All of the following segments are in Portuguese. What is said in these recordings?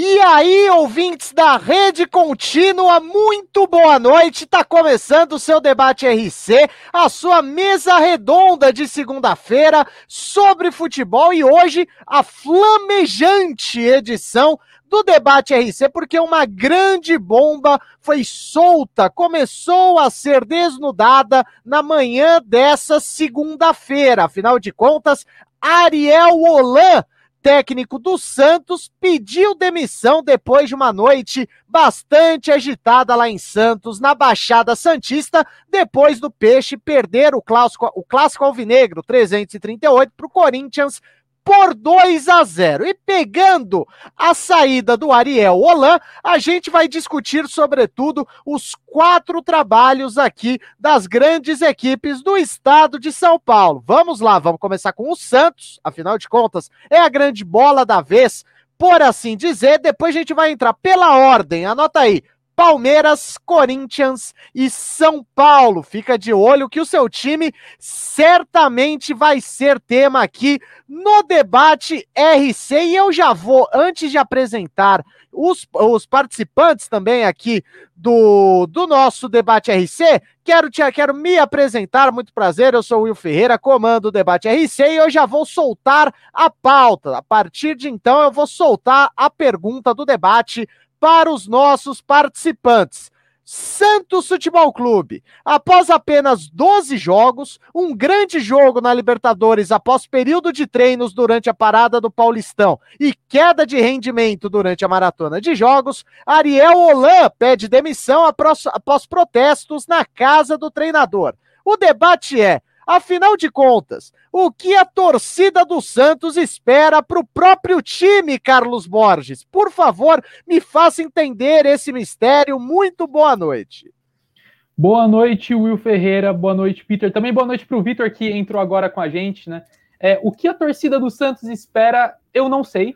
E aí, ouvintes da Rede Contínua, muito boa noite. Está começando o seu debate RC, a sua mesa redonda de segunda-feira sobre futebol e hoje a flamejante edição do debate RC, porque uma grande bomba foi solta, começou a ser desnudada na manhã dessa segunda-feira. Afinal de contas, Ariel Holan técnico do Santos pediu demissão depois de uma noite bastante agitada lá em Santos, na Baixada Santista, depois do Peixe perder o clássico, o clássico alvinegro 338 para o Corinthians por 2 a 0. E pegando a saída do Ariel Holan, a gente vai discutir, sobretudo, os quatro trabalhos aqui das grandes equipes do estado de São Paulo. Vamos lá, vamos começar com o Santos, afinal de contas, é a grande bola da vez, por assim dizer. Depois a gente vai entrar pela ordem, anota aí. Palmeiras, Corinthians e São Paulo. Fica de olho que o seu time certamente vai ser tema aqui no debate RC. E eu já vou, antes de apresentar os, os participantes também aqui do, do nosso debate RC, quero, te, quero me apresentar. Muito prazer, eu sou o Will Ferreira, comando o debate RC e eu já vou soltar a pauta. A partir de então, eu vou soltar a pergunta do debate para os nossos participantes. Santos Futebol Clube, após apenas 12 jogos, um grande jogo na Libertadores após período de treinos durante a parada do Paulistão e queda de rendimento durante a maratona de jogos, Ariel Holan pede demissão após protestos na casa do treinador. O debate é: Afinal de contas, o que a torcida do Santos espera para o próprio time, Carlos Borges? Por favor, me faça entender esse mistério. Muito boa noite. Boa noite, Will Ferreira. Boa noite, Peter. Também boa noite para o Vitor, que entrou agora com a gente, né? É, o que a torcida do Santos espera, eu não sei.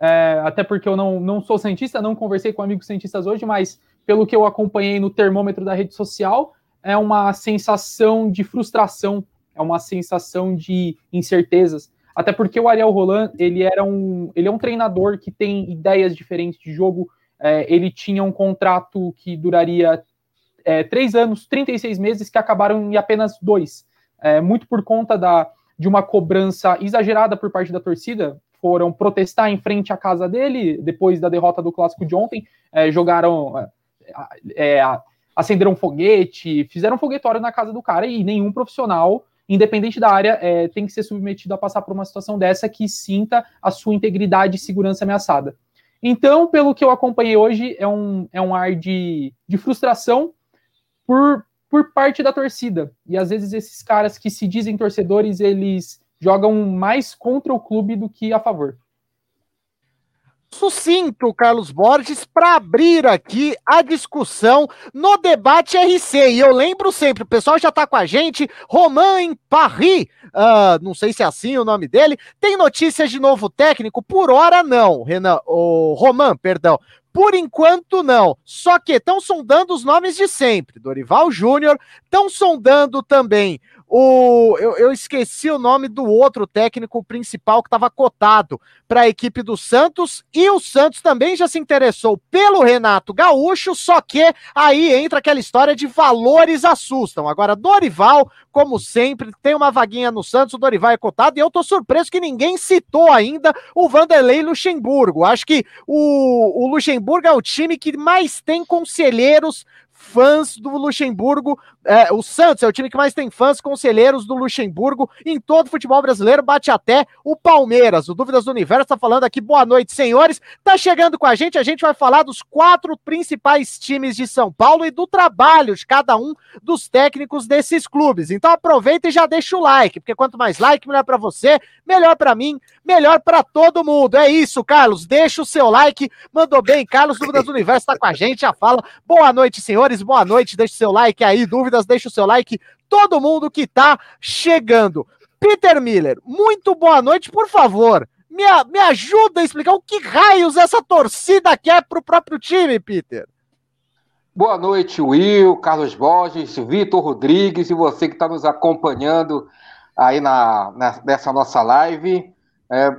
É, até porque eu não, não sou cientista, não conversei com amigos cientistas hoje, mas pelo que eu acompanhei no termômetro da rede social, é uma sensação de frustração, é uma sensação de incertezas. Até porque o Ariel Roland, ele era um, ele é um treinador que tem ideias diferentes de jogo. É, ele tinha um contrato que duraria é, três anos, 36 meses, que acabaram em apenas dois. É, muito por conta da, de uma cobrança exagerada por parte da torcida. Foram protestar em frente à casa dele depois da derrota do clássico de ontem. É, jogaram é, é, acenderam um foguete, fizeram um foguetório na casa do cara e nenhum profissional, independente da área, é, tem que ser submetido a passar por uma situação dessa que sinta a sua integridade e segurança ameaçada. Então, pelo que eu acompanhei hoje, é um, é um ar de, de frustração por, por parte da torcida. E às vezes esses caras que se dizem torcedores, eles jogam mais contra o clube do que a favor sucinto, Carlos Borges, para abrir aqui a discussão no debate RC. E eu lembro sempre, o pessoal já está com a gente, Romain Paris, uh, não sei se é assim o nome dele, tem notícias de novo técnico? Por hora não, Renan, o Roman, perdão. Por enquanto, não. Só que estão sondando os nomes de sempre. Dorival Júnior, estão sondando também o, eu, eu, esqueci o nome do outro técnico principal que estava cotado para a equipe do Santos, e o Santos também já se interessou pelo Renato Gaúcho, só que aí entra aquela história de valores assustam. Agora, Dorival, como sempre, tem uma vaguinha no Santos, o Dorival é cotado, e eu tô surpreso que ninguém citou ainda o Vanderlei Luxemburgo. Acho que o, o Luxemburgo é o time que mais tem conselheiros fãs do Luxemburgo. É, o Santos é o time que mais tem fãs, conselheiros do Luxemburgo em todo o futebol brasileiro, bate até o Palmeiras. O Dúvidas do Universo está falando aqui, boa noite, senhores. Tá chegando com a gente, a gente vai falar dos quatro principais times de São Paulo e do trabalho de cada um dos técnicos desses clubes. Então aproveita e já deixa o like, porque quanto mais like, melhor para você, melhor para mim, melhor para todo mundo. É isso, Carlos. Deixa o seu like. Mandou bem, Carlos Dúvidas do Universo está com a gente, já fala. Boa noite, senhores. Boa noite. Deixa o seu like aí. Dúvidas, deixa o seu like. Todo mundo que está chegando. Peter Miller, muito boa noite, por favor. Me, me ajuda a explicar o que raios essa torcida quer para o próprio time, Peter. Boa noite, Will, Carlos Borges, Vitor Rodrigues e você que está nos acompanhando aí na, na, nessa nossa live. É,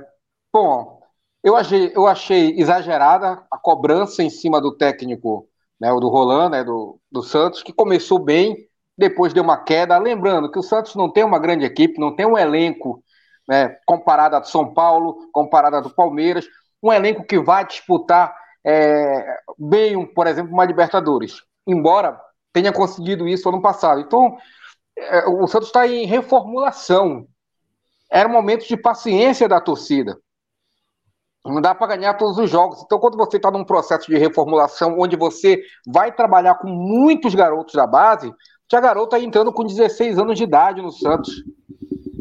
bom, Eu achei, eu achei exagerada a cobrança em cima do técnico, né, o do Roland, né, do, do Santos, que começou bem, depois deu uma queda. Lembrando que o Santos não tem uma grande equipe, não tem um elenco né, comparado a do São Paulo, comparado a do Palmeiras, um elenco que vai disputar é, bem, por exemplo, uma Libertadores, embora tenha conseguido isso ano passado. Então, é, o Santos está em reformulação. Era um momento de paciência da torcida. Não dá para ganhar todos os jogos. Então, quando você está num processo de reformulação onde você vai trabalhar com muitos garotos da base, tinha garoto entrando com 16 anos de idade no Santos.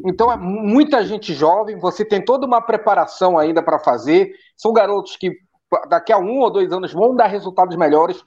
Então, é muita gente jovem, você tem toda uma preparação ainda para fazer. São garotos que daqui a um ou dois anos vão dar resultados melhores,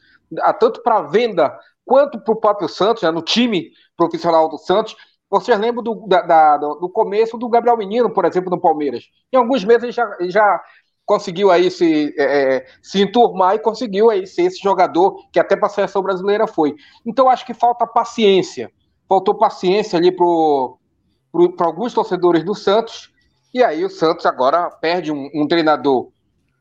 tanto para venda quanto para o próprio Santos, né, no time profissional do Santos. Vocês lembram do, da, da, do começo do Gabriel Menino, por exemplo, no Palmeiras. Em alguns meses ele já, já conseguiu aí se, é, é, se enturmar e conseguiu aí ser esse jogador que até para a seleção brasileira foi. Então acho que falta paciência. Faltou paciência ali para alguns torcedores do Santos. E aí o Santos agora perde um, um treinador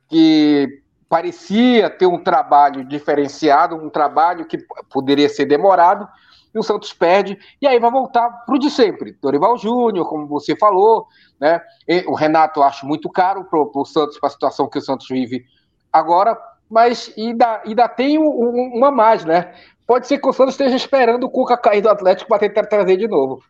que parecia ter um trabalho diferenciado, um trabalho que poderia ser demorado, e o Santos perde, e aí vai voltar para o de sempre. Dorival Júnior, como você falou, né? O Renato eu acho muito caro para o Santos, para a situação que o Santos vive agora, mas ainda, ainda tem um, um, uma mais, né? Pode ser que o Santos esteja esperando o Cuca cair do Atlético para tentar trazer de novo.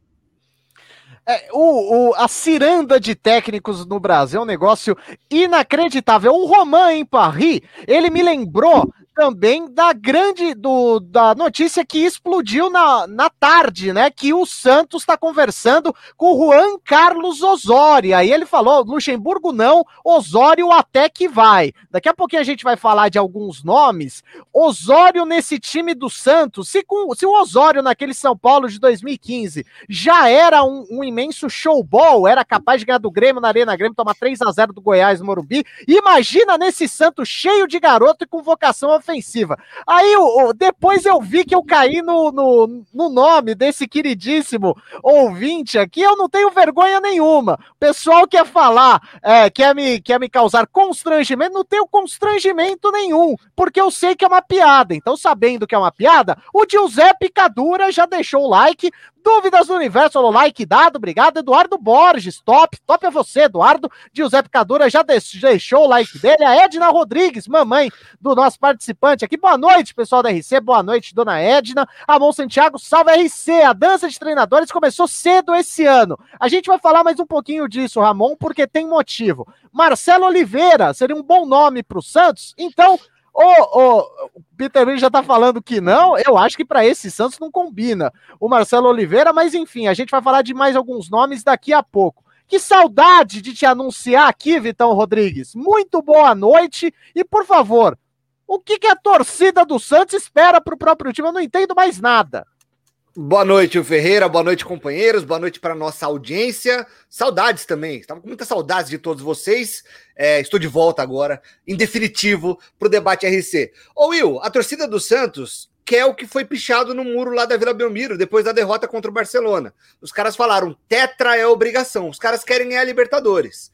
É, o, o, a ciranda de técnicos no Brasil é um negócio inacreditável. O Romain em Paris, ele me lembrou também da grande do, da notícia que explodiu na, na tarde, né? Que o Santos está conversando com o Juan Carlos Osório. Aí ele falou: Luxemburgo não, Osório até que vai. Daqui a pouquinho a gente vai falar de alguns nomes. Osório nesse time do Santos, se, com, se o Osório naquele São Paulo de 2015 já era um, um imenso showball, era capaz de ganhar do Grêmio na Arena Grêmio, tomar 3 a 0 do Goiás no Morumbi, imagina nesse Santos cheio de garoto e com vocação ofensiva. Aí depois eu vi que eu caí no, no, no nome desse queridíssimo ouvinte aqui, eu não tenho vergonha nenhuma. O pessoal quer falar, é, quer, me, quer me causar constrangimento, não tenho constrangimento nenhum, porque eu sei que é uma piada. Então, sabendo que é uma piada, o Giuseppe Cadura já deixou o like, Dúvidas do Universo, o like dado, obrigado. Eduardo Borges, top, top é você, Eduardo. Giuseppe Cadura já deixou o like dele. A Edna Rodrigues, mamãe do nosso participante aqui. Boa noite, pessoal da RC. Boa noite, dona Edna. Amon Santiago, salve RC. A dança de treinadores começou cedo esse ano. A gente vai falar mais um pouquinho disso, Ramon, porque tem motivo. Marcelo Oliveira seria um bom nome para o Santos, então o, o, Peter Lee já tá falando que não, eu acho que para esse Santos não combina. O Marcelo Oliveira, mas enfim, a gente vai falar de mais alguns nomes daqui a pouco. Que saudade de te anunciar aqui, Vitão Rodrigues. Muito boa noite e, por favor, o que, que a torcida do Santos espera para o próprio time? Eu não entendo mais nada. Boa noite, Ferreira. Boa noite, companheiros. Boa noite para nossa audiência. Saudades também. Estava com muitas saudades de todos vocês. É, estou de volta agora, em definitivo, para o debate RC. Ô Will, a torcida do Santos quer o que foi pichado no muro lá da Vila Belmiro, depois da derrota contra o Barcelona. Os caras falaram: tetra é obrigação. Os caras querem ganhar Libertadores.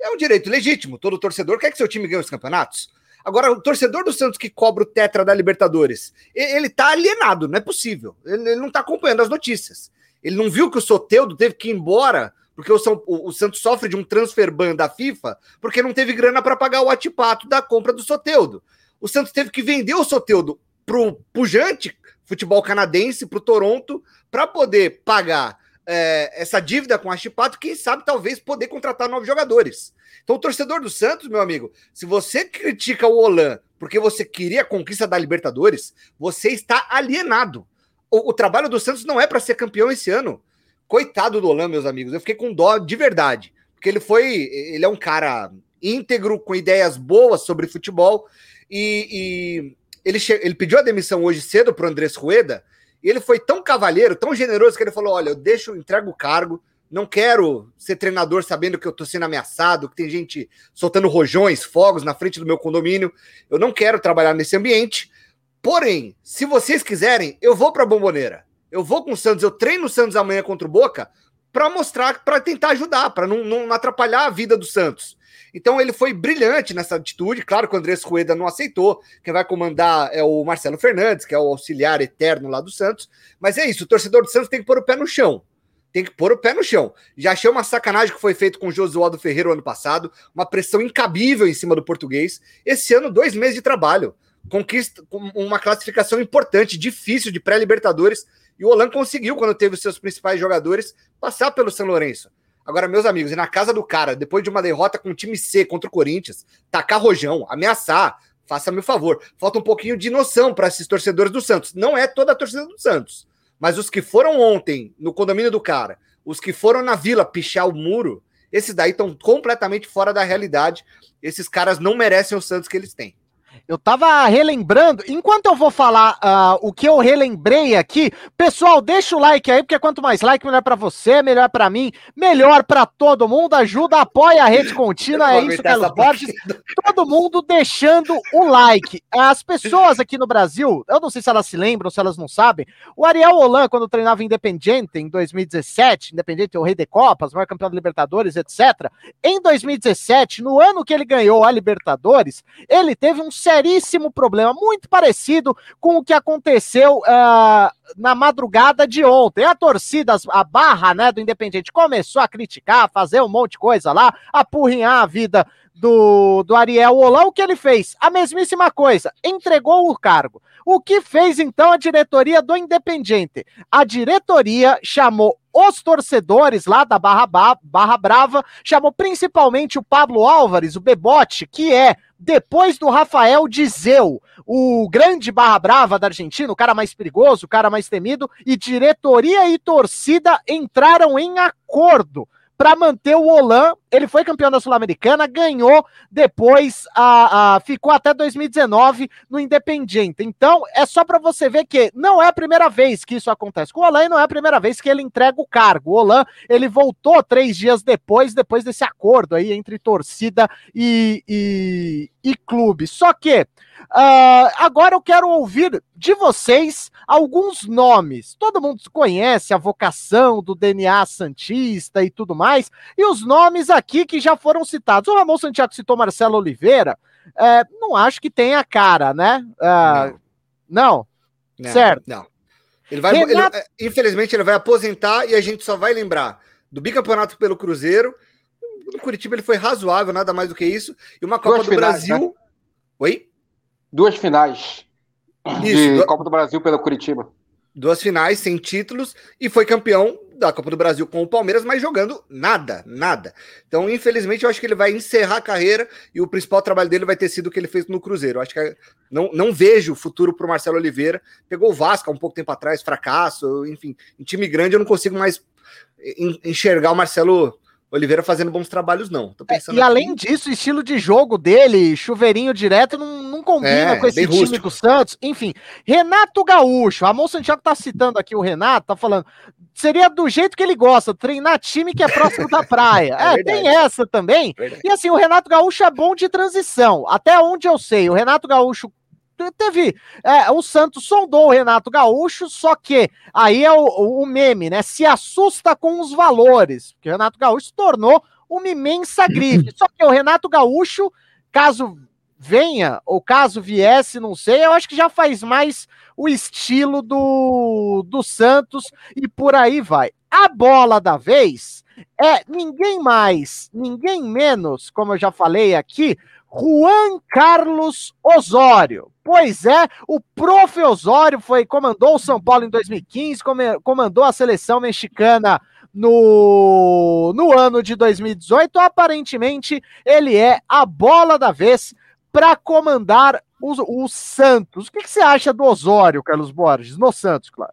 É um direito legítimo. Todo torcedor quer que seu time ganhe os campeonatos. Agora, o torcedor do Santos que cobra o Tetra da Libertadores, ele tá alienado, não é possível. Ele, não tá acompanhando as notícias. Ele não viu que o Soteudo teve que ir embora porque o, São, o, Santos sofre de um transfer ban da FIFA porque não teve grana para pagar o atipato da compra do Soteudo. O Santos teve que vender o Soteudo pro pujante futebol canadense, pro Toronto, para poder pagar é, essa dívida com a Chipato, quem sabe talvez poder contratar novos jogadores. Então, o torcedor do Santos, meu amigo, se você critica o Olan porque você queria a conquista da Libertadores, você está alienado. O, o trabalho do Santos não é para ser campeão esse ano. Coitado do Olan, meus amigos. Eu fiquei com dó de verdade. Porque ele foi. Ele é um cara íntegro, com ideias boas sobre futebol. E, e ele, ele pediu a demissão hoje cedo para o Andrés Rueda. E ele foi tão cavalheiro, tão generoso, que ele falou: Olha, eu deixo, entrego o cargo, não quero ser treinador sabendo que eu tô sendo ameaçado, que tem gente soltando rojões, fogos na frente do meu condomínio. Eu não quero trabalhar nesse ambiente. Porém, se vocês quiserem, eu vou para a Bomboneira. Eu vou com o Santos, eu treino o Santos amanhã contra o Boca para mostrar, para tentar ajudar, para não, não atrapalhar a vida do Santos. Então ele foi brilhante nessa atitude. Claro que o Andrés Rueda não aceitou. Quem vai comandar é o Marcelo Fernandes, que é o auxiliar eterno lá do Santos. Mas é isso, o torcedor do Santos tem que pôr o pé no chão. Tem que pôr o pé no chão. Já achei uma sacanagem que foi feito com o Josualdo Ferreira ano passado, uma pressão incabível em cima do português. Esse ano, dois meses de trabalho. Conquista uma classificação importante, difícil de pré-Libertadores. E o Holan conseguiu, quando teve os seus principais jogadores, passar pelo São Lourenço. Agora, meus amigos, e na casa do cara, depois de uma derrota com o time C contra o Corinthians, tacar rojão, ameaçar, faça-me o favor. Falta um pouquinho de noção para esses torcedores do Santos. Não é toda a torcida do Santos, mas os que foram ontem no condomínio do cara, os que foram na vila pichar o muro, esses daí estão completamente fora da realidade. Esses caras não merecem o Santos que eles têm. Eu tava relembrando, enquanto eu vou falar uh, o que eu relembrei aqui, pessoal, deixa o like aí, porque quanto mais like, melhor para você, melhor para mim, melhor para todo mundo, ajuda, apoia a rede contínua, é isso, Carlos Borges. Todo mundo deixando o like. As pessoas aqui no Brasil, eu não sei se elas se lembram, se elas não sabem, o Ariel Holan, quando treinava Independiente em 2017, Independiente é o rei de Copas, maior campeão da Libertadores, etc. Em 2017, no ano que ele ganhou a Libertadores, ele teve um seríssimo problema, muito parecido com o que aconteceu uh, na madrugada de ontem. A torcida, a barra né, do Independente começou a criticar, fazer um monte de coisa lá, apurrinhar a vida do, do Ariel Olão. O que ele fez? A mesmíssima coisa, entregou o cargo. O que fez então a diretoria do Independente? A diretoria chamou os torcedores lá da Barra, Barra Brava, chamou principalmente o Pablo Álvares, o Bebote, que é depois do Rafael Dizeu, o grande barra brava da Argentina, o cara mais perigoso, o cara mais temido, e diretoria e torcida entraram em acordo para manter o Olan. Ele foi campeão da Sul-Americana, ganhou depois, a, a, ficou até 2019 no Independiente. Então, é só para você ver que não é a primeira vez que isso acontece com o Olan e não é a primeira vez que ele entrega o cargo. O Olan, ele voltou três dias depois, depois desse acordo aí entre torcida e, e, e clube. Só que Uh, agora eu quero ouvir de vocês alguns nomes. Todo mundo conhece a vocação do DNA Santista e tudo mais, e os nomes aqui que já foram citados. O Ramon Santiago citou Marcelo Oliveira, é, não acho que tenha cara, né? Uh, não. não. certo? Não. Ele vai, Renato... ele, é, infelizmente, ele vai aposentar e a gente só vai lembrar do bicampeonato pelo Cruzeiro. No Curitiba ele foi razoável, nada mais do que isso. E uma Copa Duas do finais, Brasil. Né? Oi? Duas finais Isso, de Copa do Brasil pela Curitiba. Duas finais sem títulos e foi campeão da Copa do Brasil com o Palmeiras, mas jogando nada, nada. Então, infelizmente, eu acho que ele vai encerrar a carreira e o principal trabalho dele vai ter sido o que ele fez no Cruzeiro. Eu acho que não, não vejo futuro para o Marcelo Oliveira. Pegou o Vasco há um pouco tempo atrás, fracasso, enfim, em time grande eu não consigo mais enxergar o Marcelo Oliveira fazendo bons trabalhos, não. É, e aqui... além disso, o estilo de jogo dele, chuveirinho direto, não, não combina é, com esse time rústico. do Santos. Enfim, Renato Gaúcho, Ramon Santiago tá citando aqui o Renato, tá falando, seria do jeito que ele gosta, treinar time que é próximo da praia. É, é tem essa também. E assim, o Renato Gaúcho é bom de transição. Até onde eu sei, o Renato Gaúcho teve. É, o Santos sondou o Renato Gaúcho, só que aí é o, o meme, né? Se assusta com os valores, porque o Renato Gaúcho se tornou uma imensa grife. Só que o Renato Gaúcho, caso venha, ou caso viesse, não sei, eu acho que já faz mais o estilo do, do Santos e por aí vai. A bola da vez é ninguém mais, ninguém menos, como eu já falei aqui, Juan Carlos Osório. Pois é, o prof. Osório foi, comandou o São Paulo em 2015, comandou a seleção mexicana no, no ano de 2018. Aparentemente, ele é a bola da vez para comandar o, o Santos. O que, que, você acha do Osório, Carlos Borges, no Santos, claro?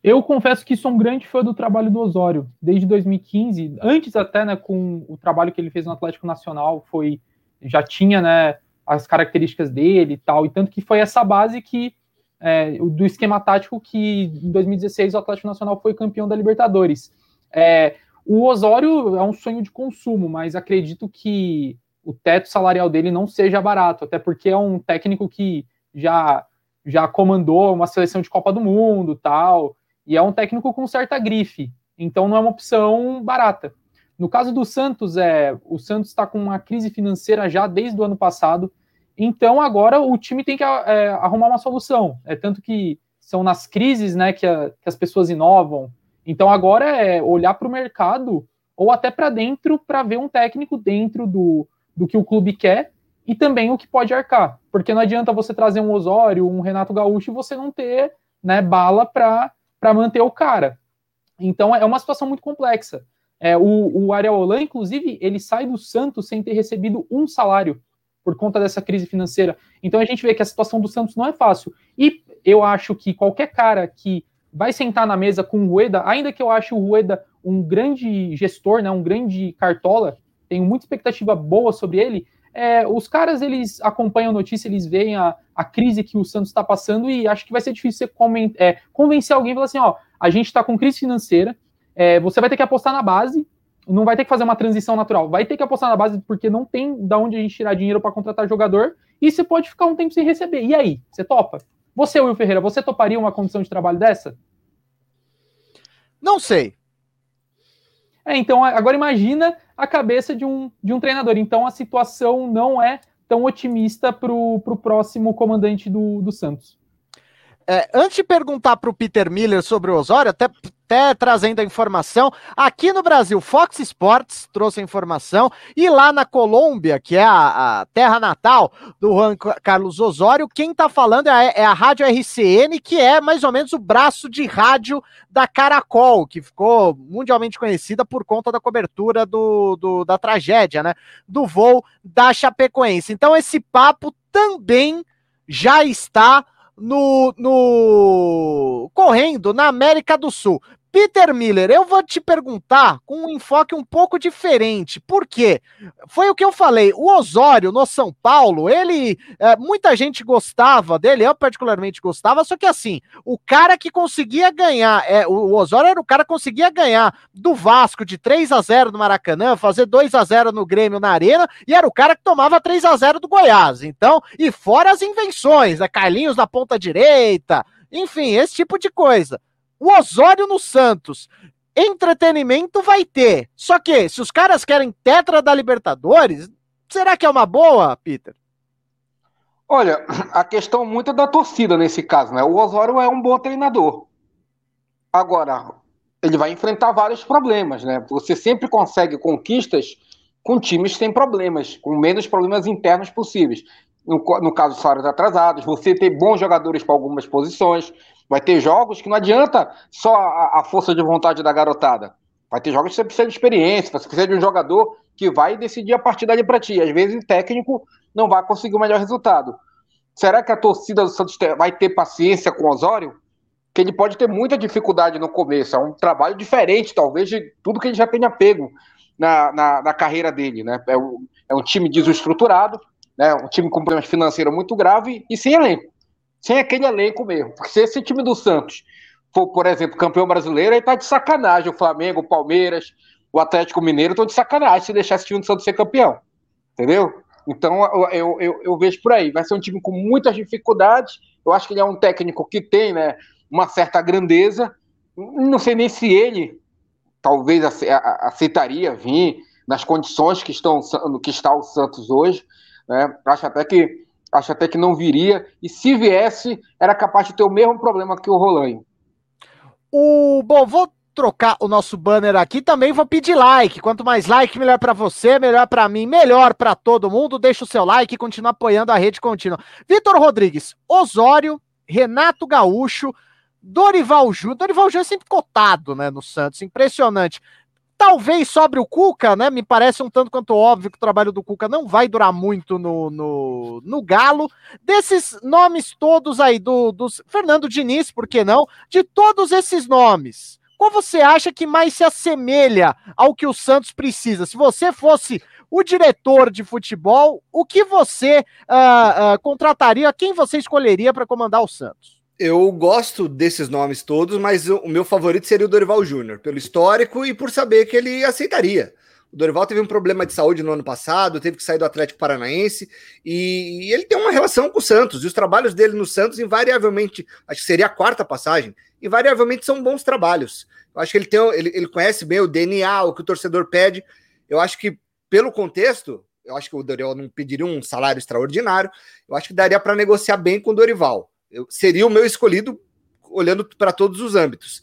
Eu confesso que sou um grande fã do trabalho do Osório, desde 2015, antes até, né, com o trabalho que ele fez no Atlético Nacional, foi já tinha, né, as características dele e tal, e tanto que foi essa base que é, do esquema tático que em 2016 o Atlético Nacional foi campeão da Libertadores. É, o Osório é um sonho de consumo, mas acredito que o teto salarial dele não seja barato, até porque é um técnico que já já comandou uma seleção de Copa do Mundo, tal, e é um técnico com certa grife, então não é uma opção barata. No caso do Santos, é, o Santos está com uma crise financeira já desde o ano passado, então agora o time tem que é, arrumar uma solução. É tanto que são nas crises né, que, a, que as pessoas inovam. Então agora é olhar para o mercado ou até para dentro para ver um técnico dentro do, do que o clube quer e também o que pode arcar. Porque não adianta você trazer um Osório, um Renato Gaúcho e você não ter né, bala para manter o cara. Então é uma situação muito complexa. É, o, o Ariel Holan, inclusive, ele sai do Santos sem ter recebido um salário por conta dessa crise financeira. Então a gente vê que a situação do Santos não é fácil. E eu acho que qualquer cara que vai sentar na mesa com o Rueda, ainda que eu ache o Rueda um grande gestor, né, um grande cartola, tenho muita expectativa boa sobre ele, é, os caras eles acompanham a notícia, eles veem a, a crise que o Santos está passando e acho que vai ser difícil você é, convencer alguém e falar assim, ó, a gente está com crise financeira, é, você vai ter que apostar na base, não vai ter que fazer uma transição natural, vai ter que apostar na base porque não tem da onde a gente tirar dinheiro para contratar jogador e você pode ficar um tempo sem receber. E aí, você topa? Você, Will Ferreira, você toparia uma condição de trabalho dessa? Não sei. É, então agora imagina a cabeça de um, de um treinador. Então a situação não é tão otimista para o próximo comandante do, do Santos. É, antes de perguntar para o Peter Miller sobre o Osório, até, até trazendo a informação, aqui no Brasil, Fox Sports trouxe a informação, e lá na Colômbia, que é a, a terra natal do Juan Carlos Osório, quem está falando é a, é a Rádio RCN, que é mais ou menos o braço de rádio da Caracol, que ficou mundialmente conhecida por conta da cobertura do, do da tragédia, né? Do voo da Chapecoense. Então, esse papo também já está no, no correndo na América do Sul. Peter Miller, eu vou te perguntar com um enfoque um pouco diferente. Por quê? Foi o que eu falei. O Osório no São Paulo, ele. É, muita gente gostava dele, eu particularmente gostava, só que assim, o cara que conseguia ganhar, é, o Osório era o cara que conseguia ganhar do Vasco de 3 a 0 no Maracanã, fazer 2 a 0 no Grêmio na Arena, e era o cara que tomava 3 a 0 do Goiás. Então, e fora as invenções, né? Carlinhos da ponta direita, enfim, esse tipo de coisa. O Osório no Santos. Entretenimento vai ter. Só que, se os caras querem tetra da Libertadores, será que é uma boa, Peter? Olha, a questão muito é da torcida nesse caso, né? O Osório é um bom treinador. Agora, ele vai enfrentar vários problemas, né? Você sempre consegue conquistas com times sem problemas, com menos problemas internos possíveis. No, no caso, salários atrasados, você ter bons jogadores para algumas posições, Vai ter jogos que não adianta só a, a força de vontade da garotada. Vai ter jogos que você precisa de experiência, você precisa de um jogador que vai decidir a partida ali para ti. Às vezes o técnico não vai conseguir o melhor resultado. Será que a torcida do Santos vai ter paciência com o Osório? Que ele pode ter muita dificuldade no começo. É um trabalho diferente, talvez, de tudo que ele já tenha pego na, na, na carreira dele. Né? É, um, é um time desestruturado, né? um time com problemas financeiros muito grave e sem elenco sem aquele elenco mesmo. Porque se esse time do Santos for, por exemplo, campeão brasileiro, aí tá de sacanagem. O Flamengo, o Palmeiras, o Atlético Mineiro estão de sacanagem se deixar esse time do Santos ser campeão. Entendeu? Então eu, eu, eu, vejo por aí. Vai ser um time com muitas dificuldades. Eu acho que ele é um técnico que tem né, uma certa grandeza. Não sei nem se ele talvez aceitaria vir nas condições que, estão, que está o Santos hoje. Né? Acho até que acho até que não viria, e se viesse, era capaz de ter o mesmo problema que o Roland. O, bom, vou trocar o nosso banner aqui, também vou pedir like. Quanto mais like, melhor para você, melhor para mim, melhor para todo mundo. Deixa o seu like e continua apoiando a rede contínua. Vitor Rodrigues, Osório, Renato Gaúcho, Dorival Júnior. Dorival Júnior é sempre cotado, né, no Santos, impressionante. Talvez sobre o Cuca, né? Me parece um tanto quanto óbvio que o trabalho do Cuca não vai durar muito no, no, no Galo. Desses nomes todos aí, do, dos Fernando Diniz, por que não? De todos esses nomes, qual você acha que mais se assemelha ao que o Santos precisa? Se você fosse o diretor de futebol, o que você uh, uh, contrataria? Quem você escolheria para comandar o Santos? Eu gosto desses nomes todos, mas o meu favorito seria o Dorival Júnior, pelo histórico e por saber que ele aceitaria O Dorival teve um problema de saúde no ano passado, teve que sair do Atlético Paranaense e, ele tem uma relação com o Santos. E os trabalhos dele no Santos, invariavelmente, acho que seria a quarta passagem, invariavelmente são bons trabalhos. Eu acho que ele, tem, ele, ele conhece bem o DNA, o que o torcedor pede. Eu acho que, pelo contexto, eu acho que o Dorival não pediria um salário extraordinário. Eu acho que daria para negociar bem com o Dorival. Eu, seria o meu escolhido olhando para todos os âmbitos.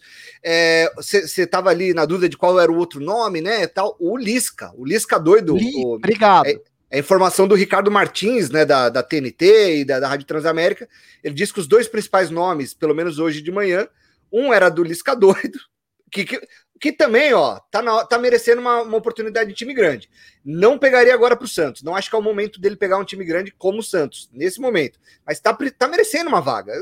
Você é, estava ali na dúvida de qual era o outro nome, né? Tal, o Lisca, o Lisca doido. o, obrigado. É, é informação do Ricardo Martins, né, da, da TNT e da, da Rádio Transamérica. Ele diz que os dois principais nomes, pelo menos hoje de manhã, um era do Lisca doido, que, que, que também, ó, tá, na, tá merecendo uma, uma oportunidade de time grande. Não pegaria agora pro Santos. Não acho que é o momento dele pegar um time grande como o Santos, nesse momento. Mas tá, tá merecendo uma vaga.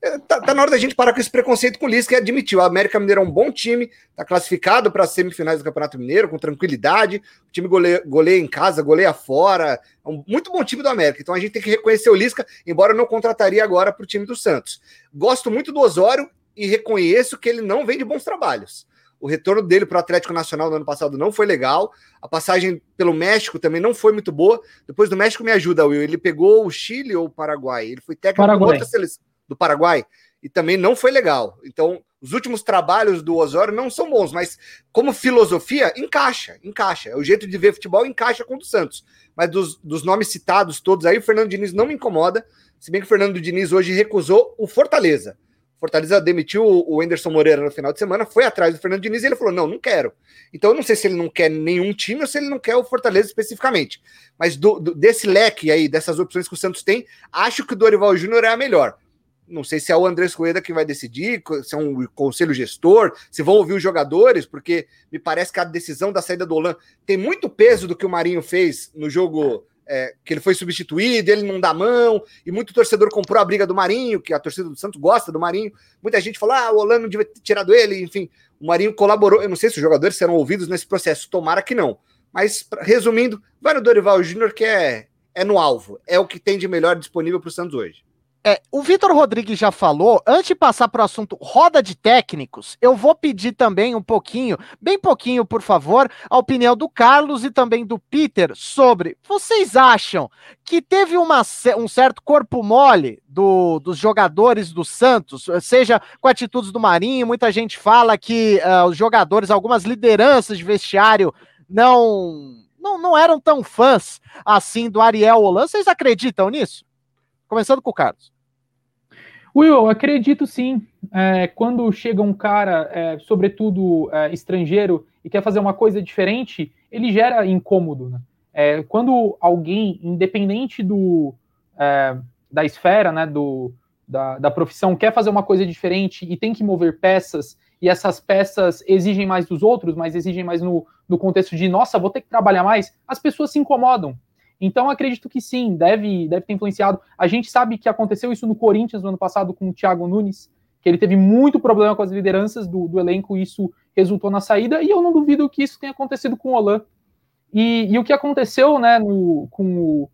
É, tá, tá na hora da gente parar com esse preconceito com o Lisca e admitir. O América Mineiro é um bom time, tá classificado para semifinais do Campeonato Mineiro com tranquilidade. O time goleia, goleia em casa, goleia fora. É um muito bom time do América. Então a gente tem que reconhecer o Lisca, embora não contrataria agora para o time do Santos. Gosto muito do Osório e reconheço que ele não vem de bons trabalhos. O retorno dele para o Atlético Nacional no ano passado não foi legal. A passagem pelo México também não foi muito boa. Depois do México, me ajuda, Will. Ele pegou o Chile ou o Paraguai? Ele foi técnico Paraguai. outra seleção do Paraguai e também não foi legal. Então, os últimos trabalhos do Osório não são bons, mas como filosofia, encaixa, encaixa. O jeito de ver futebol encaixa com o do Santos. Mas dos, dos nomes citados todos aí, o Fernando Diniz não me incomoda. Se bem que o Fernando Diniz hoje recusou o Fortaleza. Fortaleza demitiu o Anderson Moreira no final de semana, foi atrás do Fernando Diniz e ele falou: não, não quero. Então eu não sei se ele não quer nenhum time ou se ele não quer o Fortaleza especificamente. Mas do, do, desse leque aí, dessas opções que o Santos tem, acho que o Dorival Júnior é a melhor. Não sei se é o Andrés Coeda que vai decidir, se é um conselho gestor, se vão ouvir os jogadores, porque me parece que a decisão da saída do Olan tem muito peso do que o Marinho fez no jogo é, que ele foi substituído, ele não dá mão, e muito torcedor comprou a briga do Marinho, que a torcida do Santos gosta do Marinho. Muita gente falou: ah, o Holanda não devia ter tirado ele, enfim. O Marinho colaborou. Eu não sei se os jogadores serão ouvidos nesse processo, tomara que não. Mas, resumindo, vai no Dorival Júnior, que é, é no alvo, é o que tem de melhor disponível para o Santos hoje. É, o Vitor Rodrigues já falou, antes de passar para o assunto roda de técnicos, eu vou pedir também um pouquinho, bem pouquinho, por favor, a opinião do Carlos e também do Peter sobre. Vocês acham que teve uma, um certo corpo mole do, dos jogadores do Santos, seja com atitudes do Marinho? Muita gente fala que uh, os jogadores, algumas lideranças de vestiário, não, não, não eram tão fãs assim do Ariel Holan. Vocês acreditam nisso? Começando com o Carlos. Will, eu acredito sim. É, quando chega um cara, é, sobretudo é, estrangeiro, e quer fazer uma coisa diferente, ele gera incômodo. Né? É, quando alguém, independente do, é, da esfera, né, do, da, da profissão, quer fazer uma coisa diferente e tem que mover peças, e essas peças exigem mais dos outros, mas exigem mais no, no contexto de, nossa, vou ter que trabalhar mais, as pessoas se incomodam. Então, acredito que sim, deve, deve ter influenciado. A gente sabe que aconteceu isso no Corinthians no ano passado com o Thiago Nunes, que ele teve muito problema com as lideranças do, do elenco, e isso resultou na saída, e eu não duvido que isso tenha acontecido com o Olan. E, e o que aconteceu né, no, com, o,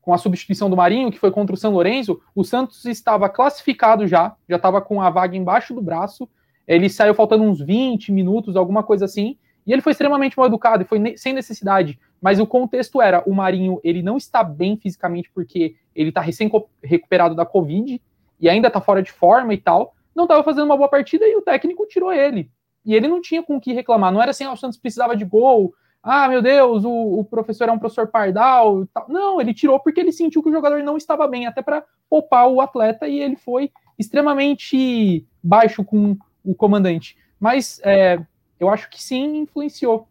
com a substituição do Marinho, que foi contra o São Lourenço, o Santos estava classificado já, já estava com a vaga embaixo do braço, ele saiu faltando uns 20 minutos, alguma coisa assim, e ele foi extremamente mal educado e foi sem necessidade. Mas o contexto era, o Marinho, ele não está bem fisicamente porque ele está recém recuperado da Covid e ainda está fora de forma e tal. Não estava fazendo uma boa partida e o técnico tirou ele. E ele não tinha com o que reclamar. Não era assim, ah, o Santos precisava de gol. Ah, meu Deus, o, o professor é um professor pardal. Tal. Não, ele tirou porque ele sentiu que o jogador não estava bem, até para poupar o atleta, e ele foi extremamente baixo com o comandante. Mas é, eu acho que sim, influenciou.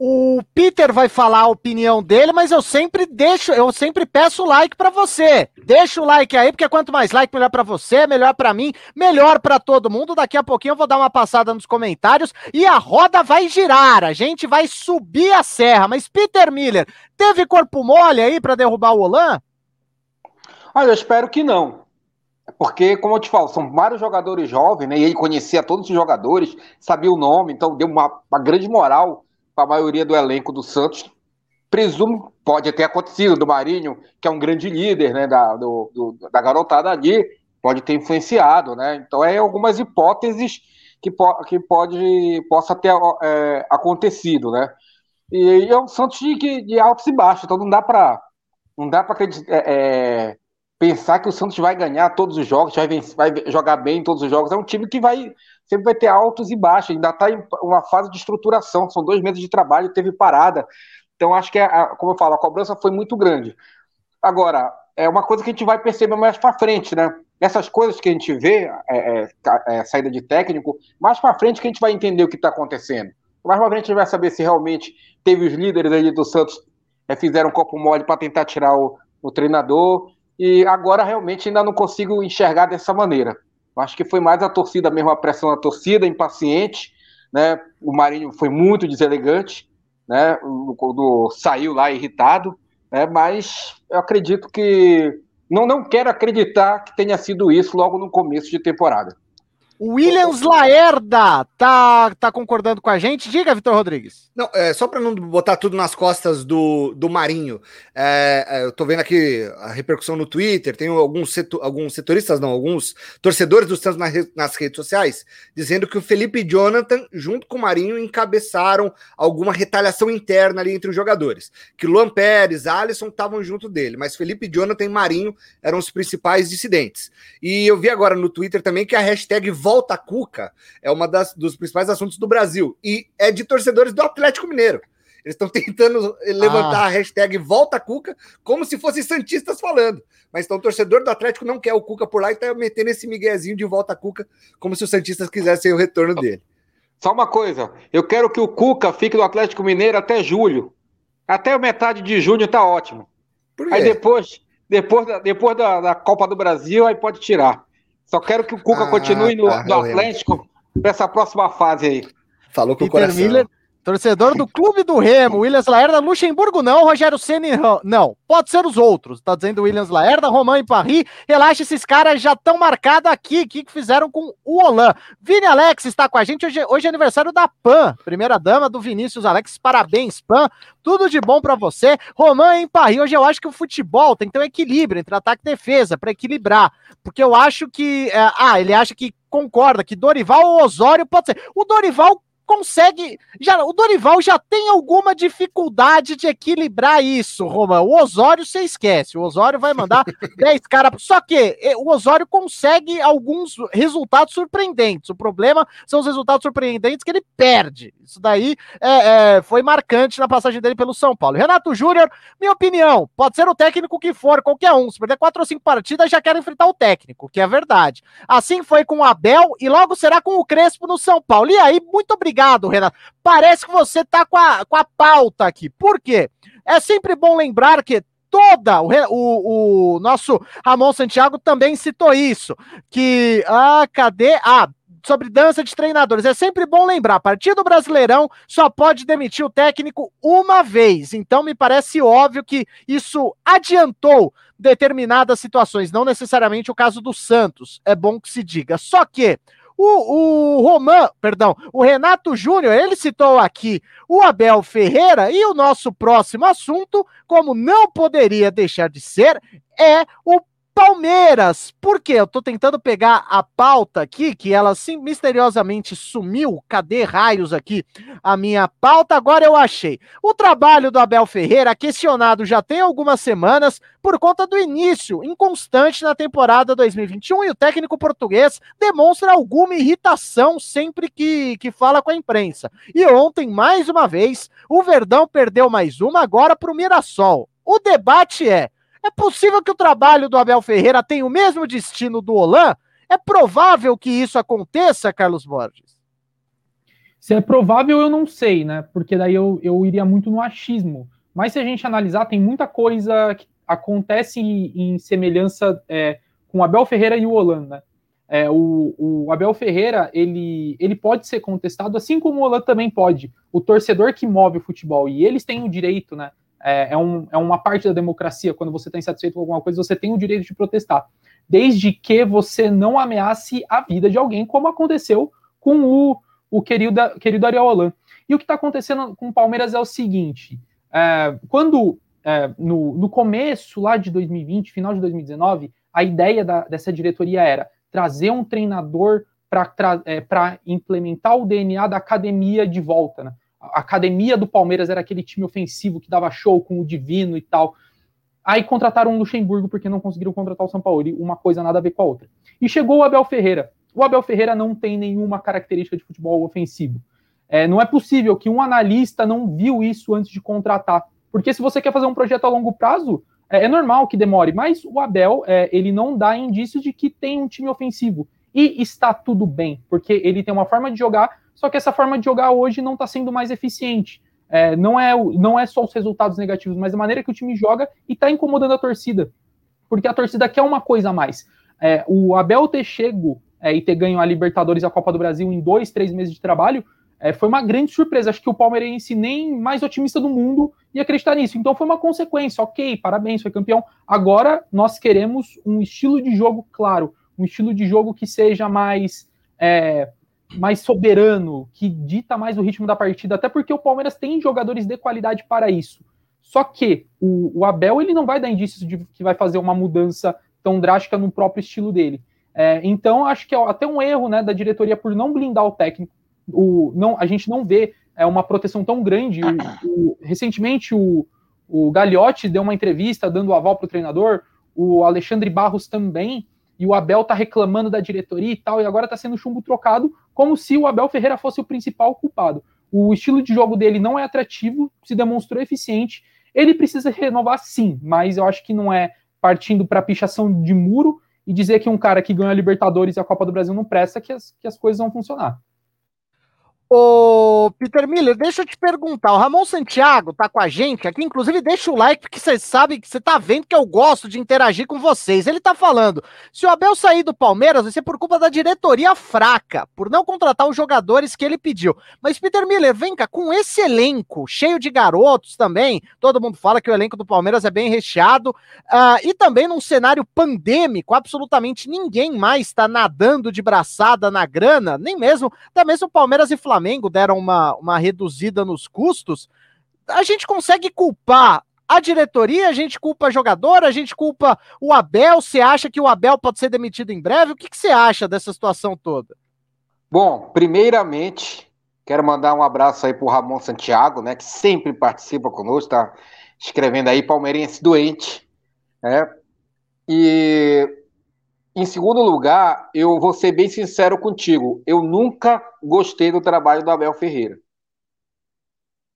O Peter vai falar a opinião dele, mas eu sempre deixo, eu sempre peço like para você. Deixa o like aí, porque quanto mais like, melhor para você, melhor para mim, melhor para todo mundo. Daqui a pouquinho eu vou dar uma passada nos comentários e a roda vai girar. A gente vai subir a serra. Mas Peter Miller, teve corpo mole aí para derrubar o Olan? Olha, eu espero que não. Porque, como eu te falo, são vários jogadores jovens, né? E ele conhecia todos os jogadores, sabia o nome, então deu uma, uma grande moral a maioria do elenco do Santos. Presumo, pode ter acontecido, do Marinho, que é um grande líder né, da, do, do, da garotada ali, pode ter influenciado, né? Então, é algumas hipóteses que, po que pode, possa ter é, acontecido, né? E, e é um Santos de, de altos e baixos, então não dá para não dá para é, é, pensar que o Santos vai ganhar todos os jogos, vai, vai, jogar bem em todos os jogos. É um time que vai sempre vai ter altos e baixos, ainda está em uma fase de estruturação, são dois meses de trabalho, teve parada. Então acho que, a, como eu falo, a cobrança foi muito grande. Agora, é uma coisa que a gente vai perceber mais para frente, né? Essas coisas que a gente vê, é, é, é saída de técnico, mais para frente que a gente vai entender o que está acontecendo. Mais para frente a gente vai saber se realmente teve os líderes ali do Santos é, fizeram um copo mole para tentar tirar o, o treinador. E agora realmente ainda não consigo enxergar dessa maneira. Acho que foi mais a torcida mesmo, a pressão da torcida, impaciente. Né? O Marinho foi muito deselegante, né? Quando saiu lá irritado, né? mas eu acredito que. Não, não quero acreditar que tenha sido isso logo no começo de temporada. Williams Laerda tá, tá concordando com a gente. Diga, Vitor Rodrigues. Não, é, só para não botar tudo nas costas do, do Marinho, é, é, eu tô vendo aqui a repercussão no Twitter, tem alguns, setor, alguns setoristas, não, alguns torcedores do Santos nas, nas redes sociais, dizendo que o Felipe Jonathan, junto com o Marinho, encabeçaram alguma retaliação interna ali entre os jogadores. Que Luan Pérez, Alisson estavam junto dele, mas Felipe, Jonathan e Marinho eram os principais dissidentes. E eu vi agora no Twitter também que a hashtag volta Cuca é uma das, dos principais assuntos do Brasil e é de torcedores do Atlético Mineiro. Eles estão tentando levantar ah. a hashtag Volta Cuca como se fossem Santistas falando. Mas então o torcedor do Atlético não quer o Cuca por lá e está metendo esse miguezinho de Volta Cuca como se os Santistas quisessem o retorno dele. Só uma coisa, eu quero que o Cuca fique no Atlético Mineiro até julho. Até metade de junho tá ótimo. Aí depois, depois, depois da, da Copa do Brasil, aí pode tirar. Só quero que o Cuca ah, continue no, tá, no Atlético para essa próxima fase aí. Falou com Peter o coração. Miller, torcedor do Clube do Remo, Williams Laerda, Luxemburgo não, Rogério Ceni não. Pode ser os outros, tá dizendo Williams Laerda, Romain Paris. Relaxa, esses caras já estão marcados aqui. O que, fizeram com o Olan? Vini Alex está com a gente. Hoje, hoje é aniversário da PAN, primeira dama do Vinícius Alex. Parabéns, PAN. Tudo de bom para você. Romain Paris, hoje eu acho que o futebol tem que ter um equilíbrio entre ataque e defesa, para equilibrar porque eu acho que. É, ah, ele acha que concorda que Dorival ou Osório pode ser. O Dorival consegue. Já, o Dorival já tem alguma dificuldade de equilibrar isso, Romão. O Osório você esquece. O Osório vai mandar 10 caras. Só que o Osório consegue alguns resultados surpreendentes. O problema são os resultados surpreendentes que ele perde. Isso daí é, é, foi marcante na passagem dele pelo São Paulo. Renato Júnior, minha opinião, pode ser o técnico que for, qualquer um. Se perder quatro ou cinco partidas, já quer enfrentar o técnico, que é verdade. Assim foi com o Abel e logo será com o Crespo no São Paulo. E aí, muito obrigado obrigado, Renato. Parece que você tá com a, com a pauta aqui. Por quê? É sempre bom lembrar que toda o, o, o, nosso Ramon Santiago também citou isso que ah cadê ah sobre dança de treinadores é sempre bom lembrar a partir do Brasileirão só pode demitir o técnico uma vez então me parece óbvio que isso adiantou determinadas situações não necessariamente o caso do Santos é bom que se diga só que o, o Roman, perdão, o Renato Júnior, ele citou aqui o Abel Ferreira e o nosso próximo assunto, como não poderia deixar de ser, é o Palmeiras. Por quê? Eu tô tentando pegar a pauta aqui, que ela sim, misteriosamente sumiu. Cadê raios aqui a minha pauta? Agora eu achei. O trabalho do Abel Ferreira, questionado já tem algumas semanas, por conta do início inconstante na temporada 2021, e o técnico português demonstra alguma irritação sempre que, que fala com a imprensa. E ontem, mais uma vez, o Verdão perdeu mais uma, agora para o Mirassol. O debate é é possível que o trabalho do Abel Ferreira tenha o mesmo destino do Olan? É provável que isso aconteça, Carlos Borges? Se é provável, eu não sei, né? Porque daí eu, eu iria muito no achismo. Mas se a gente analisar, tem muita coisa que acontece em, em semelhança é, com o Abel Ferreira e o Olan, né? É, o, o, Abel Ferreira, ele, ele pode ser contestado, assim como o Olan também pode. O torcedor que move o futebol, e eles têm o direito, né? É, é, um, é uma parte da democracia. Quando você está insatisfeito com alguma coisa, você tem o direito de protestar. Desde que você não ameace a vida de alguém, como aconteceu com o, o querido, querido Ariel Holan. E o que está acontecendo com o Palmeiras é o seguinte: é, quando é, no, no começo lá de 2020, final de 2019, a ideia da, dessa diretoria era trazer um treinador para é, implementar o DNA da academia de volta. Né? A academia do Palmeiras era aquele time ofensivo que dava show com o Divino e tal. Aí contrataram o Luxemburgo porque não conseguiram contratar o São Paulo. E uma coisa nada a ver com a outra. E chegou o Abel Ferreira. O Abel Ferreira não tem nenhuma característica de futebol ofensivo. É, não é possível que um analista não viu isso antes de contratar. Porque se você quer fazer um projeto a longo prazo, é, é normal que demore. Mas o Abel, é, ele não dá indícios de que tem um time ofensivo. E está tudo bem, porque ele tem uma forma de jogar, só que essa forma de jogar hoje não está sendo mais eficiente. É, não, é, não é só os resultados negativos, mas a maneira que o time joga e está incomodando a torcida. Porque a torcida quer uma coisa a mais. É, o Abel ter chego é, e ter ganho a Libertadores e a Copa do Brasil em dois, três meses de trabalho é, foi uma grande surpresa. Acho que o palmeirense nem mais otimista do mundo ia acreditar nisso. Então foi uma consequência. Ok, parabéns, foi campeão. Agora nós queremos um estilo de jogo claro, um estilo de jogo que seja mais é, mais soberano, que dita mais o ritmo da partida, até porque o Palmeiras tem jogadores de qualidade para isso. Só que o, o Abel ele não vai dar indícios de que vai fazer uma mudança tão drástica no próprio estilo dele. É, então, acho que é até um erro né, da diretoria por não blindar o técnico. O, não, a gente não vê é, uma proteção tão grande. O, o, recentemente, o, o Gagliotti deu uma entrevista dando aval para o treinador, o Alexandre Barros também, e o Abel está reclamando da diretoria e tal, e agora está sendo chumbo trocado, como se o Abel Ferreira fosse o principal culpado. O estilo de jogo dele não é atrativo, se demonstrou eficiente. Ele precisa renovar sim, mas eu acho que não é partindo para pichação de muro e dizer que um cara que ganha a Libertadores e a Copa do Brasil não presta que as, que as coisas vão funcionar. Ô, Peter Miller, deixa eu te perguntar. O Ramon Santiago tá com a gente aqui, inclusive deixa o like, porque vocês sabem que você tá vendo que eu gosto de interagir com vocês. Ele tá falando: se o Abel sair do Palmeiras, vai ser por culpa da diretoria fraca, por não contratar os jogadores que ele pediu. Mas, Peter Miller, vem cá, com esse elenco cheio de garotos também, todo mundo fala que o elenco do Palmeiras é bem recheado, uh, e também num cenário pandêmico, absolutamente ninguém mais tá nadando de braçada na grana, nem mesmo, até mesmo o Palmeiras e Flamengo Flamengo deram uma, uma reduzida nos custos, a gente consegue culpar a diretoria, a gente culpa jogador, a gente culpa o Abel. Você acha que o Abel pode ser demitido em breve? O que, que você acha dessa situação toda? Bom, primeiramente, quero mandar um abraço aí para o Ramon Santiago, né, que sempre participa conosco, está escrevendo aí Palmeirense doente, né? E em segundo lugar, eu vou ser bem sincero contigo. Eu nunca gostei do trabalho do Abel Ferreira.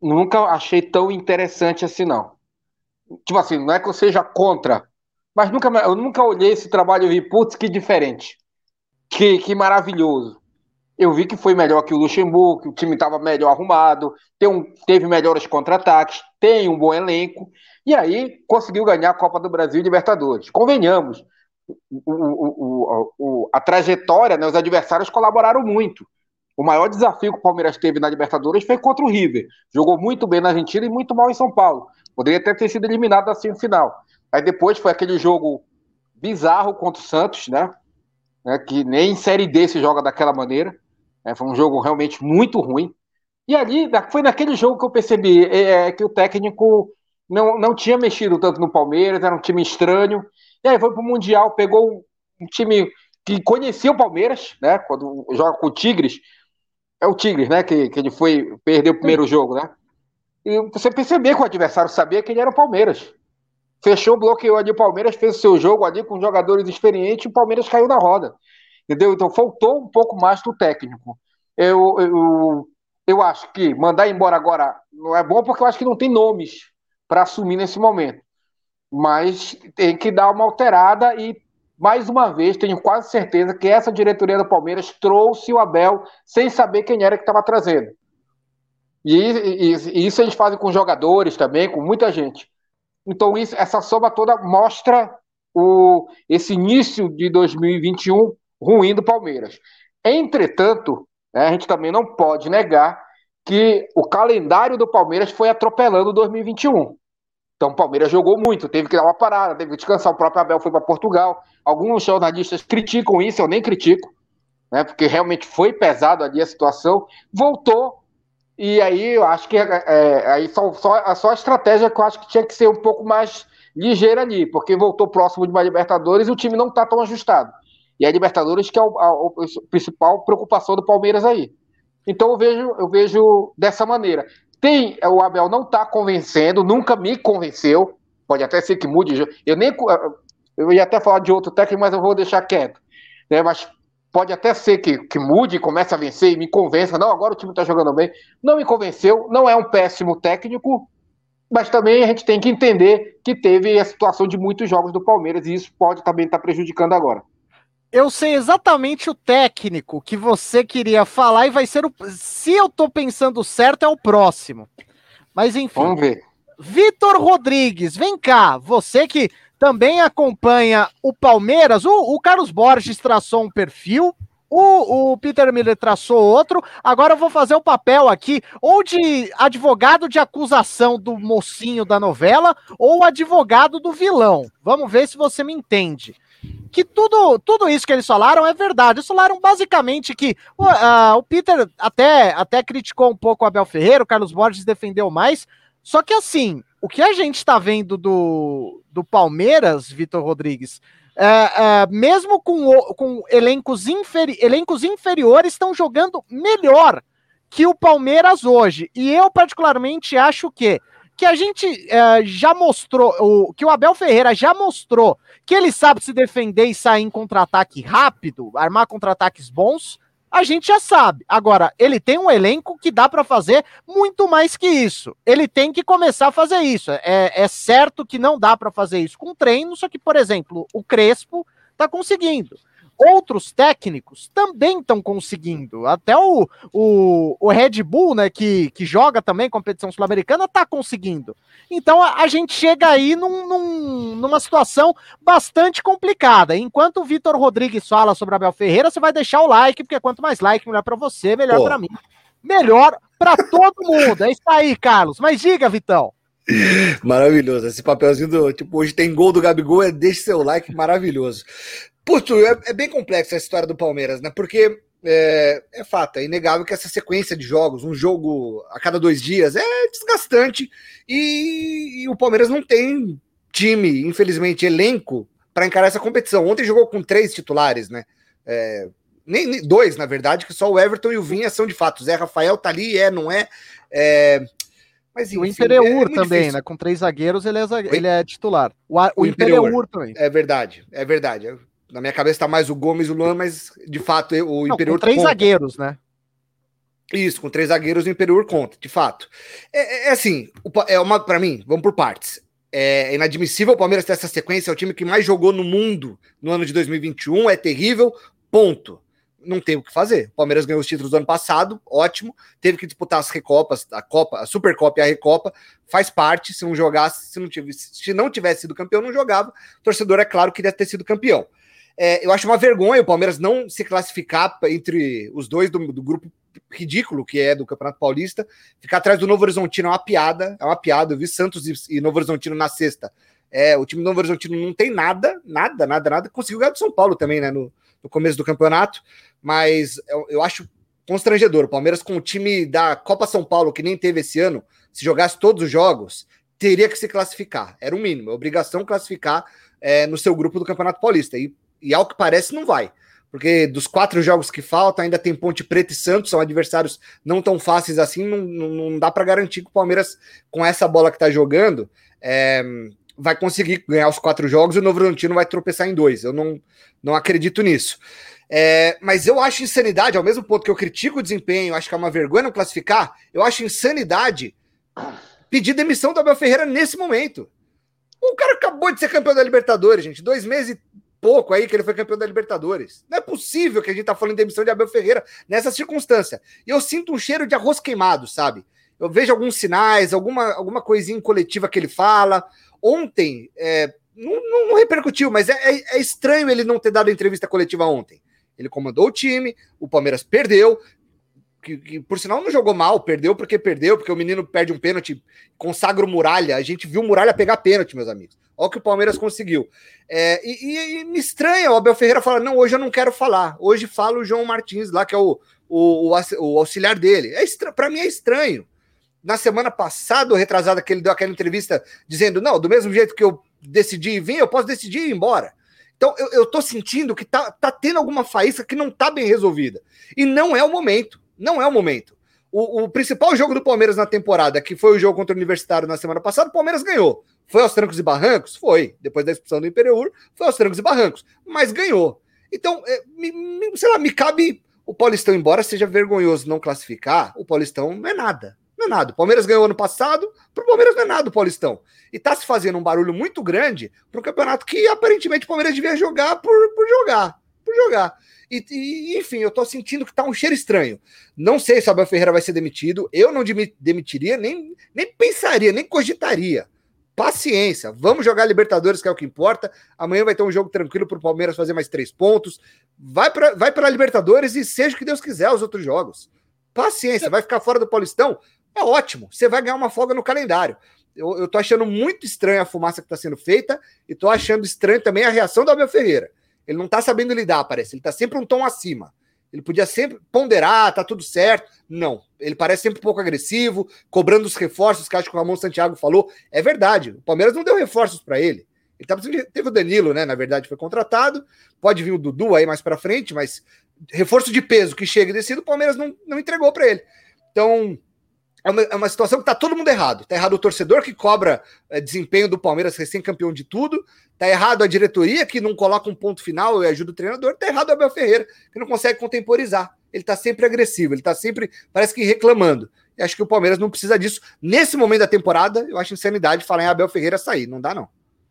Nunca achei tão interessante assim, não. Tipo assim, não é que eu seja contra, mas nunca, eu nunca olhei esse trabalho e vi, putz, que diferente. Que, que maravilhoso. Eu vi que foi melhor que o Luxemburgo, que o time estava melhor arrumado, um, teve melhores contra-ataques, tem um bom elenco, e aí conseguiu ganhar a Copa do Brasil e Libertadores. Convenhamos, o, o, a trajetória, né, os adversários colaboraram muito. O maior desafio que o Palmeiras teve na Libertadores foi contra o River. Jogou muito bem na Argentina e muito mal em São Paulo. Poderia até ter sido eliminado da semifinal. Aí depois foi aquele jogo bizarro contra o Santos, né? né que nem em Série D se joga daquela maneira. Né? Foi um jogo realmente muito ruim. E ali foi naquele jogo que eu percebi é, é, que o técnico não, não tinha mexido tanto no Palmeiras, era um time estranho. E aí foi pro Mundial, pegou um time que conhecia o Palmeiras, né? Quando joga com o Tigres. É o Tigres, né? Que, que ele foi perder o primeiro jogo, né? E você percebia que o adversário sabia que ele era o Palmeiras. Fechou, bloqueou ali o Palmeiras, fez o seu jogo ali com jogadores experientes e o Palmeiras caiu na roda. Entendeu? Então faltou um pouco mais do técnico. Eu, eu, eu acho que mandar embora agora não é bom porque eu acho que não tem nomes para assumir nesse momento mas tem que dar uma alterada e mais uma vez tenho quase certeza que essa diretoria do Palmeiras trouxe o Abel sem saber quem era que estava trazendo. E, e, e, isso eles fazem com jogadores também, com muita gente. Então isso, essa soma toda mostra o, esse início de 2021 ruim do Palmeiras. Entretanto, né, a gente também não pode negar que o calendário do Palmeiras foi atropelando 2021. Então o Palmeiras jogou muito, teve que dar uma parada, teve que descansar. O próprio Abel foi para Portugal. Alguns jornalistas criticam isso, eu nem critico, né? Porque realmente foi pesado ali a situação. Voltou, e aí eu acho que é, é, aí só, só, só a estratégia que eu acho que tinha que ser um pouco mais ligeira ali, porque voltou próximo de uma Libertadores e o time não está tão ajustado. E a Libertadores que é a, a, principal preocupação do Palmeiras aí. Então eu vejo, eu vejo dessa maneira. Tem, o Abel não está convencendo, nunca me convenceu. Pode até ser que mude. Eu nem eu ia até falar de outro técnico, mas eu vou deixar quieto. Né? Mas pode até ser que, que mude, comece a vencer e me convença. Não, agora o time está jogando bem. Não me convenceu. Não é um péssimo técnico, mas também a gente tem que entender que teve a situação de muitos jogos do Palmeiras e isso pode também estar tá prejudicando agora. Eu sei exatamente o técnico que você queria falar e vai ser o. Se eu tô pensando certo, é o próximo. Mas enfim. Vamos ver. Vitor Rodrigues, vem cá. Você que também acompanha o Palmeiras. O, o Carlos Borges traçou um perfil. O, o, Peter Miller traçou outro. Agora eu vou fazer o papel aqui, ou de advogado de acusação do mocinho da novela, ou advogado do vilão. Vamos ver se você me entende que tudo, tudo isso que eles falaram é verdade. Eles falaram basicamente que uh, o Peter até, até criticou um pouco o Abel Ferreira, o Carlos Borges defendeu mais. Só que assim, o que a gente está vendo do, do Palmeiras, Vitor Rodrigues, é, é, mesmo com, com elencos, inferi elencos inferiores, estão jogando melhor que o Palmeiras hoje. E eu, particularmente, acho que que a gente é, já mostrou, o, que o Abel Ferreira já mostrou que ele sabe se defender e sair em contra-ataque rápido, armar contra-ataques bons, a gente já sabe. Agora, ele tem um elenco que dá para fazer muito mais que isso. Ele tem que começar a fazer isso. É, é certo que não dá para fazer isso com treino, só que, por exemplo, o Crespo tá conseguindo outros técnicos também estão conseguindo. Até o, o, o, Red Bull, né, que, que joga também competição sul-americana, está conseguindo. Então a, a, gente chega aí num, num, numa situação bastante complicada. Enquanto o Vitor Rodrigues fala sobre Abel Ferreira, você vai deixar o like, porque quanto mais like, melhor para você, melhor para mim. Melhor para todo mundo. É isso aí, Carlos. Mas diga, Vitão. Maravilhoso. Esse papelzinho do tipo, hoje tem gol do Gabigol, é deixe seu like, maravilhoso. Puto, é, é, bem complexa a história do Palmeiras, né? Porque é, é, fato, é inegável que essa sequência de jogos, um jogo a cada dois dias, é desgastante e, e o Palmeiras não tem time, infelizmente, elenco para encarar essa competição. Ontem jogou com três titulares, né? É, nem, nem, dois, na verdade, que só o Everton e o Vinha são de fato. Zé Rafael tá ali, é, não é. é mas, enfim, o Imperiur é, é também, difícil. né? Com três zagueiros, ele é, ele é titular. O, o, o Imperiur também. É verdade, é verdade na minha cabeça tá mais o Gomes e o Luan, mas de fato o Não, Imperiur. Com três conta. zagueiros, né? Isso, com três zagueiros o Imperiur conta, de fato. É, é, é assim, é uma para mim, vamos por partes. É inadmissível o Palmeiras ter essa sequência, é o time que mais jogou no mundo no ano de 2021, é terrível, ponto. Não tem o que fazer. O Palmeiras ganhou os títulos do ano passado, ótimo. Teve que disputar as recopas, a Copa, a Supercopa e a Recopa. Faz parte. Se não jogasse, se não tivesse, se não tivesse sido campeão, não jogava. O torcedor, é claro, queria ter sido campeão. É, eu acho uma vergonha o Palmeiras não se classificar entre os dois do, do, grupo ridículo que é do Campeonato Paulista. Ficar atrás do Novo Horizontino é uma piada, é uma piada. Eu vi Santos e, e Novo Horizontino na sexta. É, o time do Novo Horizontino não tem nada, nada, nada, nada. Conseguiu ganhar do São Paulo também, né, no, no começo do campeonato. Mas eu, eu acho constrangedor. O Palmeiras com o time da Copa São Paulo, que nem teve esse ano, se jogasse todos os jogos, teria que se classificar. Era o mínimo, é obrigação classificar é, no seu grupo do Campeonato Paulista. E e ao que parece, não vai. Porque dos quatro jogos que faltam, ainda tem Ponte Preta e Santos, são adversários não tão fáceis assim. Não, não, dá para garantir que o Palmeiras, com essa bola que está jogando, é, vai conseguir ganhar os quatro jogos e o Novo Horizontino vai tropeçar em dois. Eu não, não acredito nisso. É, mas eu acho insanidade, ao mesmo ponto que eu critico o desempenho, acho que é uma vergonha não classificar, eu acho insanidade pedir demissão do Abel Ferreira nesse momento. O cara acabou de ser campeão da Libertadores, gente. Dois meses pouco aí que ele foi campeão da Libertadores. Não é possível que a gente tá falando de demissão de Abel Ferreira nessa circunstância. E eu sinto um cheiro de arroz queimado, sabe? Eu vejo alguns sinais, alguma, alguma coisinha coletiva que ele fala. Ontem, é, não, não, repercutiu, mas é, é, é estranho ele não ter dado entrevista coletiva ontem. Ele comandou o time, o Palmeiras perdeu, que, que, por sinal não jogou mal, perdeu porque perdeu, porque o menino perde um pênalti, consagra o Muralha. A gente viu o Muralha pegar pênalti, meus amigos. Olha o que o Palmeiras conseguiu. É, e, e, me estranha, o Abel Ferreira fala: não, hoje eu não quero falar. Hoje fala o João Martins, lá, que é o, o, o auxiliar dele. É Para mim é estranho. Na semana passada, retrasada, que ele deu aquela entrevista dizendo: não, do mesmo jeito que eu decidi vir, eu posso decidir ir embora. Então eu, eu tô sentindo que tá, tá tendo alguma faísca que não tá bem resolvida. E não é o momento. Não é o momento. O, o, principal jogo do Palmeiras na temporada, que foi o jogo contra o Universitário na semana passada, o Palmeiras ganhou. Foi aos trancos e barrancos? Foi. Depois da expulsão do Imperiur, foi aos trancos e barrancos. Mas ganhou. Então, é, me, sei lá, me cabe o Paulistão, embora seja vergonhoso não classificar, o Paulistão não é nada. Não é nada. O Palmeiras ganhou ano passado, para o Palmeiras não é nada o Paulistão. E está se fazendo um barulho muito grande um campeonato que aparentemente o Palmeiras devia jogar por, por jogar. Por jogar. E, e, enfim, eu tô sentindo que tá um cheiro estranho. Não sei se o Abel Ferreira vai ser demitido. Eu não demitiria, nem, nem pensaria, nem cogitaria. Paciência, vamos jogar Libertadores, que é o que importa. Amanhã vai ter um jogo tranquilo para o Palmeiras fazer mais três pontos. Vai para vai a Libertadores e seja o que Deus quiser os outros jogos. Paciência, vai ficar fora do Paulistão? É ótimo, você vai ganhar uma folga no calendário. Eu, eu tô achando muito estranha a fumaça que está sendo feita e tô achando estranho também a reação do Abel Ferreira. Ele não tá sabendo lidar, parece. Ele tá sempre um tom acima. Ele podia sempre ponderar, tá tudo certo. Não. Ele parece sempre um pouco agressivo, cobrando os reforços que acho que o Ramon Santiago falou. É verdade. O Palmeiras não deu reforços para ele. Ele tá teve o Danilo, né? Na verdade, foi contratado. Pode vir o Dudu aí mais para frente, mas reforço de peso que chega e decide, o Palmeiras não, não entregou para ele. Então, é uma, é uma, situação que tá todo mundo errado. Tá errado o torcedor que cobra é, desempenho do Palmeiras recém-campeão de tudo. Tá errado a diretoria que não coloca um ponto final e ajuda o treinador. Tá errado o Abel Ferreira, que não consegue contemporizar. Ele tá sempre agressivo, ele tá sempre, parece que reclamando. E acho que o Palmeiras não precisa disso. Nesse momento da temporada, eu acho insanidade falar em Abel Ferreira sair. Não dá, não.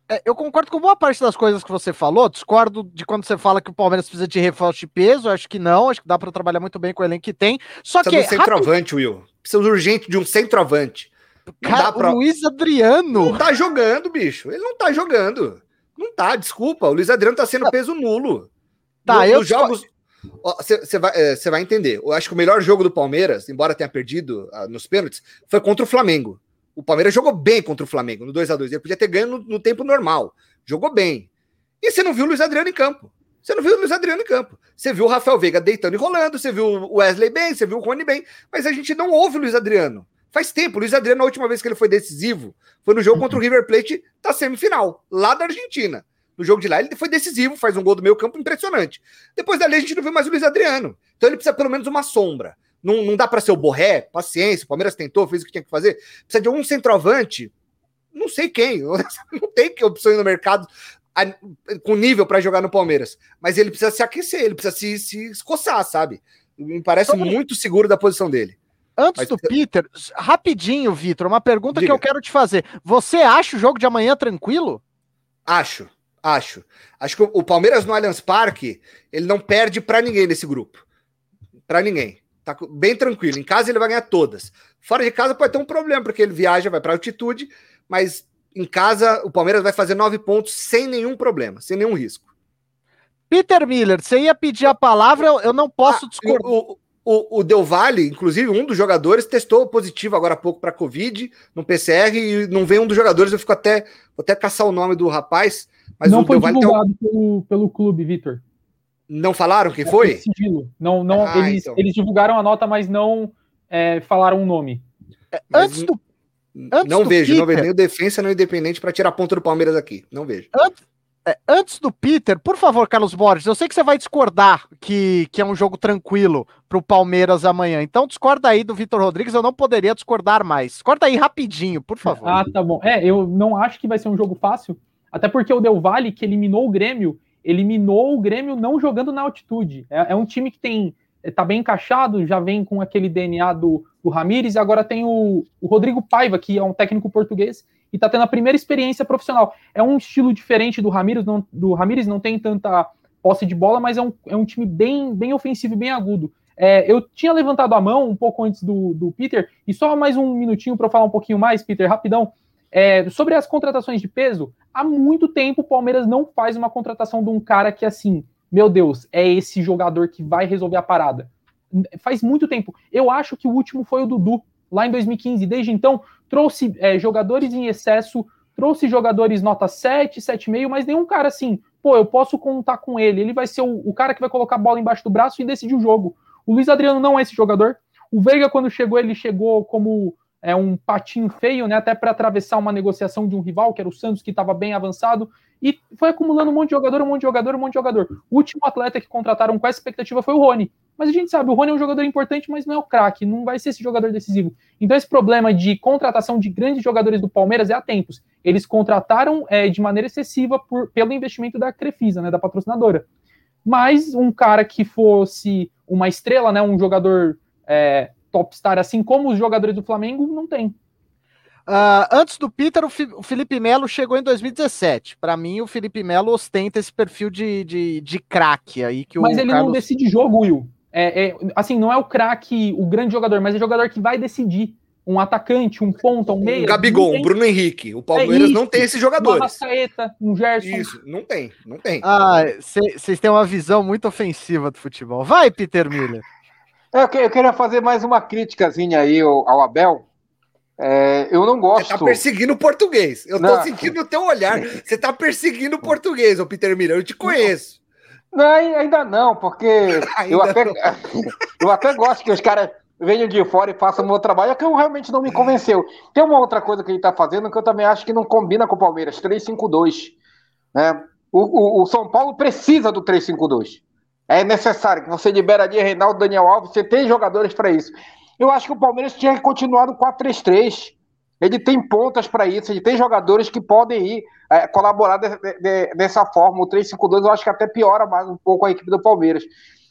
É, eu concordo com boa parte das coisas que você falou. Discordo de quando você fala que o Palmeiras precisa de reforço de peso. Acho que não. Acho que dá para trabalhar muito bem com o elenco que tem. Só precisa que. Um centroavante, Will. Precisa urgente de um centroavante. Cara, pra... o Luiz Adriano. Não tá jogando, bicho. Ele não tá jogando. Não tá, desculpa. O Luiz Adriano tá sendo peso nulo. Tá, no, eu. Nos jogos. Você vai, é, vai entender. Eu acho que o melhor jogo do Palmeiras, embora tenha perdido uh, nos pênaltis, foi contra o Flamengo. O Palmeiras jogou bem contra o Flamengo no 2 a 2 Ele podia ter ganho no, no tempo normal. Jogou bem. E você não viu o Luiz Adriano em campo. Você não viu o Luiz Adriano em campo. Você viu o Rafael Veiga deitando e rolando, você viu o Wesley bem, você viu o Rony bem, mas a gente não ouve o Luiz Adriano. Faz tempo. O Luiz Adriano, a última vez que ele foi decisivo, foi no jogo contra o uhum. River Plate da semifinal, lá da Argentina. No jogo de lá, ele foi decisivo, faz um gol do meio campo impressionante. Depois dali, a gente não viu mais o Luiz Adriano. Então ele precisa pelo menos uma sombra. Não, não dá para ser o Borré, paciência. O Palmeiras tentou, fez o que tinha que fazer. Precisa de um centroavante não sei quem, não tem opções no mercado com nível para jogar no Palmeiras, mas ele precisa se aquecer, ele precisa se, se escoçar, sabe? Me parece então, muito seguro da posição dele. Antes mas, do Peter, rapidinho, Vitor, uma pergunta diga. que eu quero te fazer. Você acha o jogo de amanhã tranquilo? Acho, acho. Acho que o Palmeiras no Allianz Parque, ele não perde para ninguém nesse grupo. Para ninguém. Tá bem tranquilo. Em casa ele vai ganhar todas. Fora de casa pode ter um problema, porque ele viaja, vai para altitude, mas em casa, o Palmeiras vai fazer nove pontos sem nenhum problema, sem nenhum risco. Peter Miller, você ia pedir a palavra, eu não posso ah, discordar. O, o, o Del Valle, inclusive, um dos jogadores testou positivo agora há pouco para Covid no PCR e não vem um dos jogadores. Eu fico até, vou até caçar o nome do rapaz. Mas não o foi Del divulgado um... pelo, pelo clube, Vitor. Não falaram quem foi? Sigilo. Não, não, ah, eles, então. eles divulgaram a nota, mas não é, falaram o um nome. É, antes do Antes não vejo, Peter, não vejo nem o defensa nem o independente para tirar a ponta do Palmeiras aqui. Não vejo. Antes, é, antes, do Peter, por favor, Carlos Borges, eu sei que você vai discordar que, que é um jogo tranquilo para o Palmeiras amanhã. Então discorda aí do Vitor Rodrigues, eu não poderia discordar mais. Discorda aí rapidinho, por favor. Ah, tá bom. É, eu não acho que vai ser um jogo fácil, até porque o Del Valle, que eliminou o Grêmio, eliminou o Grêmio não jogando na altitude. É, é um time que tem tá bem encaixado, já vem com aquele DNA do, do Ramires, e agora tem o, o Rodrigo Paiva, que é um técnico português, e tá tendo a primeira experiência profissional. É um estilo diferente do Ramires, não, do Ramires não tem tanta posse de bola, mas é um, é um time bem, bem ofensivo e bem agudo. É, eu tinha levantado a mão um pouco antes do, do Peter, e só mais um minutinho para falar um pouquinho mais, Peter, rapidão. É, sobre as contratações de peso, há muito tempo o Palmeiras não faz uma contratação de um cara que, assim, meu Deus, é esse jogador que vai resolver a parada. Faz muito tempo. Eu acho que o último foi o Dudu, lá em 2015. Desde então, trouxe é, jogadores em excesso, trouxe jogadores nota 7, 7,5, mas nenhum cara assim, pô, eu posso contar com ele. Ele vai ser o, o cara que vai colocar a bola embaixo do braço e decidir o jogo. O Luiz Adriano não é esse jogador. O Veiga, quando chegou, ele chegou como é, um patinho feio, né? Até para atravessar uma negociação de um rival, que era o Santos, que estava bem avançado e foi acumulando um monte de jogador, um monte de jogador, um monte de jogador. O último atleta que contrataram com essa expectativa foi o Rony, Mas a gente sabe, o Rony é um jogador importante, mas não é o craque, não vai ser esse jogador decisivo. Então esse problema de contratação de grandes jogadores do Palmeiras é há tempos. Eles contrataram é, de maneira excessiva por, pelo investimento da Crefisa, né, da patrocinadora. Mas um cara que fosse uma estrela, né, um jogador é, topstar, assim como os jogadores do Flamengo, não tem. Uh, antes do Peter, o, Fi o Felipe Melo chegou em 2017. Para mim, o Felipe Melo ostenta esse perfil de, de, de craque aí que Mas o ele Carlos... não decide jogo, Will. É, é, assim, não é o craque, o grande jogador, mas é o jogador que vai decidir. Um atacante, um ponta, um meio. Um Gabigol, um Bruno Henrique. O Palmeiras é não tem esses jogadores. Um Arrascaeta, um Gerson. Isso, não tem, não tem. Ah, vocês têm uma visão muito ofensiva do futebol. Vai, Peter Miller. É, eu, queria fazer mais uma críticazinha aí ao, Abel. É, eu não gosto. Você tá perseguindo o português. Eu não. tô sentindo o teu olhar. Você tá perseguindo o português, ô Peter Miller. Eu te conheço. Não, ainda não, porque eu, até, não. eu até gosto que os caras venham de fora e façam o meu trabalho, é que eu realmente não me convenceu. Tem uma outra coisa que ele tá fazendo que eu também acho que não combina com o Palmeiras, 3-5-2. Né? O, o, o São Paulo precisa do 3-5-2. É necessário que você libera ali Reinaldo, Daniel Alves, você tem jogadores para isso. Eu acho que o Palmeiras tinha que continuar no 4-3-3. Ele tem pontas para isso, ele tem jogadores que podem ir é, colaborar de, de, dessa forma. O 3-5-2 eu acho que até piora mais um pouco a equipe do Palmeiras.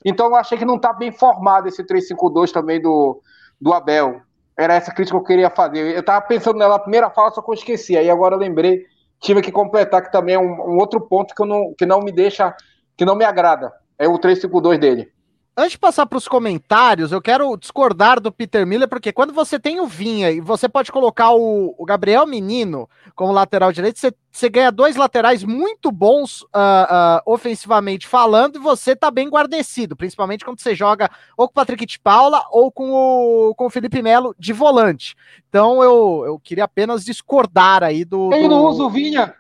Então eu achei que não está bem formado esse 3-5-2 também do, do Abel. Era essa crítica que eu queria fazer. Eu estava pensando nela na primeira fala, só que eu esqueci. Aí agora eu lembrei, tive que completar que também é um, um outro ponto que, não, que não me deixa, que não me agrada. É o 3-5-2 dele. Antes de passar para os comentários, eu quero discordar do Peter Miller, porque quando você tem o Vinha e você pode colocar o, o Gabriel Menino como lateral direito, você, você ganha dois laterais muito bons uh, uh, ofensivamente falando, e você tá bem guarnecido, principalmente quando você joga ou com o Patrick de Paula ou com o, com o Felipe Melo de volante. Então eu, eu queria apenas discordar aí do. Ele do... não usa o Vinha.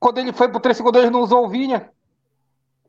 Quando ele foi pro 3-5-2, ele não usou o Vinha.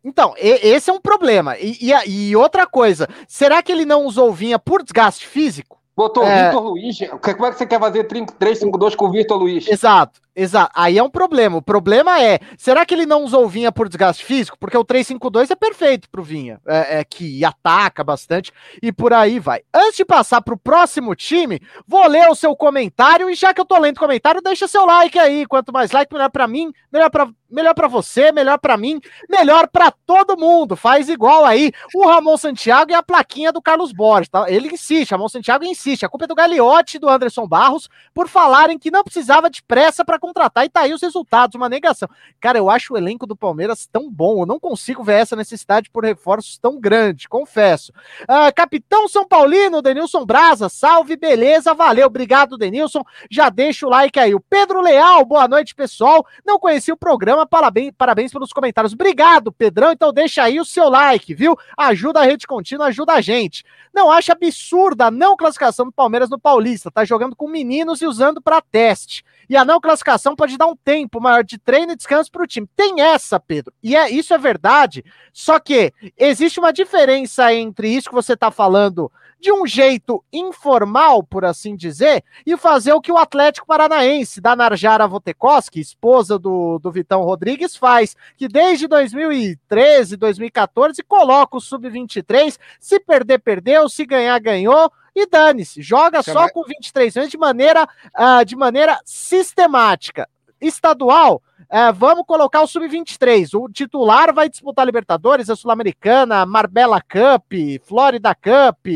Então, esse é um problema. E, e, e, outra coisa, será que ele não usou vinha por desgaste físico? Botou é... o Vitor Luiz. Como é que você quer fazer 3-5-2 com o Vitor Luiz? Exato. Exato. Aí é um problema. O problema é, será que ele não usou o Vinha por desgaste físico? Porque o 352 é perfeito pro Vinha, é, é, que ataca bastante e por aí vai. Antes de passar pro próximo time, vou ler o seu comentário e já que eu tô lendo comentário, deixa seu like aí. Quanto mais like, melhor para mim, melhor para melhor para você, melhor para mim, melhor para todo mundo. Faz igual aí o Ramon Santiago e a plaquinha do Carlos Borges, tá? Ele insiste, Ramon Santiago insiste. A culpa é do Gagliotti e do Anderson Barros por falarem que não precisava de pressa para contratar e tá aí os resultados, uma negação. Cara, eu acho o elenco do Palmeiras tão bom, eu não consigo ver essa necessidade por reforços tão grande, confesso. Uh, Capitão São Paulino, Denilson Braza, salve, beleza, valeu, obrigado, Denilson. Já deixa o like aí. O Pedro Leal, boa noite, pessoal. Não conheci o programa, parabéns, parabéns pelos comentários. Obrigado, Pedrão. Então deixa aí o seu like, viu? Ajuda a rede contínua, ajuda a gente. Não acha absurda a não classificação do Palmeiras no Paulista, tá jogando com meninos e usando para teste. E a não classificação pode dar um tempo maior de treino e descanso para o time. Tem essa, Pedro. E é, isso é verdade. Só que existe uma diferença entre isso que você está falando de um jeito informal, por assim dizer, e fazer o que o Atlético Paranaense, da Narjara Votekoski, esposa do, do Vitão Rodrigues, faz, que desde 2013, 2014, coloca o Sub-23, se perder, perdeu, se ganhar, ganhou, e dane-se, joga Chama... só com 23 anos de maneira, uh, de maneira sistemática. Estadual, uh, vamos colocar o Sub-23. O titular vai disputar a Libertadores, a Sul-Americana, Marbella Cup, Florida Cup,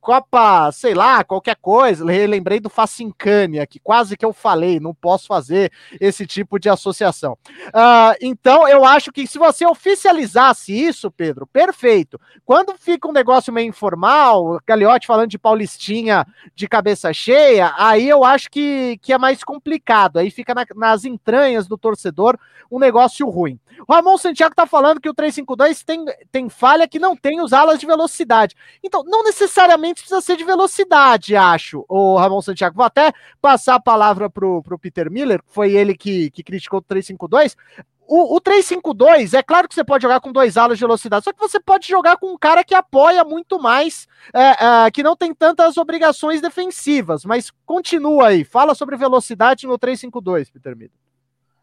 Copa, sei lá, qualquer coisa. Lembrei do Facincânia, que quase que eu falei, não posso fazer esse tipo de associação. Uh, então, eu acho que se você oficializasse isso, Pedro, perfeito. Quando fica um negócio meio informal, Galiote falando de Paulistinha de cabeça cheia, aí eu acho que, que é mais complicado. Aí fica na, nas entranhas do torcedor um negócio ruim. O Ramon Santiago tá falando que o 352 tem, tem falha que não tem os alas de velocidade. Então, não necessariamente precisa ser de velocidade, acho, o Ramon Santiago. Vou até passar a palavra pro, pro Peter Miller, que foi ele que, que criticou o 352. O, o 352, é claro que você pode jogar com dois alas de velocidade, só que você pode jogar com um cara que apoia muito mais, é, é, que não tem tantas obrigações defensivas. Mas continua aí, fala sobre velocidade no 352, Peter Miller.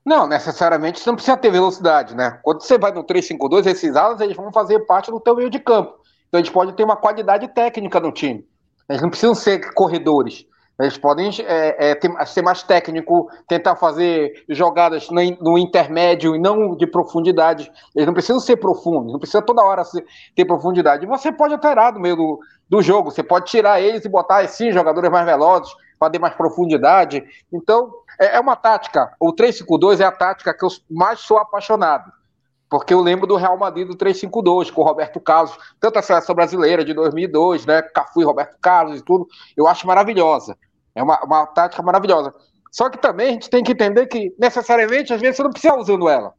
Não, necessariamente você não precisa ter velocidade, né? Quando você vai no 3-5-2, esses alas eles vão fazer parte do teu meio de campo. Então eles podem ter uma qualidade técnica no time. Eles não precisam ser corredores. Eles podem é, é, ter, ser mais técnico, tentar fazer jogadas no, no, intermédio e não de profundidade. Eles não precisam ser profundos, não precisa toda hora ter profundidade. Você pode alterar no meio do, do jogo, você pode tirar eles e botar, assim, jogadores mais velozes, para ter mais profundidade. Então, é, é uma tática. O 3-5-2 é a tática que eu mais sou apaixonado. Porque eu lembro do Real Madrid do 3-5-2, com o Roberto Carlos, tanto a seleção brasileira de 2002, né? Cafu e Roberto Carlos e tudo, eu acho maravilhosa. É uma, uma tática maravilhosa. Só que também a gente tem que entender que, necessariamente, às vezes você não precisa usando ela.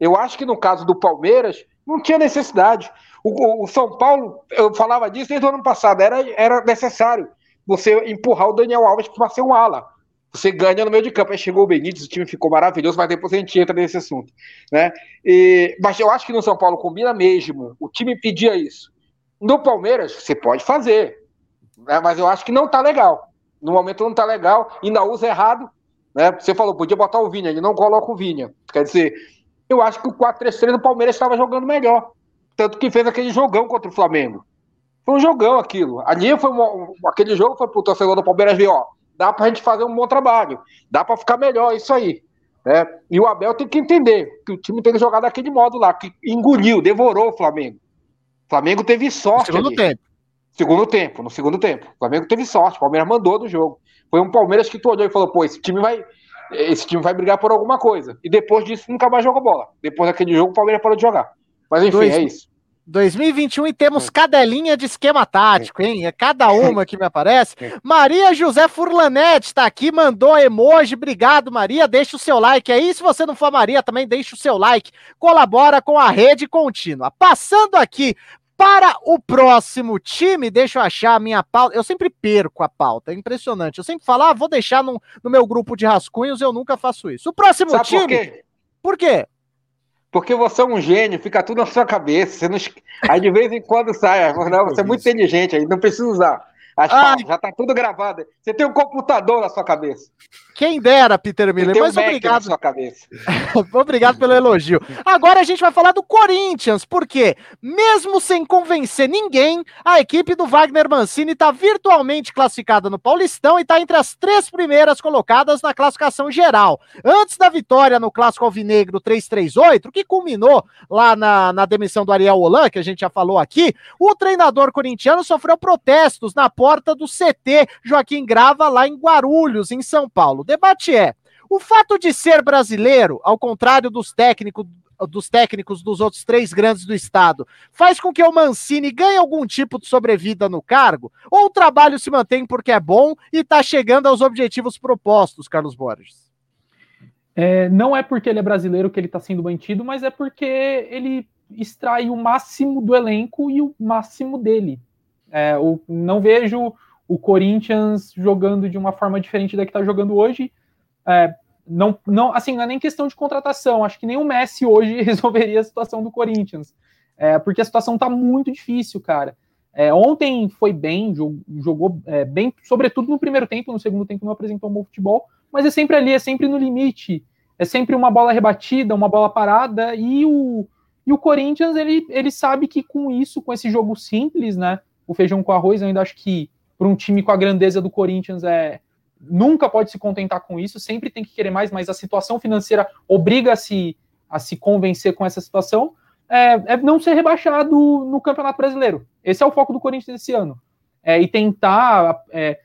Eu acho que no caso do Palmeiras, não tinha necessidade. O, o, São Paulo, eu falava disso desde o ano passado, era, era necessário você empurrar o Daniel Alves para ser um ala. Você ganha no meio de campo. Aí chegou o Benítez, o time ficou maravilhoso, mas depois a gente entra nesse assunto. Né? E, mas eu acho que no São Paulo combina mesmo. O time pedia isso. No Palmeiras, você pode fazer. Né? Mas eu acho que não tá legal. No momento não tá legal, ainda usa errado. Né? Você falou, podia botar o Vinha, ele não coloca o Vinha. Quer dizer, eu acho que o 4-3-3 do Palmeiras estava jogando melhor. Tanto que fez aquele jogão contra o Flamengo. Foi um jogão aquilo. Ali foi uma, aquele jogo foi pro torcedor do Palmeiras ver, ó, dá pra gente fazer um bom trabalho, dá para ficar melhor, isso aí. Né? E o Abel tem que entender que o time tem que jogar daquele modo lá, que engoliu, devorou o Flamengo. O Flamengo teve sorte. No segundo ali. tempo. Segundo tempo, no segundo tempo. O Flamengo teve sorte, o Palmeiras mandou do jogo. Foi um Palmeiras que tu olhou e falou, pô, esse time vai. Esse time vai brigar por alguma coisa. E depois disso nunca mais jogou bola. Depois daquele jogo, o Palmeiras parou de jogar. Mas enfim, Dois... é isso. 2021 e temos cadelinha de esquema tático, hein? É cada uma que me aparece. Maria José Furlanete está aqui, mandou emoji. Obrigado, Maria. Deixa o seu like aí. Se você não for Maria, também deixa o seu like. Colabora com a rede contínua. Passando aqui para o próximo time, deixa eu achar a minha pauta. Eu sempre perco a pauta, é impressionante. Eu sempre falo, ah, vou deixar no, no meu grupo de rascunhos, eu nunca faço isso. O próximo Sabe time. Por quê? Por quê? Porque você é um gênio, fica tudo na sua cabeça. Você não... Aí de vez em quando sai, não, você é muito inteligente, aí não precisa usar. As ah, já tá tudo gravado. Você tem um computador na sua cabeça. Quem dera, Peter Miller, tem mas um obrigado. Na sua cabeça. obrigado pelo elogio. Agora a gente vai falar do Corinthians, porque mesmo sem convencer ninguém, a equipe do Wagner Mancini está virtualmente classificada no Paulistão e está entre as três primeiras colocadas na classificação geral. Antes da vitória no clássico alvinegro 338, que culminou lá na, na demissão do Ariel Holan, que a gente já falou aqui, o treinador corintiano sofreu protestos na porta do CT Joaquim Grava, lá em Guarulhos, em São Paulo. O debate é: o fato de ser brasileiro, ao contrário dos técnicos dos técnicos dos outros três grandes do estado, faz com que o Mancini ganhe algum tipo de sobrevida no cargo? Ou o trabalho se mantém porque é bom e está chegando aos objetivos propostos, Carlos Borges? É, não é porque ele é brasileiro que ele está sendo mantido, mas é porque ele extrai o máximo do elenco e o máximo dele. É, não vejo o Corinthians jogando de uma forma diferente da que está jogando hoje. É, não, não, assim, não é nem questão de contratação. Acho que nem o Messi hoje resolveria a situação do Corinthians. É, porque a situação está muito difícil, cara. É, ontem foi bem, jogou, jogou é, bem, sobretudo no primeiro tempo, no segundo tempo não apresentou um bom futebol, mas é sempre ali, é sempre no limite. É sempre uma bola rebatida, uma bola parada, e o, e o Corinthians, ele, ele sabe que com isso, com esse jogo simples, né, o feijão com arroz. Eu ainda acho que para um time com a grandeza do Corinthians é nunca pode se contentar com isso, sempre tem que querer mais, mas a situação financeira obriga a se, a se convencer com essa situação. É, é não ser rebaixado no Campeonato Brasileiro. Esse é o foco do Corinthians esse ano. É, e tentar é,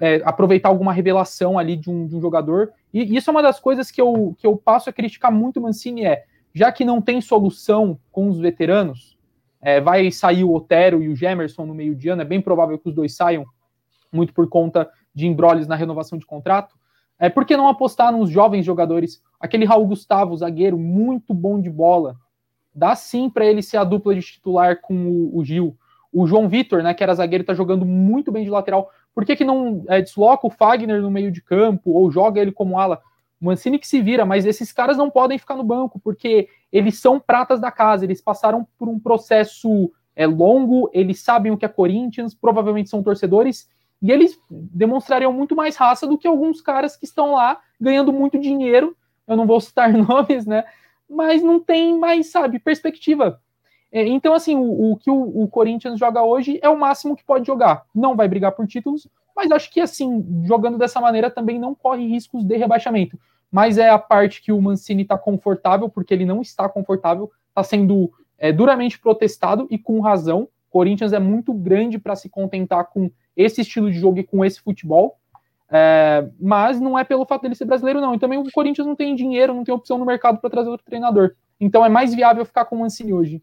é, aproveitar alguma revelação ali de um, de um jogador. E isso é uma das coisas que eu, que eu passo a criticar muito o Mancini é, já que não tem solução com os veteranos, é, vai sair o Otero e o Gemerson no meio de ano, é bem provável que os dois saiam, muito por conta de embrólios na renovação de contrato. É, por que não apostar nos jovens jogadores? Aquele Raul Gustavo, zagueiro, muito bom de bola. Dá sim para ele ser a dupla de titular com o, o Gil. O João Vitor, né, que era zagueiro, está jogando muito bem de lateral. Por que, que não é, desloca o Fagner no meio de campo ou joga ele como ala? O Mancini que se vira, mas esses caras não podem ficar no banco, porque eles são pratas da casa, eles passaram por um processo é, longo, eles sabem o que é Corinthians, provavelmente são torcedores, e eles demonstrariam muito mais raça do que alguns caras que estão lá ganhando muito dinheiro eu não vou citar nomes, né? Mas não tem mais, sabe, perspectiva. É, então, assim, o, o que o, o, Corinthians joga hoje é o máximo que pode jogar. Não vai brigar por títulos, mas acho que, assim, jogando dessa maneira também não corre riscos de rebaixamento. Mas é a parte que o Mancini está confortável, porque ele não está confortável, está sendo é, duramente protestado e com razão. Corinthians é muito grande para se contentar com esse estilo de jogo e com esse futebol. É, mas não é pelo fato dele ser brasileiro, não. E também o Corinthians não tem dinheiro, não tem opção no mercado para trazer outro treinador. Então é mais viável ficar com o Mancini hoje.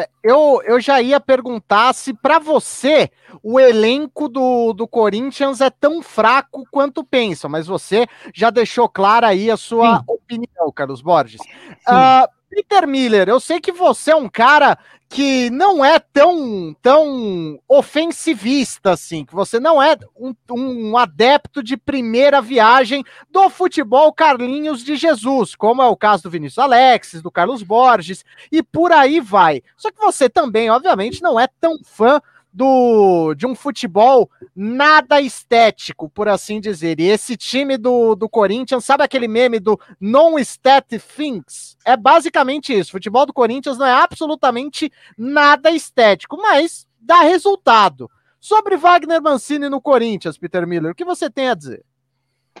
É, eu, eu já ia perguntar se para você o elenco do, do Corinthians é tão fraco quanto pensam, mas você já deixou clara aí a sua Sim. opinião, Carlos Borges. Uh, Peter Miller, eu sei que você é um cara que não é tão, tão ofensivista assim, que você não é um, um, adepto de primeira viagem do futebol Carlinhos de Jesus, como é o caso do Vinícius Alexis, do Carlos Borges, e por aí vai. Só que você também, obviamente, não é tão fã do, de um futebol nada estético, por assim dizer. E esse time do, do Corinthians, sabe aquele meme do non-stat things? É basicamente isso. O futebol do Corinthians não é absolutamente nada estético, mas dá resultado. Sobre Wagner Mancini no Corinthians, Peter Miller, o que você tem a dizer?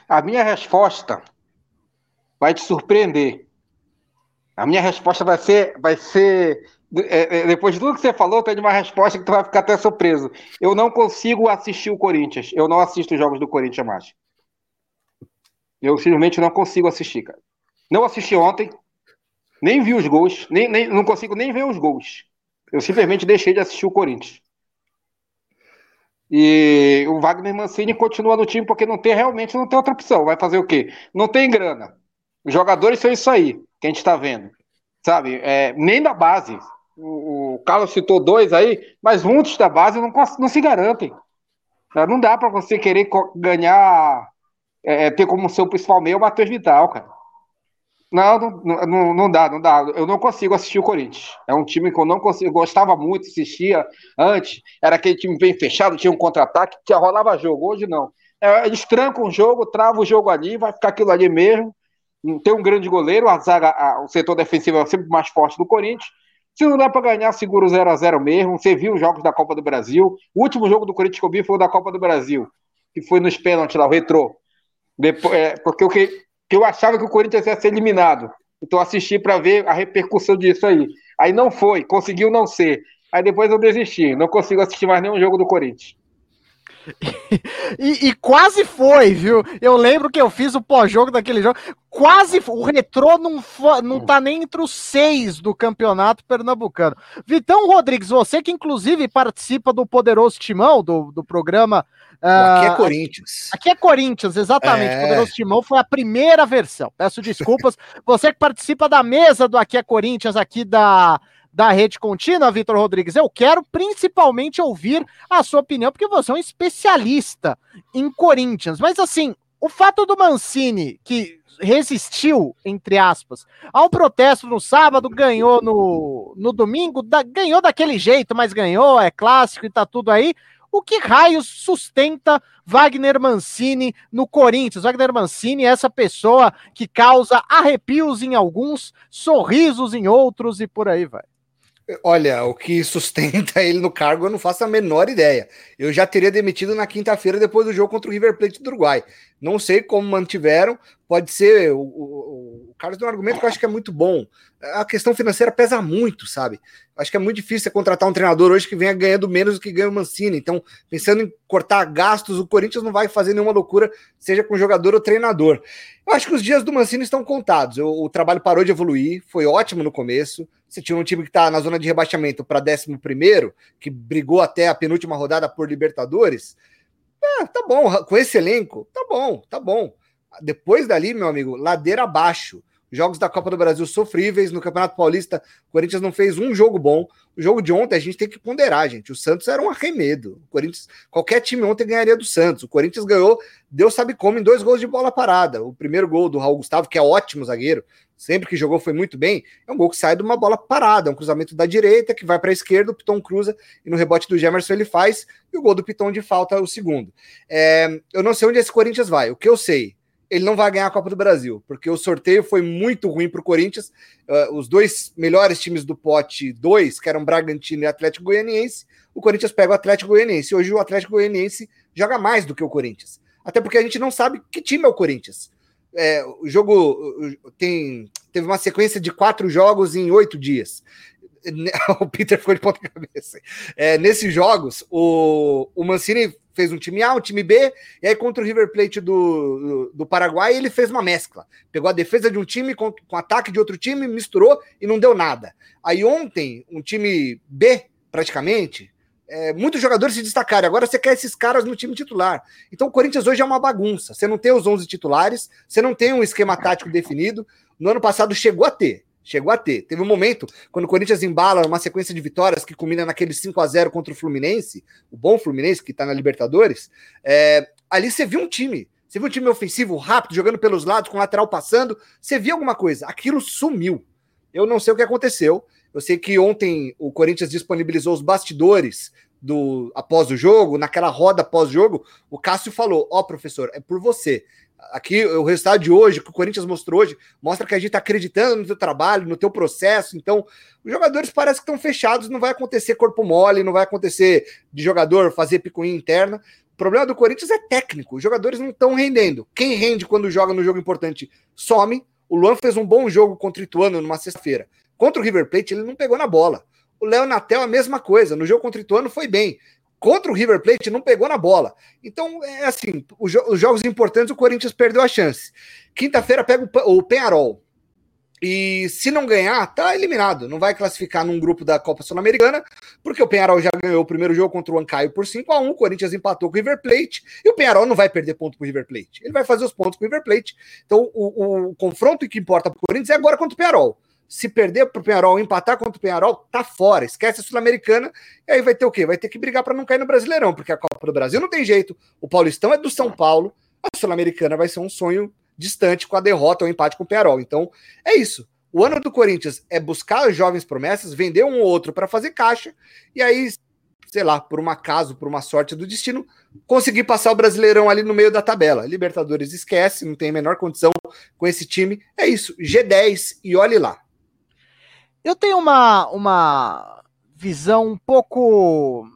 A minha resposta vai te surpreender. A minha resposta vai ser, vai ser é, é, depois de tudo que você falou, tem uma resposta que tu vai ficar até surpreso. Eu não consigo assistir o Corinthians. Eu não assisto os jogos do Corinthians mais. Eu simplesmente não consigo assistir, cara. Não assisti ontem, nem vi os gols, nem, nem, não consigo nem ver os gols. Eu simplesmente deixei de assistir o Corinthians. E o Wagner Mancini continua no time porque não tem realmente não tem outra opção. Vai fazer o quê? Não tem grana. Os jogadores são isso aí que a gente está vendo. Sabe? É, nem da base o, Carlos citou dois aí, mas muitos da base não, não se garantem. Né? Não dá para você querer ganhar, é, é, ter como seu principal meio o Matheus Vital, cara. Não, não, não, não, dá, não dá. Eu não consigo assistir o Corinthians. É um time que eu não consigo. Eu gostava muito, assistia antes. Era aquele time bem fechado, tinha um contra-ataque, que rolava jogo. Hoje não. É, eles trancam o jogo, travam o jogo ali, vai ficar aquilo ali mesmo. Tem um grande goleiro, a zaga, a, o setor defensivo é sempre mais forte do Corinthians. Se não dá para ganhar, segura o 0 a 0 mesmo. Você viu os jogos da Copa do Brasil. O último jogo do Corinthians que eu vi foi o da Copa do Brasil, que foi nos pênaltis lá, o retrô. Depois, é, porque eu, que, eu achava que o Corinthians ia ser eliminado. Então assisti para ver a repercussão disso aí. Aí não foi, conseguiu não ser. Aí depois eu desisti, não consigo assistir mais nenhum jogo do Corinthians. E, e, quase foi, viu? Eu lembro que eu fiz o pós-jogo daquele jogo. Quase o retrô não, não tá nem entre os seis do campeonato pernambucano. Vitão Rodrigues, você que inclusive participa do Poderoso Timão, do, do programa. aqui é Corinthians. Aqui é Corinthians, exatamente. É. Poderoso Timão foi a primeira versão. Peço desculpas. você que participa da mesa do Aqui é Corinthians, aqui da da rede contínua, Vitor Rodrigues. Eu quero principalmente ouvir a sua opinião, porque você é um especialista em Corinthians. Mas assim, o fato do Mancini, que resistiu, entre aspas, ao protesto no sábado, ganhou no, no domingo, da, ganhou daquele jeito, mas ganhou, é clássico e tá tudo aí. O que raios sustenta Wagner Mancini no Corinthians? Wagner Mancini é essa pessoa que causa arrepios em alguns, sorrisos em outros e por aí vai. Olha, o que sustenta ele no cargo eu não faço a menor ideia. Eu já teria demitido na quinta-feira depois do jogo contra o River Plate do Uruguai. Não sei como mantiveram. Pode ser. O, o, o Carlos tem um argumento que eu acho que é muito bom. A questão financeira pesa muito, sabe? Acho que é muito difícil você contratar um treinador hoje que venha ganhando menos do que ganha o Mancini. Então, pensando em cortar gastos, o Corinthians não vai fazer nenhuma loucura, seja com jogador ou treinador. Eu acho que os dias do Mancini estão contados. O, o trabalho parou de evoluir, foi ótimo no começo. Você tinha um time que está na zona de rebaixamento para 11, que brigou até a penúltima rodada por Libertadores. É, tá bom, com esse elenco, tá bom, tá bom. Depois dali, meu amigo, ladeira abaixo. Jogos da Copa do Brasil sofríveis, no Campeonato Paulista, o Corinthians não fez um jogo bom. O jogo de ontem a gente tem que ponderar, gente. O Santos era um arremedo. O Corinthians, qualquer time ontem ganharia do Santos. O Corinthians ganhou, Deus sabe como, em dois gols de bola parada. O primeiro gol do Raul Gustavo, que é ótimo zagueiro, sempre que jogou foi muito bem, é um gol que sai de uma bola parada, é um cruzamento da direita que vai para a esquerda, o Piton cruza e no rebote do Gemerson ele faz, e o gol do Piton de falta é o segundo. É, eu não sei onde esse Corinthians vai, o que eu sei, ele não vai ganhar a Copa do Brasil, porque o sorteio foi muito ruim para o Corinthians. Uh, os dois melhores times do pote 2, que eram Bragantino e Atlético Goianiense, o Corinthians pega o Atlético Goianiense. Hoje o Atlético Goianiense joga mais do que o Corinthians. Até porque a gente não sabe que time é o Corinthians. É, o jogo tem, teve uma sequência de quatro jogos em oito dias. o Peter ficou de ponta cabeça. É, nesses jogos, o, o Mancini fez um time A, um time B, e aí contra o River Plate do, do, do Paraguai ele fez uma mescla. Pegou a defesa de um time com, com ataque de outro time, misturou e não deu nada. Aí ontem, um time B, praticamente, é, muitos jogadores se destacaram. Agora você quer esses caras no time titular. Então o Corinthians hoje é uma bagunça. Você não tem os 11 titulares, você não tem um esquema tático definido. No ano passado chegou a ter. Chegou a ter. Teve um momento, quando o Corinthians embala uma sequência de vitórias que culmina naquele 5 a 0 contra o Fluminense, o bom Fluminense que está na Libertadores. É, ali você viu um time. Você viu um time ofensivo rápido, jogando pelos lados, com o lateral passando. Você viu alguma coisa. Aquilo sumiu. Eu não sei o que aconteceu. Eu sei que ontem o Corinthians disponibilizou os bastidores do após o jogo, naquela roda pós-jogo, o Cássio falou: Ó, oh, professor, é por você. Aqui, o resultado de hoje, que o Corinthians mostrou hoje, mostra que a gente está acreditando no teu trabalho, no teu processo. Então, os jogadores parecem que estão fechados, não vai acontecer corpo mole, não vai acontecer de jogador fazer picuinha interna. O problema do Corinthians é técnico, os jogadores não estão rendendo. Quem rende quando joga no jogo importante some. O Luan fez um bom jogo contra o Ituano numa sexta-feira. Contra o River Plate, ele não pegou na bola. O Léo Natel, a mesma coisa. No jogo contra o Ituano foi bem. Contra o River Plate, não pegou na bola. Então, é assim: os, jo os jogos importantes, o Corinthians perdeu a chance. Quinta-feira pega o, o Penharol. E se não ganhar, tá eliminado. Não vai classificar num grupo da Copa Sul-Americana, porque o Penharol já ganhou o primeiro jogo contra o Ancaio por 5 a 1 O Corinthians empatou com o River Plate. E o Penharol não vai perder ponto pro River Plate. Ele vai fazer os pontos com o River Plate. Então, o, o, o confronto que importa pro Corinthians é agora contra o Penharol se perder para o Penharol, empatar contra o Penharol, tá fora. Esquece a Sul-Americana. E aí vai ter o quê? Vai ter que brigar para não cair no Brasileirão, porque a Copa do Brasil não tem jeito. O Paulistão é do São Paulo. A Sul-Americana vai ser um sonho distante com a derrota ou empate com o Penharol. Então, é isso. O ano do Corinthians é buscar jovens promessas, vender um ou outro para fazer caixa, e aí, sei lá, por um acaso, por uma sorte do destino, conseguir passar o Brasileirão ali no meio da tabela. Libertadores esquece, não tem a menor condição com esse time. É isso, G10 e olhe lá. Eu tenho uma, uma visão um pouco.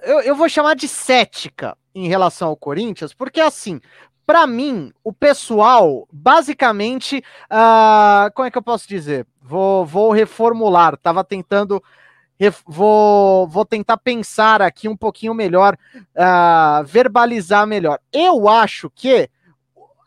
Eu, eu vou chamar de cética em relação ao Corinthians, porque assim, para mim, o pessoal, basicamente, uh, como é que eu posso dizer? Vou, vou reformular, tava tentando. Vou, vou tentar pensar aqui um pouquinho melhor, uh, verbalizar melhor. Eu acho que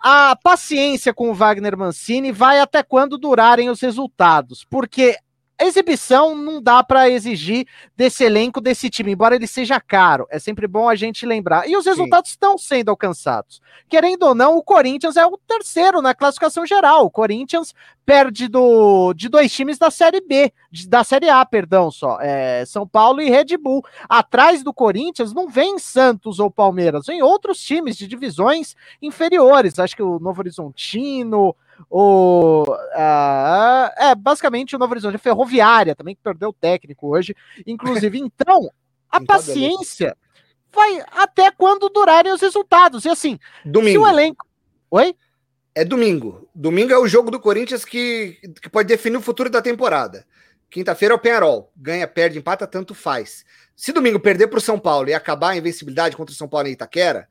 a paciência com o Wagner Mancini vai até quando durarem os resultados, porque exibição não dá para exigir desse elenco, desse time, embora ele seja caro. É sempre bom a gente lembrar. E os resultados Sim. estão sendo alcançados. Querendo ou não, o Corinthians é o terceiro na classificação geral. O Corinthians perde do, de dois times da Série B, de, da Série A, perdão, só. É, São Paulo e Red Bull. Atrás do Corinthians não vem Santos ou Palmeiras, vem outros times de divisões inferiores. Acho que o Novo Horizontino, o uh, é basicamente o Novo Horizonte Ferroviária também que perdeu o técnico hoje, inclusive. Então, a paciência vai até quando durarem os resultados. E assim, domingo. se o elenco, oi, é domingo. Domingo é o jogo do Corinthians que, que pode definir o futuro da temporada. Quinta-feira é o Penharol. Ganha, perde, empata, tanto faz. Se domingo perder para o São Paulo e acabar a invencibilidade contra o São Paulo em Itaquera,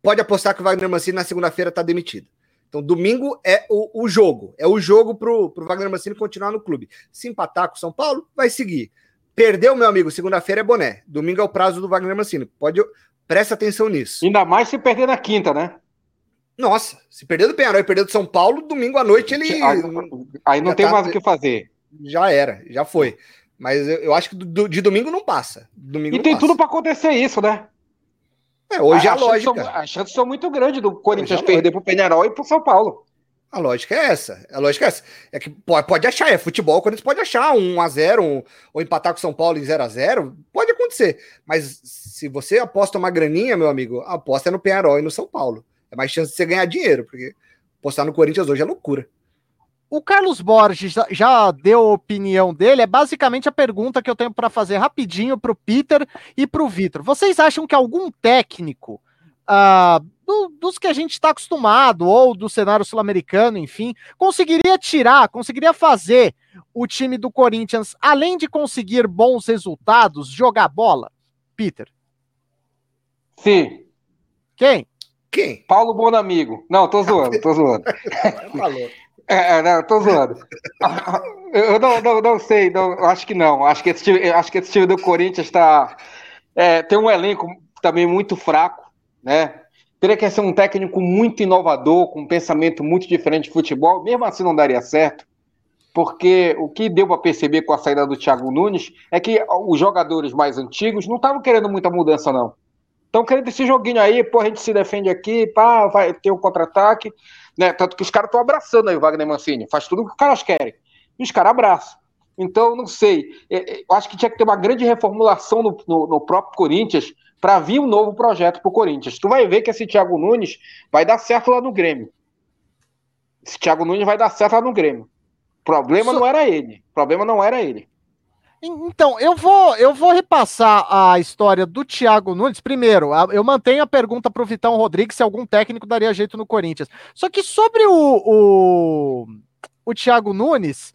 pode apostar que o Wagner Mancini na segunda-feira está demitido. Então, domingo é o, o jogo. É o jogo pro, pro Wagner Mancini continuar no clube. Se empatar com o São Paulo, vai seguir. Perdeu, meu amigo, segunda-feira é boné. Domingo é o prazo do Wagner Mancini. Pode, presta atenção nisso. Ainda mais se perder na quinta, né? Nossa, se perder do Penharol e perder do São Paulo, domingo à noite ele. Aí, aí não tem tá, mais o que fazer. Já era, já foi. Mas eu, eu acho que do, de domingo não passa. Domingo e tem passa. tudo para acontecer isso, né? É, hoje a, a lógica. São, as chances são muito grandes do Corinthians perder para o Penharol e para o São Paulo. A lógica é essa. A lógica é essa. É que pode, pode achar, é futebol, o Corinthians pode achar um 1x0 um, ou empatar com o São Paulo em 0x0. Pode acontecer. Mas se você aposta uma graninha, meu amigo, aposta é no Penharol e no São Paulo. É mais chance de você ganhar dinheiro, porque apostar no Corinthians hoje é loucura. O Carlos Borges já deu a opinião dele, é basicamente a pergunta que eu tenho para fazer rapidinho para o Peter e para o Vitor. Vocês acham que algum técnico uh, do, dos que a gente está acostumado, ou do cenário sul-americano, enfim, conseguiria tirar, conseguiria fazer o time do Corinthians, além de conseguir bons resultados, jogar bola? Peter. Sim. Quem? Quem? Paulo Bonamigo. Não, tô zoando, tô zoando. Falou. É, é, não, tô zoando. Eu não, não, não sei, não, acho que não. Acho que esse time, acho que esse time do Corinthians está. É, tem um elenco também muito fraco, né? Teria que ser um técnico muito inovador, com um pensamento muito diferente de futebol. Mesmo assim, não daria certo, porque o que deu para perceber com a saída do Thiago Nunes é que os jogadores mais antigos não estavam querendo muita mudança, não. Estão querendo esse joguinho aí, pô, a gente se defende aqui, pá, vai ter um contra-ataque. Né? Tanto que os caras estão abraçando aí o Wagner Mancini, faz tudo o que os caras querem. E os caras abraçam. Então, não sei. É, é, eu acho que tinha que ter uma grande reformulação no, no, no próprio Corinthians para vir um novo projeto para o Corinthians. Tu vai ver que esse Thiago Nunes vai dar certo lá no Grêmio. Esse Thiago Nunes vai dar certo lá no Grêmio. O problema não era ele. O problema não era ele. Então, eu vou, eu vou repassar a história do Thiago Nunes. Primeiro, eu mantenho a pergunta para o Vitão Rodrigues se algum técnico daria jeito no Corinthians. Só que sobre o, o, o Thiago Nunes,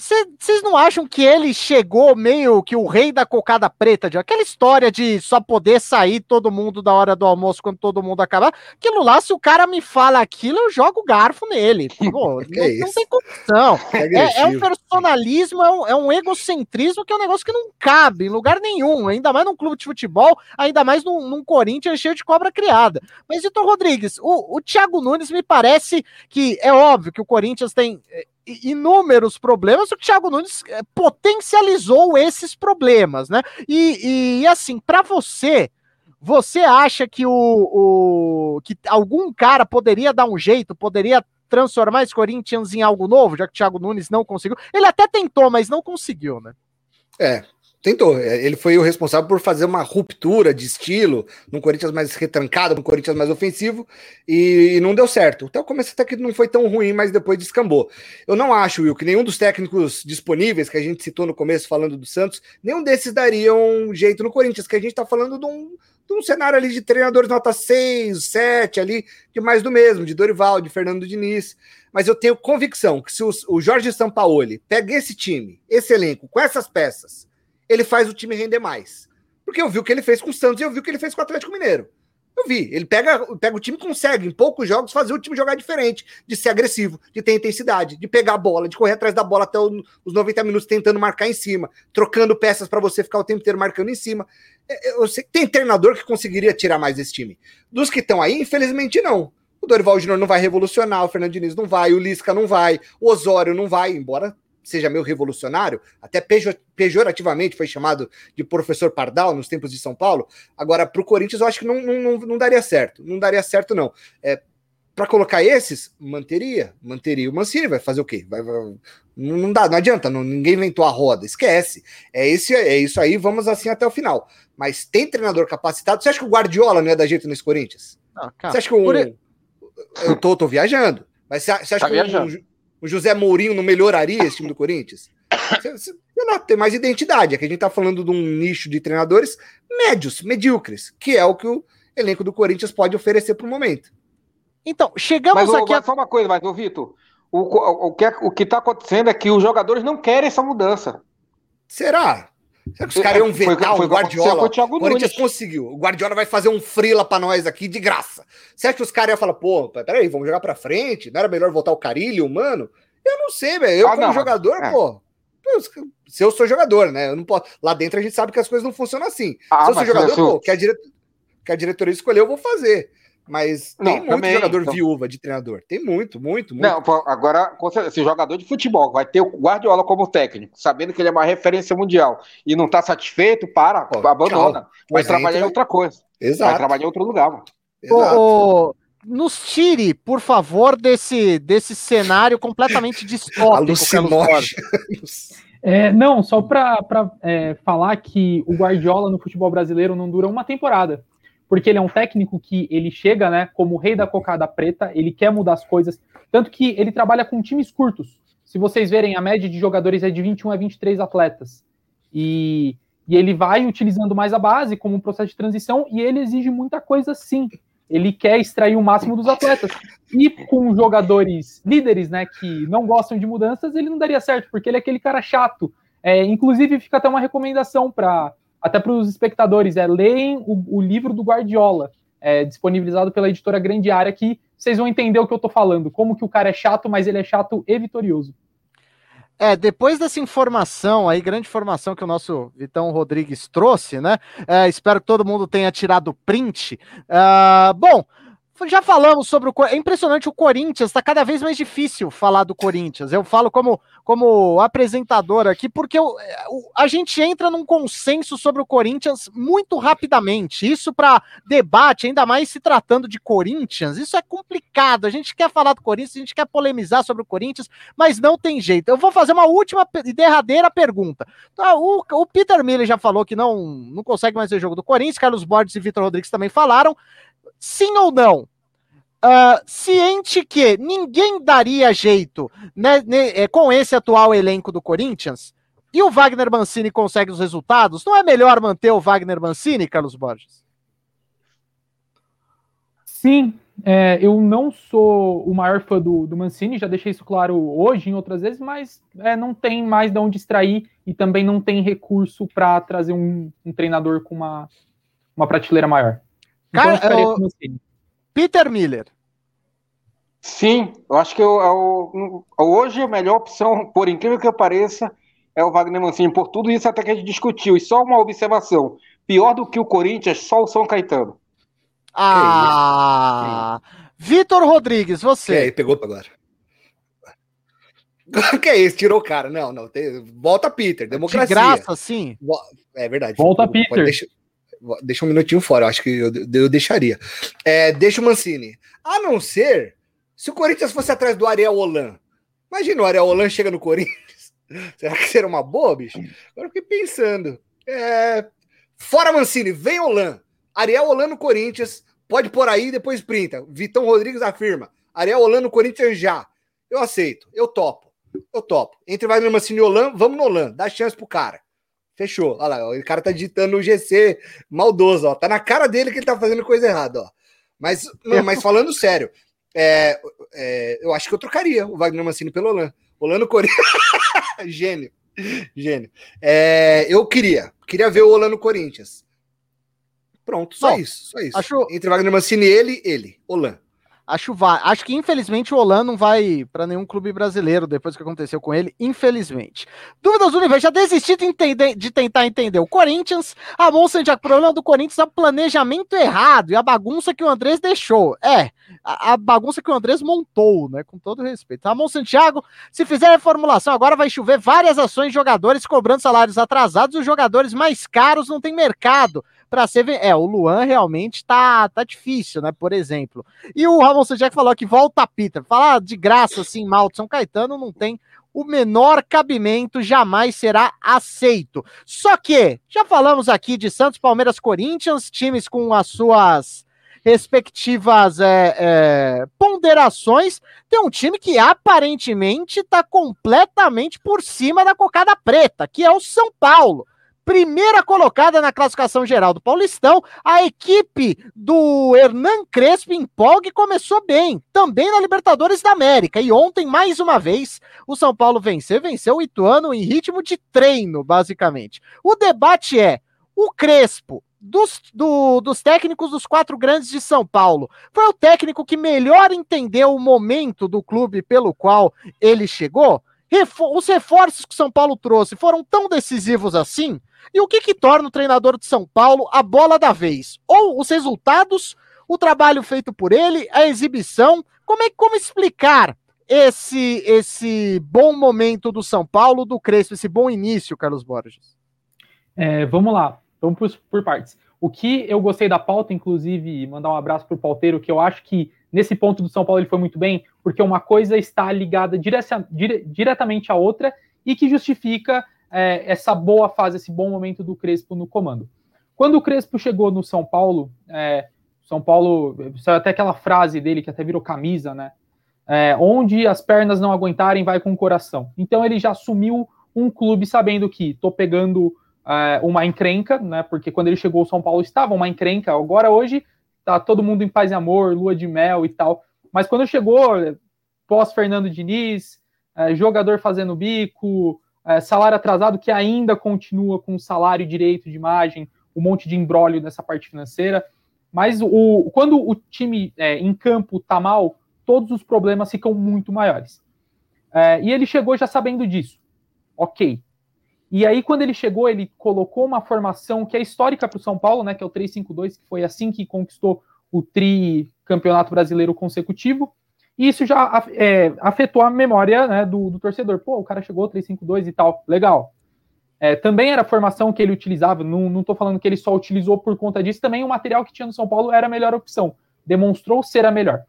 vocês não acham que ele chegou meio que o rei da cocada preta, de aquela história de só poder sair todo mundo da hora do almoço quando todo mundo acabar? Aquilo lá, se o cara me fala aquilo, eu jogo garfo nele. Pô, não, é não, tem condição. É, é, um personalismo, é um, é um, egocentrismo que é um negócio que não cabe em lugar nenhum, ainda mais num clube de futebol, ainda mais num, num Corinthians cheio de cobra criada. Mas, Vitor Rodrigues, o, o Thiago Nunes me parece que é óbvio que o Corinthians tem eh, inúmeros problemas, o Thiago Nunes eh, potencializou esses problemas, né? E, e assim, para você, você acha que o, o, que algum cara poderia dar um jeito, poderia transformar esse Corinthians em algo novo, já que o Thiago Nunes não conseguiu? Ele até tentou, mas não conseguiu, né? É, Tentou. É, ele foi o responsável por fazer uma ruptura de estilo num Corinthians mais retrancado, num Corinthians mais ofensivo, e, não deu certo. Até o começo até que não foi tão ruim, mas depois descambou. Eu não acho, Will, que nenhum dos técnicos disponíveis que a gente citou no começo falando do Santos, nenhum desses daria um jeito no Corinthians, que a gente tá falando de um, de um cenário ali de treinadores nota 6, 7 ali, de mais do mesmo, de Dorival, de Fernando Diniz. Mas eu tenho convicção que se o, o Jorge Sampaoli pega esse time, esse elenco, com essas peças, ele faz o time render mais. Porque eu vi o que ele fez com o Santos e eu vi o que ele fez com o Atlético Mineiro. Eu vi. Ele pega, pega o time consegue, em poucos jogos, fazer o time jogar diferente, de ser agressivo, de ter intensidade, de pegar a bola, de correr atrás da bola até os 90 minutos tentando marcar em cima, trocando peças para você ficar o tempo inteiro marcando em cima. É, é, eu sei que tem treinador que conseguiria tirar mais esse time. Dos que estão aí, infelizmente não. O Dorival Júnior não vai revolucionar, o Fernando Diniz não vai, o Lisca não vai, o Osório não vai, embora seja meio revolucionário, até pejorativamente foi chamado de professor Pardal nos tempos de São Paulo. Agora, para o Corinthians, eu acho que não, não, não daria certo. Não daria certo, não. É, para colocar esses, manteria. Manteria o Mancini, vai fazer o quê? Vai, vai, não dá, não adianta, não, ninguém inventou a roda, esquece. É, esse, é isso aí, vamos assim até o final. Mas tem treinador capacitado. Você acha que o Guardiola não é da jeito nesse Corinthians? Não, cara, você acha que o. Por... Eu tô, tô viajando. Mas você, acha tá que o, o José Mourinho não melhoraria esse time do Corinthians? Sei lá, tem mais identidade. Aqui a gente tá falando de um nicho de treinadores médios, medíocres, que é o que o elenco do Corinthians pode oferecer para o momento. Então, chegamos mas, aqui. Mas a... só uma coisa, mas, ô Vitor, o, o, o, que, é, o que tá acontecendo é que os jogadores não querem essa mudança. Será? Será que os caras iam vetar foi, o Guardiola? O, o Corinthians conseguiu. O Guardiola vai fazer um frila para nós aqui de graça. Você acha que os caras iam falar, pô, peraí, vamos jogar para frente? Não era melhor voltar o Carilho, mano? Eu não sei, velho. Eu, ah, como não, jogador, é. pô. Se eu sou jogador, né? Eu não posso. Lá dentro a gente sabe que as coisas não funcionam assim. Ah, se eu sou jogador, pô, que a, dire... que a diretoria escolheu, eu vou fazer. Mas não, tem muito também, jogador então... viúva de treinador. Tem muito, muito, muito. Não, agora, esse jogador de futebol vai ter o Guardiola como técnico, sabendo que ele é uma referência mundial e não está satisfeito, para, Pô, abandona. Vai trabalhar em outra coisa. Exato. Vai trabalhar em outro lugar, mano. Exato. nos tire, por favor, desse, desse cenário completamente distópico. É, não, só para é, falar que o Guardiola no futebol brasileiro não dura uma temporada porque ele é um técnico que ele chega, né, como o rei da cocada preta, ele quer mudar as coisas, tanto que ele trabalha com times curtos. Se vocês verem, a média de jogadores é de 21 a 23 atletas. E, e ele vai utilizando mais a base como um processo de transição e ele exige muita coisa sim. ele quer extrair o máximo dos atletas. E com jogadores líderes, né, que não gostam de mudanças, ele não daria certo, porque ele é aquele cara chato. É, inclusive, fica até uma recomendação para até para os espectadores, é leem o, o livro do Guardiola, é, disponibilizado pela editora Grande Área, que vocês vão entender o que eu estou falando, como que o cara é chato, mas ele é chato e vitorioso. É, depois dessa informação aí, grande informação que o nosso Vitão Rodrigues trouxe, né? É, espero que todo mundo tenha tirado print. Uh, bom, já falamos sobre o. É impressionante o Corinthians, está cada vez mais difícil falar do Corinthians. Eu falo como, como apresentador aqui, porque eu, a gente entra num consenso sobre o Corinthians muito rapidamente. Isso para debate, ainda mais se tratando de Corinthians, isso é complicado. A gente quer falar do Corinthians, a gente quer polemizar sobre o Corinthians, mas não tem jeito. Eu vou fazer uma última e derradeira pergunta. Então, o, o Peter Miller já falou que não, não consegue mais ver jogo do Corinthians, Carlos Borges e Vitor Rodrigues também falaram. Sim ou não? Uh, ciente que ninguém daria jeito né, né, com esse atual elenco do Corinthians, e o Wagner Mancini consegue os resultados, não é melhor manter o Wagner Mancini, Carlos Borges? Sim, é, eu não sou o maior fã do, do, Mancini, já deixei isso claro hoje em outras vezes, mas é, não tem mais de onde extrair e também não tem recurso para trazer um, um, treinador com uma, uma prateleira maior. Então, Cara, eu, Peter Miller. Sim, eu acho que eu, eu, hoje a melhor opção, por incrível que pareça, é o Wagner Mancini. Por tudo isso até que a gente discutiu. E só uma observação: pior do que o Corinthians, só o São Caetano. Ah! Vitor Rodrigues, você. aí, pegou agora. que é isso? Tirou o cara. Não, não. Tem... Volta Peter, democracia. De graça, sim. É verdade. Volta Peter. Deixa, deixa um minutinho fora, acho que eu, eu deixaria. É, deixa o Mancini. A não ser se o Corinthians fosse atrás do Ariel Holan. Imagina o Ariel Holan chega no Corinthians. Será que seria uma boa, bicho? Agora eu fiquei pensando. É... Fora Mancini, vem Holan. Ariel Holan no Corinthians. Pode por aí, depois printa. Vitão Rodrigues afirma. Ariel Holan no Corinthians já. Eu aceito, eu topo. Eu topo. Entre Wagner Mancini e Holan, vamos no Holan. Dá chance pro cara. Fechou. Olha lá, o cara tá digitando o GC maldoso, ó. Tá na cara dele que ele tá fazendo coisa errada, ó. Mas, mas falando sério, é, é, eu acho que eu trocaria o Wagner Mancini pelo Holan. Holan no Corinthians. Gênio. Gênio. É, eu queria. Queria ver o Holan no Corinthians. Pronto, só Bom, isso. Só isso. Acho... Entre Wagner Mancini e ele, ele. Holan. Acho, acho que infelizmente o Olan não vai para nenhum clube brasileiro depois que aconteceu com ele, infelizmente. Dúvidas do universo, já desisti de, entender, de tentar entender o Corinthians. A Bom Santiago, o problema do Corinthians é o planejamento errado e a bagunça que o Andrés deixou. É, a, a bagunça que o Andrés montou, né? Com todo respeito. Ramon Santiago, se fizer reformulação, agora vai chover várias ações de jogadores cobrando salários atrasados, os jogadores mais caros não têm mercado para ser. É, o Luan realmente tá, tá difícil, né? Por exemplo. E o Ramon Santiago falou que volta Peter. Falar de graça assim, mal de São Caetano não tem o menor cabimento jamais será aceito. Só que já falamos aqui de Santos, Palmeiras, Corinthians, times com as suas respectivas é, é, ponderações. Tem um time que aparentemente está completamente por cima da cocada preta, que é o São Paulo primeira colocada na classificação geral do Paulistão. A equipe do Hernan Crespo empolgue começou bem, também na Libertadores da América. E ontem, mais uma vez, o São Paulo venceu, venceu o Ituano em ritmo de treino, basicamente. O debate é: o Crespo dos, do, dos técnicos dos quatro grandes de São Paulo. Foi o técnico que melhor entendeu o momento do clube pelo qual ele chegou? Os reforços que São Paulo trouxe foram tão decisivos assim? E o que, que torna o treinador de São Paulo a bola da vez? Ou os resultados, o trabalho feito por ele, a exibição? Como é como explicar esse esse bom momento do São Paulo, do Crespo, esse bom início, Carlos Borges? É, vamos lá, vamos por, por, partes. O que eu gostei da pauta, inclusive, mandar um abraço para o pauteiro, que eu acho que nesse ponto do São Paulo ele foi muito bem, porque uma coisa está ligada dire, diretamente à outra e que justifica é, essa boa fase, esse bom momento do Crespo no comando. Quando o Crespo chegou no São Paulo, é, São Paulo, até aquela frase dele que até virou camisa, né? É, onde as pernas não aguentarem, vai com o coração. Então ele já assumiu um clube sabendo que estou pegando é, uma encrenca, né? Porque quando ele chegou, o São Paulo estava uma encrenca. Agora hoje tá todo mundo em paz e amor, lua de mel e tal. Mas quando chegou, pós Fernando Diniz, é, jogador fazendo bico, é, salário atrasado que ainda continua com salário direito de imagem, um monte de embrólio nessa parte financeira. Mas o, quando o time é, em campo tá mal, todos os problemas ficam muito maiores. É, e ele chegou já sabendo disso. Ok. E aí, quando ele chegou, ele colocou uma formação que é histórica para o São Paulo, né? Que é o 3-5-2, que foi assim que conquistou o tri campeonato brasileiro consecutivo. E isso já é, afetou a memória né, do, do, torcedor. Pô, o cara chegou 3-5-2 e tal. Legal. É, também era a formação que ele utilizava, não estou falando que ele só utilizou por conta disso, também o material que tinha no São Paulo era a melhor opção, demonstrou ser a melhor.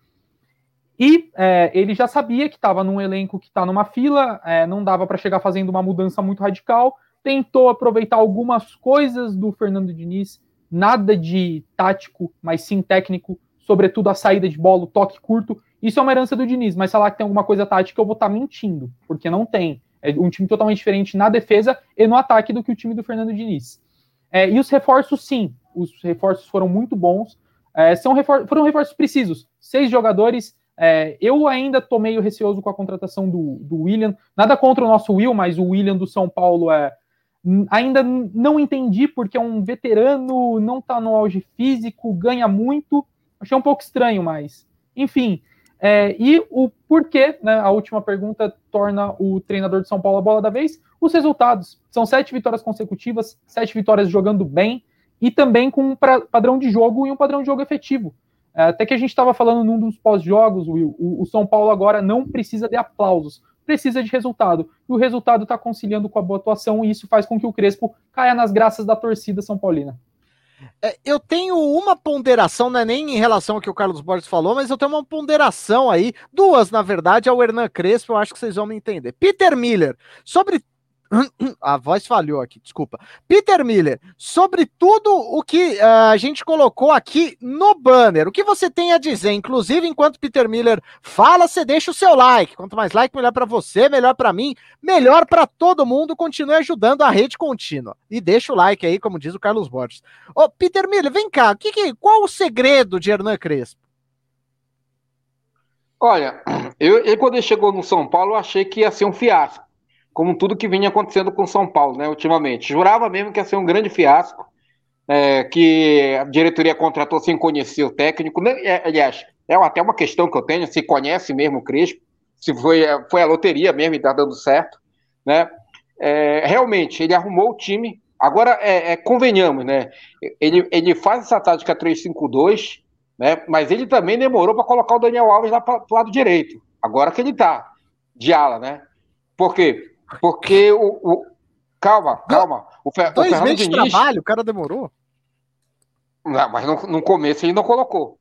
E é, ele já sabia que estava num elenco que está numa fila, é, não dava para chegar fazendo uma mudança muito radical, tentou aproveitar algumas coisas do Fernando Diniz, nada de tático, mas sim técnico, sobretudo a saída de bola, o toque curto. Isso é uma herança do Diniz, mas falar que tem alguma coisa tática, eu vou estar tá mentindo, porque não tem. É um time totalmente diferente na defesa e no ataque do que o time do Fernando Diniz. É, e os reforços, sim, os reforços foram muito bons. É, são refor foram reforços precisos. Seis jogadores. É, eu ainda estou meio receoso com a contratação do, do William. Nada contra o nosso Will, mas o William do São Paulo é. Ainda não entendi porque é um veterano, não está no auge físico, ganha muito. Achei um pouco estranho, mas. Enfim, é, e o porquê, né, a última pergunta torna o treinador de São Paulo a bola da vez, os resultados. São sete vitórias consecutivas, sete vitórias jogando bem e também com um padrão de jogo e um padrão de jogo efetivo. É, até que a gente estava falando num dos pós-jogos, Will, o, o, São Paulo agora não precisa de aplausos, precisa de resultado. E o resultado está conciliando com a boa atuação e isso faz com que o Crespo caia nas graças da torcida São Paulina. É, eu tenho uma ponderação, não é nem em relação ao que o Carlos Borges falou, mas eu tenho uma ponderação aí, duas, na verdade, ao Hernan Crespo, eu acho que vocês vão me entender. Peter Miller, sobre A voz falhou aqui, desculpa. Peter Miller, sobre tudo o que uh, a gente colocou aqui no banner, o que você tem a dizer? Inclusive, enquanto Peter Miller fala, você deixa o seu like. Quanto mais like, melhor para você, melhor para mim, melhor para todo mundo. Continue ajudando a rede contínua. E deixa o like aí, como diz o Carlos Borges. Ô, Peter Miller, vem cá, que, que, qual o segredo de Hernan Crespo? Olha, eu, eu quando ele chegou no São Paulo, eu achei que ia ser um fiasco como tudo que vinha acontecendo com São Paulo, né, ultimamente. Jurava mesmo que ia ser um grande fiasco, é, que a diretoria contratou sem conhecer o técnico. Né, é, aliás, é até uma questão que eu tenho, se conhece mesmo o Crespo, se foi, foi a loteria mesmo e está dando certo, né? É, realmente, ele arrumou o time. Agora, é, é, convenhamos, né? Ele, ele faz essa tática 3-5-2, né? Mas ele também demorou para colocar o Daniel Alves lá para o lado direito. Agora que ele tá de ala, né? Por quê? Porque o. o... Calma, calma. O, Fer... Dois o Fernando meses Diniz... de trabalho, o cara demorou. Não, mas no, no começo ele não colocou.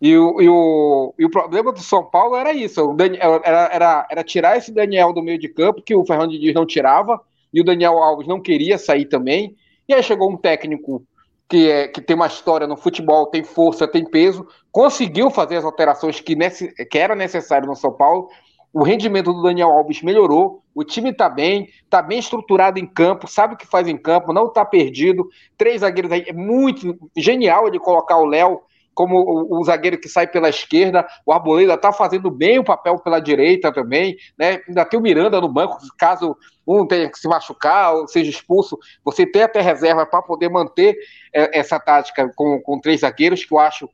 E o, e, o, e o problema do São Paulo era isso: o Daniel, era, era, era tirar esse Daniel do meio de campo, que o Fernando Diniz não tirava, e o Daniel Alves não queria sair também. E aí chegou um técnico que, é, que tem uma história no futebol, tem força, tem peso, conseguiu fazer as alterações que, nesse, que era necessário no São Paulo, o rendimento do Daniel Alves melhorou, o time está bem, está bem estruturado em campo, sabe o que faz em campo, não está perdido. Três zagueiros aí, é muito genial ele colocar o Léo como o, o, zagueiro que sai pela esquerda, o Arboleda está fazendo bem o papel pela direita também, né? Ainda tem o Miranda no banco, caso um tenha que se machucar ou seja expulso, você tem até reserva para poder manter é, essa tática com, com três zagueiros, que eu acho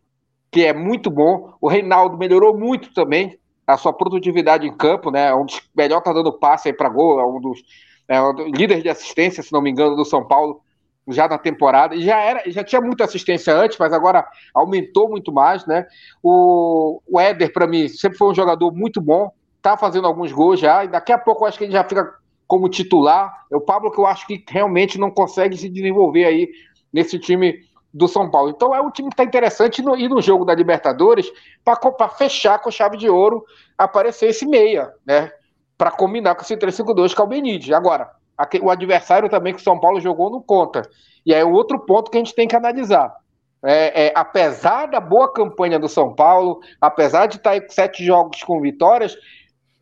que é muito bom. O Reinaldo melhorou muito também, a sua produtividade em campo, né? É um dos melhor tá dando passe aí para gol, é um dos é, líderes de assistência, se não me engano, do São Paulo já na temporada. E já era, já tinha muita assistência antes, mas agora aumentou muito mais, né? O, o Éder, para mim, sempre foi um jogador muito bom, tá fazendo alguns gols já, e daqui a pouco eu acho que ele já fica como titular. É o Pablo que eu acho que realmente não consegue se desenvolver aí nesse time do São Paulo. Então é um time que está interessante no, no jogo da Libertadores para fechar com chave de ouro aparecer esse meia, né? Para combinar com esse 3-5-2 que é o Benítez. Agora, aqui, o adversário também que o São Paulo jogou não conta. E é outro ponto que a gente tem que analisar. É, é, apesar da boa campanha do São Paulo, apesar de estar tá com sete jogos com vitórias,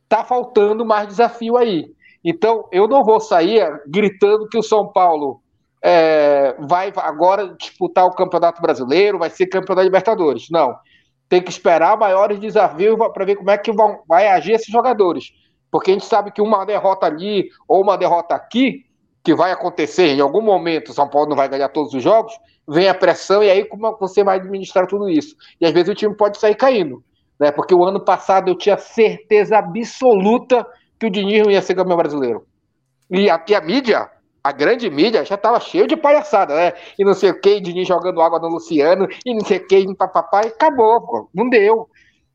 tá faltando mais desafio aí. Então, eu não vou sair gritando que o São Paulo é, vai agora disputar o Campeonato Brasileiro, vai ser campeão da Libertadores. Não. Tem que esperar maiores desafios para ver como é que vão, vai agir esses jogadores. Porque a gente sabe que uma derrota ali ou uma derrota aqui, que vai acontecer em algum momento, São Paulo não vai ganhar todos os jogos, vem a pressão e aí como você vai administrar tudo isso? E às vezes o time pode sair caindo. Né? Porque o ano passado eu tinha certeza absoluta que o Diniz não ia ser campeão brasileiro. E a, e a mídia, a grande mídia, já estava cheio de palhaçada, né? E não sei o que, Diniz jogando água no Luciano, e não sei o que, papapá, e acabou, pô. Não deu.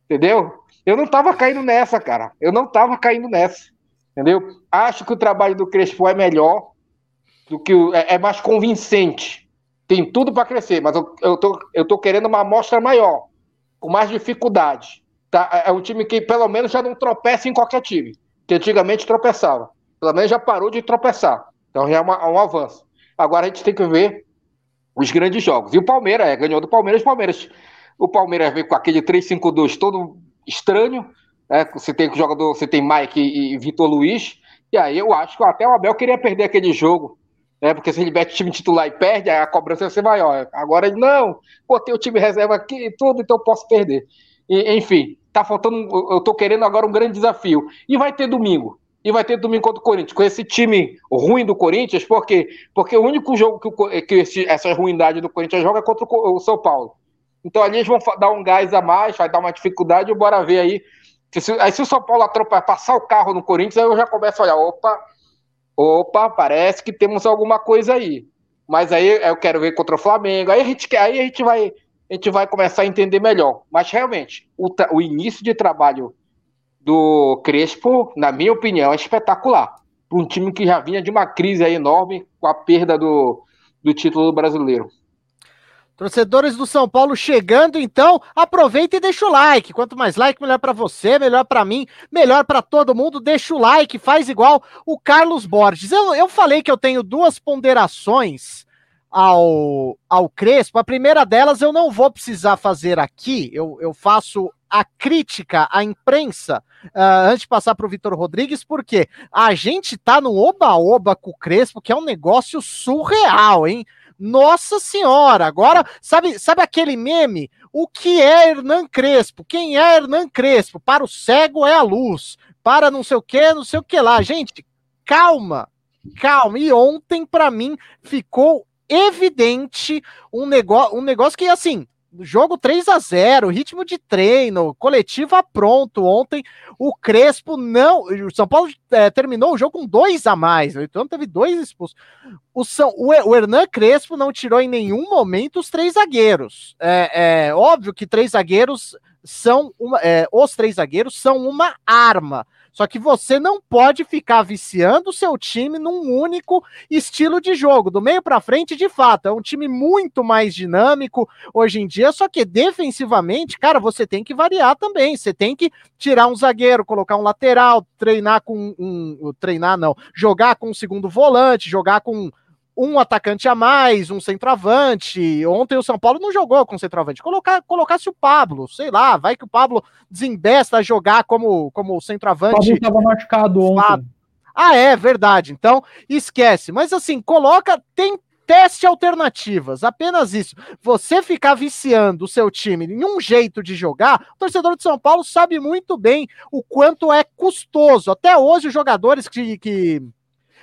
Entendeu? Eu não estava caindo nessa, cara. Eu não estava caindo nessa. Entendeu? Acho que o trabalho do Crespo é melhor do que o, é, é mais convincente. Tem tudo para crescer, mas eu, eu, tô, eu tô querendo uma amostra maior, com mais dificuldade. Tá? É, é um time que pelo menos já não tropeça em qualquer time, que antigamente tropeçava. Pelo menos já parou de tropeçar. Então já é uma, um avanço. Agora a gente tem que ver os grandes jogos. E o Palmeiras, é, ganhou do Palmeiras. Palmeiras. O Palmeiras veio com aquele 3-5-2 todo estranho. Né? Você tem jogador, você tem Mike e, e Vitor Luiz. E aí eu acho que até o Abel queria perder aquele jogo. Né? Porque se ele mete o time titular e perde, a cobrança vai ser maior. Agora ele, não, botei o time reserva aqui e tudo, então posso perder. E, enfim, tá faltando. Eu tô querendo agora um grande desafio. E vai ter domingo e vai ter domingo contra o Corinthians, com esse time ruim do Corinthians, por quê? Porque o único jogo que, o, que esse, essa ruindade do Corinthians joga é contra o, o, São Paulo. Então ali eles vão dar um gás a mais, vai dar uma dificuldade, e bora ver aí. Se, aí se o São Paulo atropar, passar o carro no Corinthians, aí eu já começo a olhar, opa, opa, parece que temos alguma coisa aí. Mas aí eu quero ver contra o Flamengo, aí a gente, aí a gente vai a gente vai começar a entender melhor. Mas realmente, o, o início de trabalho do Crespo, na minha opinião, é espetacular. Para um time que já vinha de uma crise enorme com a perda do, do título brasileiro. Torcedores do São Paulo chegando, então, aproveita e deixa o like. Quanto mais like, melhor para você, melhor para mim, melhor para todo mundo. Deixa o like, faz igual o Carlos Borges. Eu, eu falei que eu tenho duas ponderações ao, ao Crespo. A primeira delas eu não vou precisar fazer aqui, eu, eu faço a crítica à imprensa uh, antes de passar para o Vitor Rodrigues, porque a gente tá no oba-oba com o Crespo, que é um negócio surreal, hein? Nossa senhora, agora, sabe, sabe aquele meme? O que é Hernan Crespo? Quem é Hernan Crespo? Para o cego é a luz, para não sei o que, não sei o que lá. Gente, calma, calma. E ontem, para mim, ficou evidente um negócio, um negócio que, assim, jogo 3 a 0 ritmo de treino, coletiva pronto. Ontem o Crespo não. O São Paulo é, terminou o jogo com dois a mais, então teve dois expulsos. O, São, o, o Hernan Crespo não tirou em nenhum momento os três zagueiros. É, é óbvio que três zagueiros são uma, é, os três zagueiros são uma arma. Só que você não pode ficar viciando o seu time num único estilo de jogo. Do meio para frente, de fato, é um time muito mais dinâmico hoje em dia, só que defensivamente, cara, você tem que variar também. Você tem que tirar um zagueiro, colocar um lateral, treinar com um. Treinar não, jogar com um segundo volante, jogar com um atacante a mais, um centroavante. Ontem o São Paulo não jogou com centroavante. Colocar, colocasse o Pablo, sei lá, vai que o Pablo desembesta a jogar como, como centroavante. O Pablo estava machucado ontem. Ah, é verdade. Então, esquece. Mas assim, coloca, tem teste alternativas, apenas isso. Você ficar viciando o seu time em um jeito de jogar, o torcedor de São Paulo sabe muito bem o quanto é custoso. Até hoje, os jogadores que, que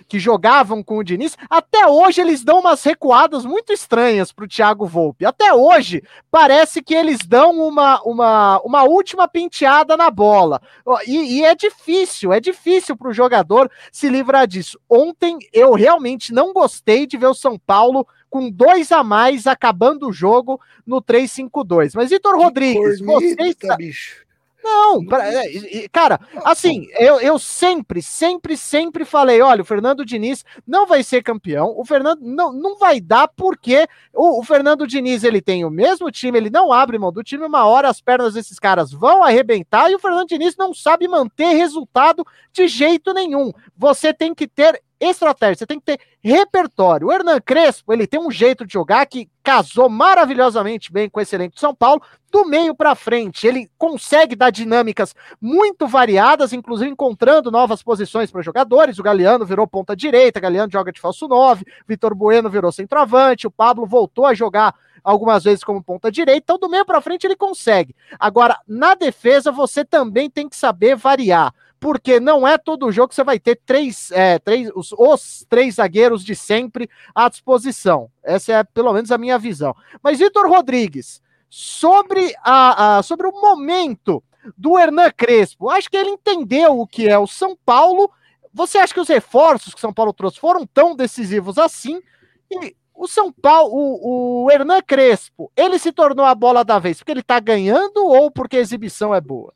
que jogavam com o Diniz, até hoje eles dão umas recuadas muito estranhas para o Thiago Volpe. Até hoje parece que eles dão uma, uma, uma última penteada na bola. E, e é difícil, é difícil para o jogador se livrar disso. Ontem eu realmente não gostei de ver o São Paulo com dois a mais acabando o jogo no 3-5-2. Mas, Vitor Rodrigues, você está... bicho. Não, pra, é, cara, assim, eu, eu sempre, sempre, sempre falei: olha, o Fernando Diniz não vai ser campeão, o Fernando não, não vai dar, porque o, o Fernando Diniz ele tem o mesmo time, ele não abre mão do time, uma hora as pernas desses caras vão arrebentar e o Fernando Diniz não sabe manter resultado de jeito nenhum. Você tem que ter estratégia, você tem que ter repertório. O Hernan Crespo, ele tem um jeito de jogar que casou maravilhosamente bem com esse elenco de São Paulo, do meio para frente. Ele consegue dar dinâmicas muito variadas, inclusive encontrando novas posições para jogadores. O Galeano virou ponta direita, Galeano joga de falso 9, Vitor Bueno virou centroavante, o Pablo voltou a jogar algumas vezes como ponta direita. Então, do meio para frente ele consegue. Agora, na defesa você também tem que saber variar porque não é todo jogo que você vai ter três, é, três os, os, três zagueiros de sempre à disposição. Essa é pelo menos a minha visão. Mas Vitor Rodrigues, sobre, a, a, sobre o momento do Hernan Crespo, acho que ele entendeu o que é o São Paulo. Você acha que os reforços que São Paulo trouxe foram tão decisivos assim? E o São Paulo, o, o Hernan Crespo, ele se tornou a bola da vez porque ele tá ganhando ou porque a exibição é boa?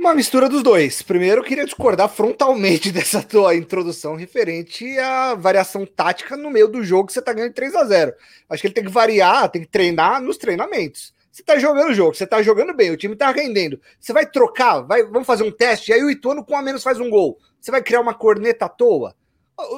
Uma mistura dos dois. Primeiro, eu queria discordar frontalmente dessa tua introdução referente à variação tática no meio do jogo que você tá ganhando 3 a 0 Acho que ele tem que variar, tem que treinar nos treinamentos. Você tá jogando o jogo, você tá jogando bem, o time tá rendendo. Você vai trocar, vai, vamos fazer um teste, aí o Ituano com a menos faz um gol. Você vai criar uma corneta à toa?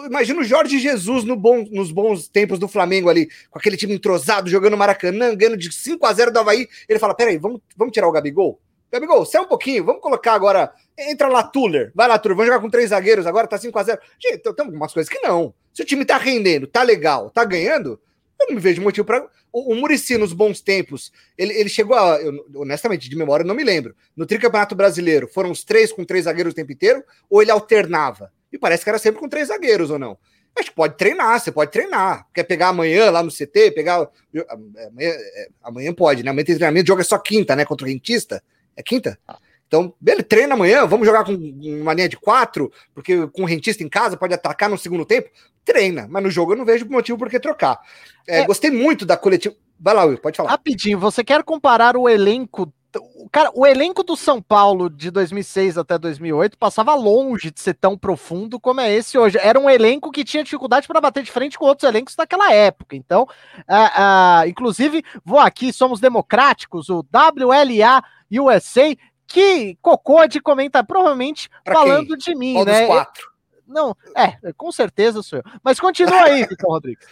Imagina o Jorge Jesus no bom, nos bons tempos do Flamengo ali, com aquele time entrosado, jogando Maracanã, ganhando de 5 a 0 do Havaí. Ele fala: peraí, vamos, vamos tirar o Gabigol? Gabigol, sai um pouquinho, vamos colocar agora. Entra lá, Tuller. Vai lá, Tuller. Vamos jogar com três zagueiros agora, tá 5x0. Gente, tem algumas coisas que não. Se o time tá rendendo, tá legal, tá ganhando, eu não me vejo motivo para. O, o Murici, nos bons tempos, ele, ele chegou a. Eu, honestamente, de memória, não me lembro. No Tricampeonato Brasileiro, foram os três com três zagueiros o tempo inteiro? Ou ele alternava? E parece que era sempre com três zagueiros, ou não? Acho que pode treinar, você pode treinar. Quer pegar amanhã lá no CT, pegar. Amanhã, é, amanhã pode, né? Amanhã tem treinamento, joga só quinta, né? Contra o rentista. É quinta? Então, ele treina amanhã, vamos jogar com uma linha de quatro, porque com o rentista em casa pode atacar no segundo tempo. Treina, mas no jogo eu não vejo motivo por que trocar. É, é. Gostei muito da coletiva. Vai lá, Will, pode falar. Rapidinho, você quer comparar o elenco Cara, o elenco do São Paulo de 2006 até 2008 passava longe de ser tão profundo como é esse hoje. Era um elenco que tinha dificuldade para bater de frente com outros elencos daquela época. Então, uh, uh, inclusive, vou aqui, somos democráticos, o WLA USA, que cocô de comentar, provavelmente pra falando quem? de mim, Qual né? quatro? Não, é, com certeza sou eu. Mas continua aí, Vitor Rodrigues.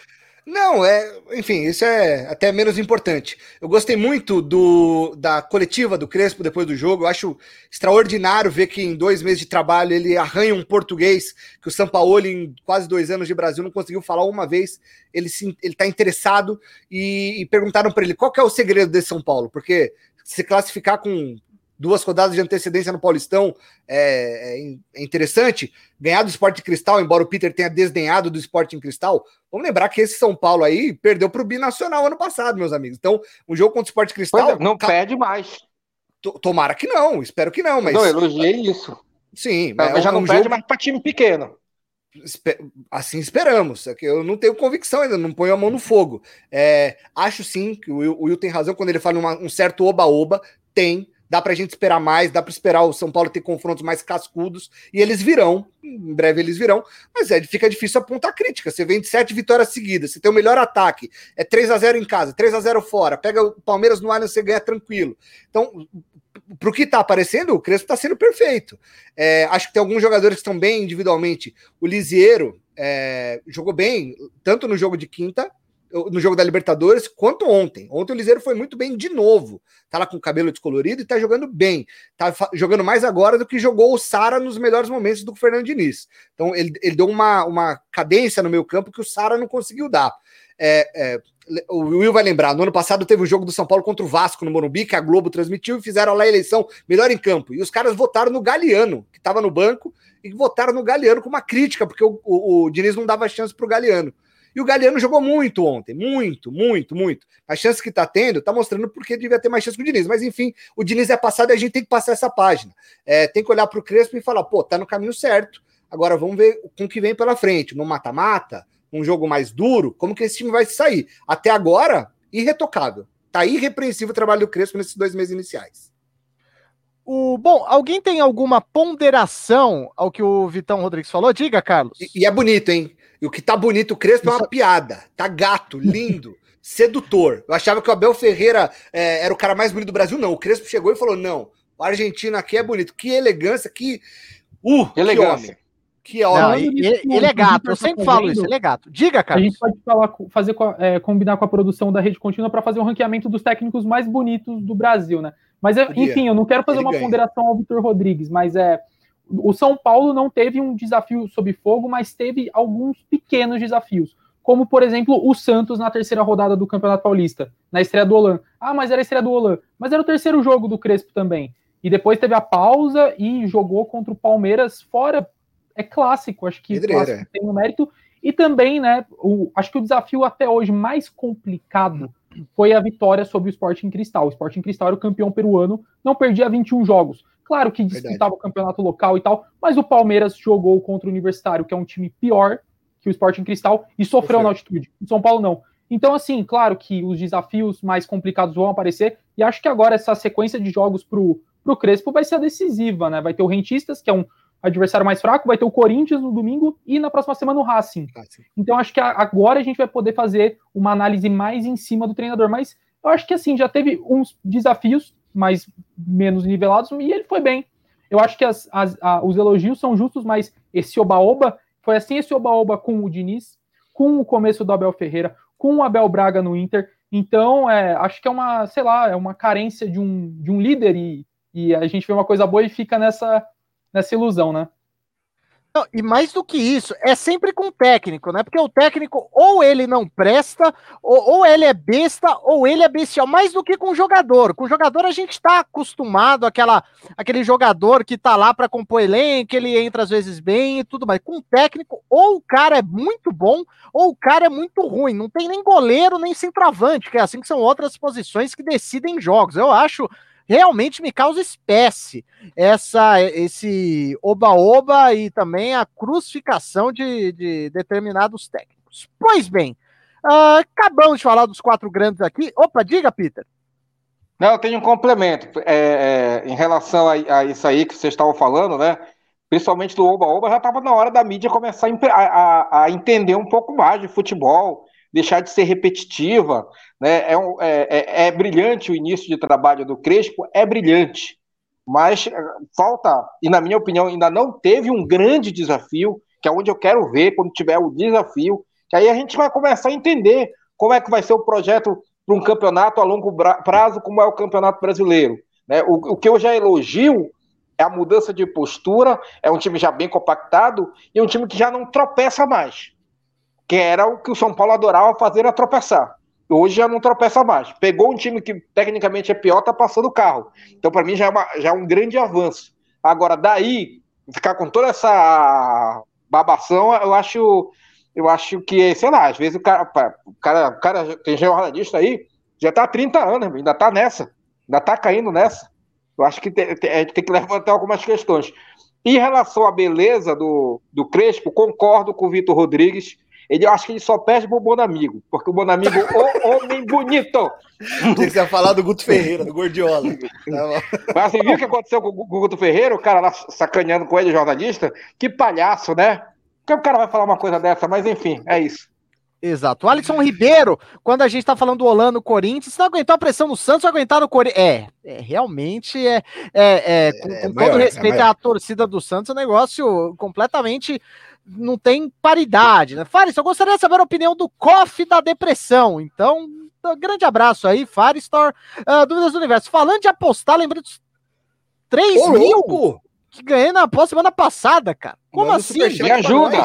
Não, é, enfim, isso é até menos importante. Eu gostei muito do da coletiva do Crespo depois do jogo. Eu acho extraordinário ver que em dois meses de trabalho ele arranha um português que o Sampaoli, em quase dois anos de Brasil, não conseguiu falar uma vez. Ele está interessado e, e perguntaram para ele qual é o segredo desse São Paulo, porque se classificar com duas rodadas de antecedência no Paulistão é, é, é interessante. Ganhar do Esporte Cristal, embora o Peter tenha desdenhado do Esporte em Cristal, vamos lembrar que esse São Paulo aí perdeu para o Binacional ano passado, meus amigos. Então, um jogo contra o Esporte Cristal. É, não ca... perde mais. Tomara que não, espero que não, mas. Não, elogiei isso. Sim, mas é já não um perde jogo... mais para time pequeno. Assim esperamos. É que eu não tenho convicção ainda, não ponho a mão no fogo. É, acho sim que o Will, o Will tem razão quando ele fala uma, um certo oba-oba. Tem, dá para a gente esperar mais, dá para esperar o São Paulo ter confrontos mais cascudos, e eles virão, em breve eles virão, mas é, fica difícil apontar crítica. Você vem de sete vitórias seguidas, você tem o melhor ataque, é 3 a 0 em casa, 3 a 0 fora, pega o Palmeiras no Allianz, você ganha tranquilo. Então, pro que tá aparecendo, o Crespo tá sendo perfeito. É, acho que tem alguns jogadores que estão bem individualmente. O Lisiero é, jogou bem, tanto no jogo de quinta, no jogo da Libertadores quanto ontem. Ontem o Liseiro foi muito bem de novo. Tá lá com o cabelo descolorido e tá jogando bem. Tá jogando mais agora do que jogou o Sara nos melhores momentos do Fernando Diniz. Então ele, ele deu uma, uma cadência no meio campo que o Sara não conseguiu dar. É, é, o Will vai lembrar, no ano passado teve o jogo do São Paulo contra o Vasco no Morumbi, que a Globo transmitiu e fizeram lá a eleição melhor em campo. E os caras votaram no Galeano, que estava no banco, e votaram no Galeano com uma crítica, porque o, o, o Diniz não dava chance para o Galeano. E o Galeano jogou muito ontem, muito, muito, muito. A chance que está tendo está mostrando porque devia ter mais chance que o Diniz. Mas enfim, o Diniz é passado e a gente tem que passar essa página. É, tem que olhar para o Crespo e falar, pô, tá no caminho certo. Agora vamos ver com o que vem pela frente. No mata-mata, um jogo mais duro, como que esse time vai sair? Até agora, irretocável. Tá irrepreensível o trabalho do Crespo nesses dois meses iniciais. O, bom, alguém tem alguma ponderação ao que o Vitão Rodrigues falou? Diga, Carlos. E, e é bonito, hein? E o que tá bonito, o Crespo Isso... é uma piada. Tá gato, lindo, sedutor. Eu achava que o Abel Ferreira é, era o cara mais bonito do Brasil. Não, o Crespo chegou e falou: não, o argentino aqui é bonito. Que elegância, que. Uh, que elegância. Que Que é Não, ele, ele, é gato, eu sempre tá falo isso, ele é gato. Diga, cara. A gente pode falar, fazer, é, combinar com a produção da rede contínua para fazer um ranqueamento dos técnicos mais bonitos do Brasil, né? Mas, é, enfim, eu não quero fazer ele uma ganha. ponderação ao Vitor Rodrigues, mas é. O São Paulo não teve um desafio sob fogo, mas teve alguns pequenos desafios. Como, por exemplo, o Santos na terceira rodada do Campeonato Paulista, na estreia do Olan. Ah, mas era a estreia do Olan. Mas era o terceiro jogo do Crespo também. E depois teve a pausa e jogou contra o Palmeiras fora. É clássico, acho que clássico tem um mérito. E também, né, o, acho que o desafio até hoje mais complicado foi a vitória sobre o Sporting Cristal. O Sporting Cristal era o campeão peruano, não perdia 21 jogos. Claro que disputava o campeonato local e tal, mas o Palmeiras jogou contra o Universitário, que é um time pior que o Sporting Cristal, e sofreu na altitude. O São Paulo não. Então, assim, claro que os desafios mais complicados vão aparecer, e acho que agora essa sequência de jogos pro, pro Crespo vai ser decisiva, né? Vai ter o Rentistas, que é um adversário mais fraco, vai ter o Corinthians no domingo e na próxima semana o Racing. Racing. Então, acho que agora a gente vai poder fazer uma análise mais em cima do treinador, mas eu acho que, assim, já teve uns desafios mais menos nivelados e ele foi bem. Eu acho que as, as, a, os elogios são justos, mas esse oba-oba foi assim esse oba-oba com o Diniz, com o começo do Abel Ferreira, com o Abel Braga no Inter. Então, é, acho que é uma, sei lá, é uma carência de um, de um líder e, e a gente vê uma coisa boa e fica nessa, nessa ilusão, né? Não, e mais do que isso, é sempre com o técnico, né? Porque o técnico ou ele não presta, ou, ou, ele é besta, ou ele é bestial. Mais do que com o jogador. Com o jogador a gente tá acostumado àquela, aquele jogador que tá lá para compor elenco, ele entra às vezes bem e tudo mais. Com o técnico, ou o cara é muito bom, ou o cara é muito ruim. Não tem nem goleiro, nem centroavante, que é assim que são outras posições que decidem jogos. Eu acho realmente me causa espécie essa esse oba-oba e também a crucificação de, de determinados técnicos. Pois bem, uh, acabamos de falar dos quatro grandes aqui. Opa, diga, Peter. Não, eu tenho um complemento é, é, em relação a, a, isso aí que vocês estavam falando, né? Principalmente do Oba-Oba, já estava na hora da mídia começar a, a, a entender um pouco mais de futebol, deixar de ser repetitiva. Né? É, um, é, é, é, brilhante o início de trabalho do Crespo, é brilhante, mas eh, falta, e na minha opinião, ainda não teve um grande desafio, que é onde eu quero ver quando tiver o desafio, que aí a gente vai começar a entender como é que vai ser o projeto para um campeonato a longo prazo, como é o Campeonato Brasileiro. Né? O, o que eu já elogio é a mudança de postura, é um time já bem compactado e um time que já não tropeça mais que era o que o São Paulo adorava fazer, a tropeçar. Hoje já não tropeça mais. Pegou um time que tecnicamente é pior, tá passando o carro. Então, para mim, já é, uma, já é um grande avanço. Agora, daí, ficar com toda essa babação, eu acho, eu acho que, sei lá, às vezes o cara, o cara, o cara tem jornalista aí, já tá há 30 anos, ainda tá nessa, ainda tá caindo nessa. Eu acho que tem, tem, tem que levantar algumas questões. Em relação à beleza do, do Crespo, concordo com o Vitor Rodrigues ele acho que ele só perde pro Bonamigo, porque o Bonamigo, o homem bonito. Você ia falar do Guto Ferreira, do Gordiola. Mas você viu o que aconteceu com o Guto Ferreira, o cara lá sacaneando com ele, jornalista? Que palhaço, né? que o cara vai falar uma coisa dessa? Mas enfim, é isso. Exato. O Alisson Ribeiro, quando a gente tá falando do Holanda Corinthians, se não aguentou a pressão no Santos, aguentar no Corinthians. É, é, realmente é, é, é com, é com maior, todo respeito é à torcida do Santos, é um negócio completamente não tem paridade, né? Fares, eu gostaria de saber a opinião do COF da depressão. Então, um grande abraço aí, Faristor. Uh, dúvidas do universo. Falando de apostar, lembrando dos 3 Ô, mil louco. que ganhei na aposta semana passada, cara. Como Mano, assim? Me ajuda.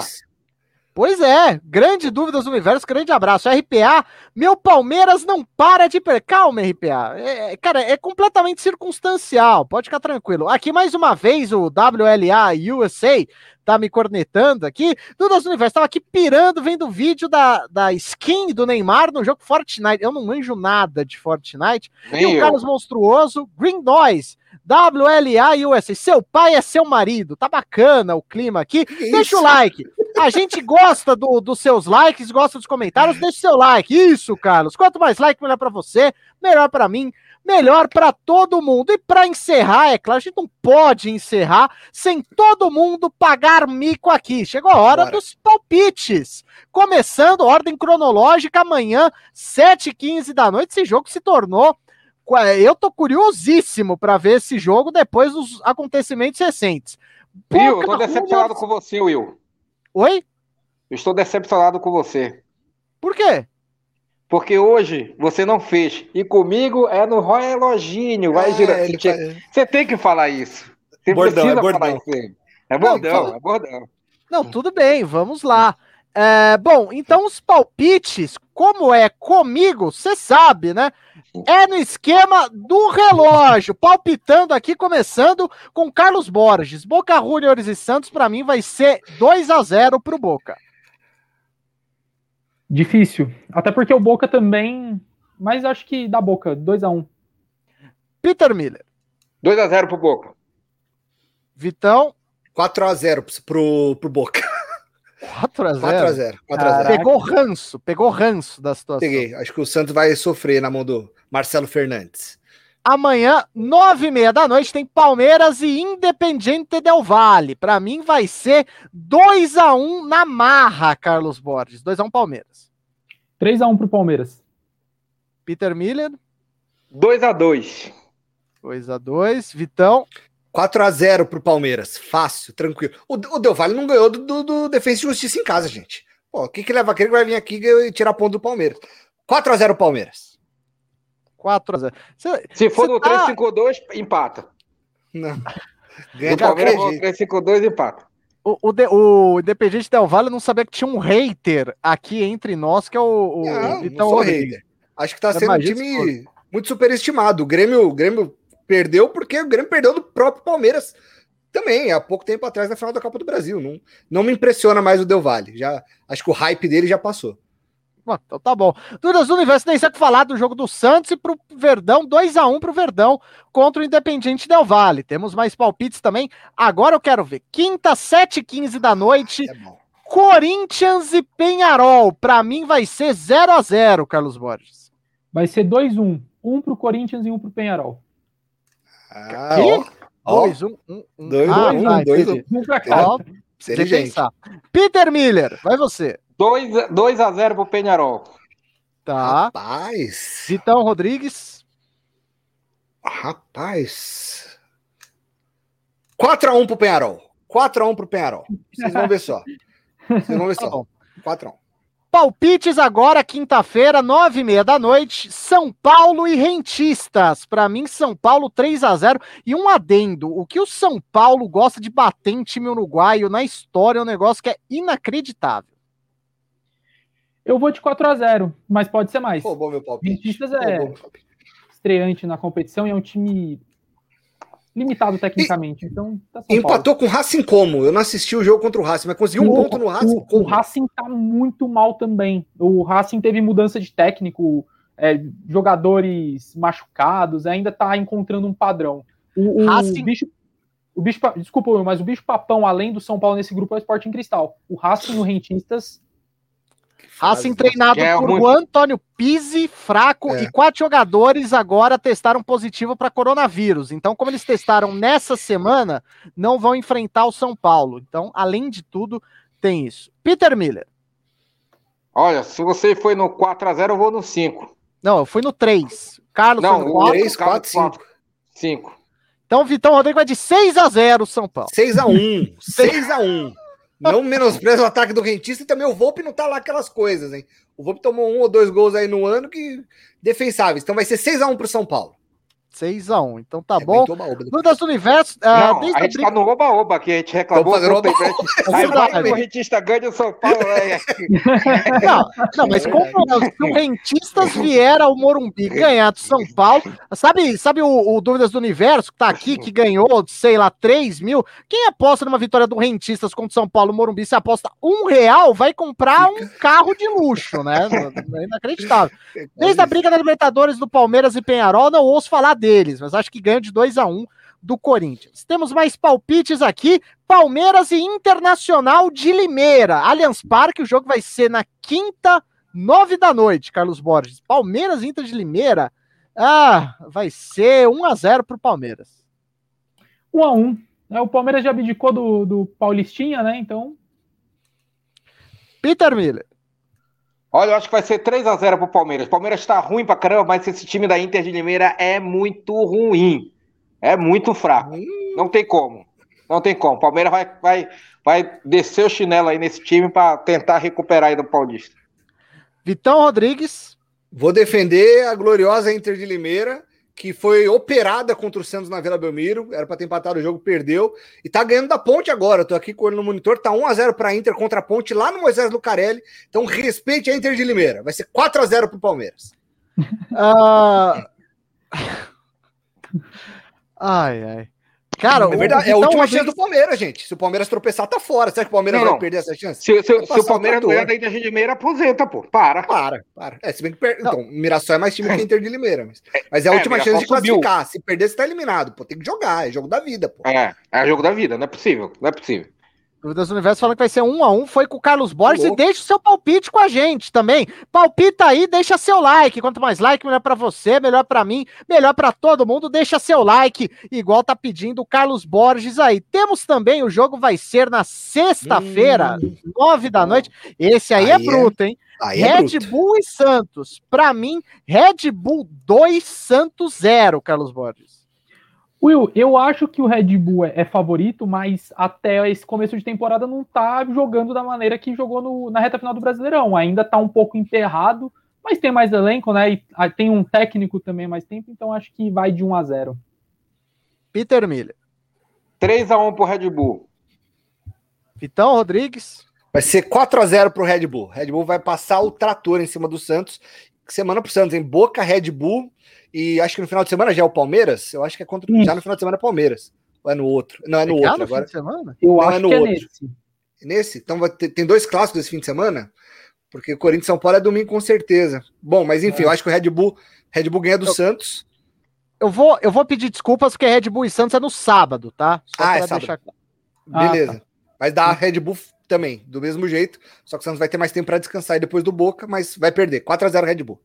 Pois é, grande dúvidas do universo, grande abraço. RPA, meu Palmeiras não para de perder. Calma, RPA. É, é, cara, é completamente circunstancial, pode ficar tranquilo. Aqui mais uma vez o WLA USA tá me cornetando aqui. Do universo, tava aqui pirando, vendo o vídeo da, da skin do Neymar no jogo Fortnite. Eu não manjo nada de Fortnite. Nem e o Carlos Monstruoso, Green Noise. WLA USA. Seu pai é seu marido. Tá bacana o clima aqui. Que Deixa isso? o like. A gente gosta do, dos seus likes, gosta dos comentários. Deixa o seu like. Isso, Carlos. Quanto mais like, melhor para você, melhor para mim, melhor para todo mundo. E para encerrar, é claro, a gente não pode encerrar sem todo mundo pagar mico aqui. Chegou a hora Bora. dos palpites. Começando, ordem cronológica, amanhã, 7h15 da noite. Esse jogo se tornou eu tô curiosíssimo para ver esse jogo depois dos acontecimentos recentes. Will, eu tô decepcionado com você, Will. Oi? Eu estou decepcionado com você. Por quê? Porque hoje você não fez. E comigo é no reloginho. Vai Ah, girar. Você, faz- você tem que falar isso. Você Bordão, precisa é bordão. falar isso. É bordão, fala- é bordão. Não, tudo bem, vamos lá. É, bom, então os palpites, como é comigo, você sabe, né? É no esquema do relógio, palpitando aqui, começando com Carlos Borges. Boca Juniors e Santos, pra mim, vai ser 2 a 0 pro Boca. Difícil. Até porque o Boca também. Mas acho que dá Boca, 2x1. Peter Miller, 2x0 pro Boca. Vitão, 4x0 pro, pro Boca. 4 a 0 4x0. 4x0. Caraca. Pegou ranço, pegou ranço da situação. Peguei. Acho que o Santos vai sofrer na mão do Marcelo Fernandes. Amanhã, nove e meia da noite, tem Palmeiras e Independiente Del Valle. Pra mim vai ser 2 a 1 na marra, Carlos Borges. 2 a 1 Palmeiras. 3x1 pro Palmeiras. Peter Miller, 2x2. 2 a 2 Vitão, 4x0 pro Palmeiras. Fácil, tranquilo. O, o Del Valle não ganhou do, do, do Defensa e Justiça em casa, gente. Pô, o que, que leva aquele que vai vir aqui e tirar ponto do Palmeiras? 4x0 Palmeiras. 4 a 0 Cê- Se for no tá- 3-5-2, empata. Não. Ganha qualquer Palmeiras, no 3-5-2, empata. o, o, de- o Independiente Del Valle não sabia que tinha um hater aqui entre nós, que é o, o Não, Vitão não hater. Acho que tá Eu sendo um time muito superestimado. O Grêmio, o Grêmio perdeu porque o Grêmio perdeu do próprio Palmeiras também, há pouco tempo atrás na final da Copa do Brasil. Não, não me impressiona mais o Del Valle. Já, acho que o hype dele já passou. Bom, então tá bom. Dúvidas do Universo, nem sei o que falar do jogo do Santos e pro Verdão, 2 a 1 pro Verdão contra o Independiente Del Valle. Temos mais palpites também. Agora eu quero ver. Quinta, 7h15 da noite, É bom. Corinthians e Penharol. Pra mim vai ser 0 a 0 Carlos Borges. Vai ser 2x1. Um pro Corinthians e um pro Penharol. Ah, Quê? ó, 2, 1, 1, 1. Dois, Ah, um, tá, dois. Um pra cá. Ó. Peter Miller, vai você. 2x0 pro Penharol. Tá. Rapaz, Vitão Rodrigues. rapaz. 4x1 pro Penharol. 4x1 pro Penharol. Vocês vão ver só. Vocês vão ver Tá só. bom. 4x1. Palpites agora, quinta-feira, nove e meia da noite, São Paulo e Rentistas. Pra mim, São Paulo 3 a 0 E um adendo, o que o São Paulo gosta de bater em time uruguaio na história é um negócio que é inacreditável. Eu vou de 4x0, mas pode ser mais. Roubou meu palpite. Rentistas é- palpite. Estreante na competição e é um time limitado tecnicamente. Então, tá Paulo. Empatou com o Racing como? Eu não assisti o jogo contra o Racing, mas conseguiu um O- ponto no Racing O, o como? Racing tá muito mal também. O Racing teve mudança de técnico, é, jogadores machucados, ainda tá encontrando um padrão. O, o Racing- bicho. O bicho, Pa- desculpa, mas o bicho papão, além do São Paulo nesse grupo, é o Sporting Cristal. O Racing no Rentistas, Racing Fase- treinado É por muito- Antônio Pizzi, fraco, É. e quatro jogadores agora testaram positivo para coronavírus. Então, como eles testaram nessa semana, não vão enfrentar o São Paulo. Então, além de tudo, tem isso. Peter Miller. Olha, se você foi no 4x0, eu vou no 5. Não, eu fui no 3. Carlos Não, foi no o 4. 3, 4, 5. 5. Então, Vitão Rodrigo vai de 6 a 0 São Paulo. 6x1. 6x1. Não menospreza o ataque do Rentista e também o Volpe não tá lá aquelas coisas, hein? O Volpe tomou um ou dois gols aí no ano que defensáveis. Então vai ser 6x1 pro São Paulo. 6 a 1 Então tá É, bom. do universo. ah, Não, desde a a gente briga- tá no oba-oba aqui, a gente reclamou. Do oba-oba. Aí vai o Corintista ganha o São Paulo. É. Não, não, mas como se o Rentistas vier ao Morumbi ganhar do São Paulo, sabe, sabe o, o Dúvidas do Universo que tá aqui, que ganhou, sei lá, 3 mil? Quem aposta numa vitória do Rentistas contra o São Paulo Morumbi, se aposta um real, vai comprar um carro de luxo, né? É inacreditável. Desde a briga da Libertadores do Palmeiras e Penharol, não ouço falar deles, mas acho que ganham de 2 a 1 do Corinthians. Temos mais palpites aqui. Palmeiras e Internacional de Limeira. Allianz Parque, o jogo vai ser na quinta, nove da noite, Carlos Borges. Palmeiras e Inter de Limeira. Ah, vai ser 1 a 0 pro Palmeiras. 1x1. É, o Palmeiras já abdicou do, do Paulistinha, né? Então, Peter Miller. Olha, eu acho que vai ser 3x0 pro Palmeiras. O Palmeiras tá ruim pra caramba, mas esse time da Inter de Limeira é muito ruim. É muito fraco. Não tem como. Não tem como. O Palmeiras vai, vai, vai descer o chinelo aí nesse time para tentar recuperar aí do Paulista. Vitão Rodrigues. Vou defender a gloriosa Inter de Limeira, que foi operada contra o Santos na Vila Belmiro. Era para ter empatado o jogo, perdeu. E tá ganhando da ponte agora. Eu tô aqui com ele no monitor. Tá 1x0 para Inter contra a ponte lá no Moisés Lucarelli. Então respeite a Inter de Limeira. Vai ser 4x0 pro Palmeiras. Uh... ai, ai. Cara, é verdade, é a última chance do Palmeiras, gente. Se o Palmeiras tropeçar, tá fora. Será que o Palmeiras não, vai perder essa chance? Se, se, se o Palmeiras não ganhar da Inter de Limeira, aposenta, pô. Para. Para, para. É, se bem que per... Então, Mirassol é mais time que Inter de Limeira. Mas, mas é a é, última chance de classificar. Subiu. Se perder, você tá eliminado. Pô, tem que jogar. É jogo da vida, pô. É, é jogo da vida. Não é possível. Não é possível. Dúvidas do Universo falando que vai ser um a um, foi com o Carlos Borges e deixa o seu palpite com a gente também. Palpita aí, deixa seu like. Quanto mais like, melhor para você, melhor para mim, melhor para todo mundo. Deixa seu like, igual tá pedindo o Carlos Borges aí. Temos também, o jogo vai ser na sexta-feira, hum, nove da noite. Esse aí, é aí é bruto, hein? Aí é Red bruto. Bull e Santos. Para mim, Red Bull 2, Santos 0, Carlos Borges. Will, eu acho que o Red Bull é, é, favorito, mas até esse começo de temporada não tá jogando da maneira que jogou no, na reta final do Brasileirão. Ainda tá um pouco enterrado, mas tem mais elenco, né? E ah, tem um técnico também mais tempo, então acho que vai de 1 a 0 Peter Miller. 3 a 1 pro Red Bull. Vitão Rodrigues. Vai ser 4 a 0 pro Red Bull. Red Bull vai passar o trator em cima do Santos. Semana pro Santos, em Boca, Red Bull e acho que no final de semana já é o Palmeiras. Eu acho que é contra Isso. já no final de semana é Palmeiras. Ou é no outro? Não, é no é outro. agora. Fim de semana? Eu Não, acho é no que é outro. é nesse. Nesse? Então ter, tem dois clássicos esse fim de semana? Porque o Corinthians São Paulo é domingo com certeza. Bom, mas enfim, é. eu acho que o Red Bull, Red Bull ganha do eu, Santos. Eu vou, eu vou pedir desculpas porque Red Bull e Santos é no sábado, tá? Só ah, é sábado. Deixar... Beleza. Ah, tá. Mas dá Red Bull também, do mesmo jeito. Só que o Santos vai ter mais tempo para descansar depois do Boca, mas vai perder. 4 a 0 Red Bull.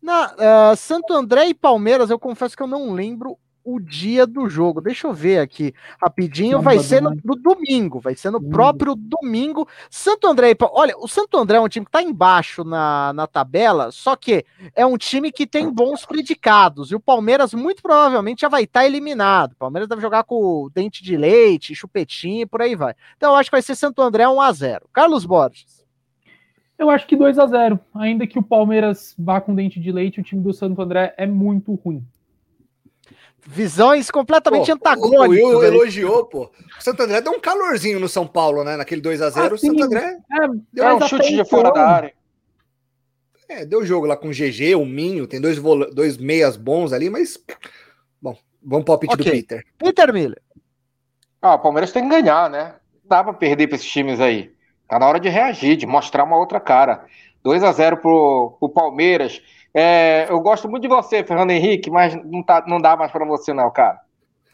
Na uh, Santo André e Palmeiras, eu confesso que eu não lembro o dia do jogo. Deixa eu ver aqui rapidinho. Vai ser no, no domingo, vai ser no próprio domingo. Santo André, olha, o Santo André é um time que está embaixo na, na tabela, só que é um time que tem bons predicados. E o Palmeiras muito provavelmente já vai estar tá eliminado. O Palmeiras deve jogar com dente de leite, chupetinho e por aí vai. Então eu acho que vai ser Santo André 1 a 0. Carlos Borges. Eu acho que 2 a 0 Ainda que o Palmeiras vá com dente de leite, o time do Santo André é muito ruim. Visões completamente pô, antagônicas. O Will elogiou, pô. O Santo André deu um calorzinho no São Paulo, né? Naquele 2x0. Ah, o Santo André. É, deu é um chute de fora da área. É, deu jogo lá com o GG, o Minho, tem dois, dois meias bons ali, mas. Bom, vamos palpite okay. do Peter. Peter Miller. Ah, o Palmeiras tem que ganhar, né? Não dá pra perder pra esses times aí. Tá na hora de reagir, de mostrar uma outra cara. 2 a 0 pro, pro Palmeiras. É, eu gosto muito de você, Fernando Henrique, mas não, tá, não dá mais para você, não, cara.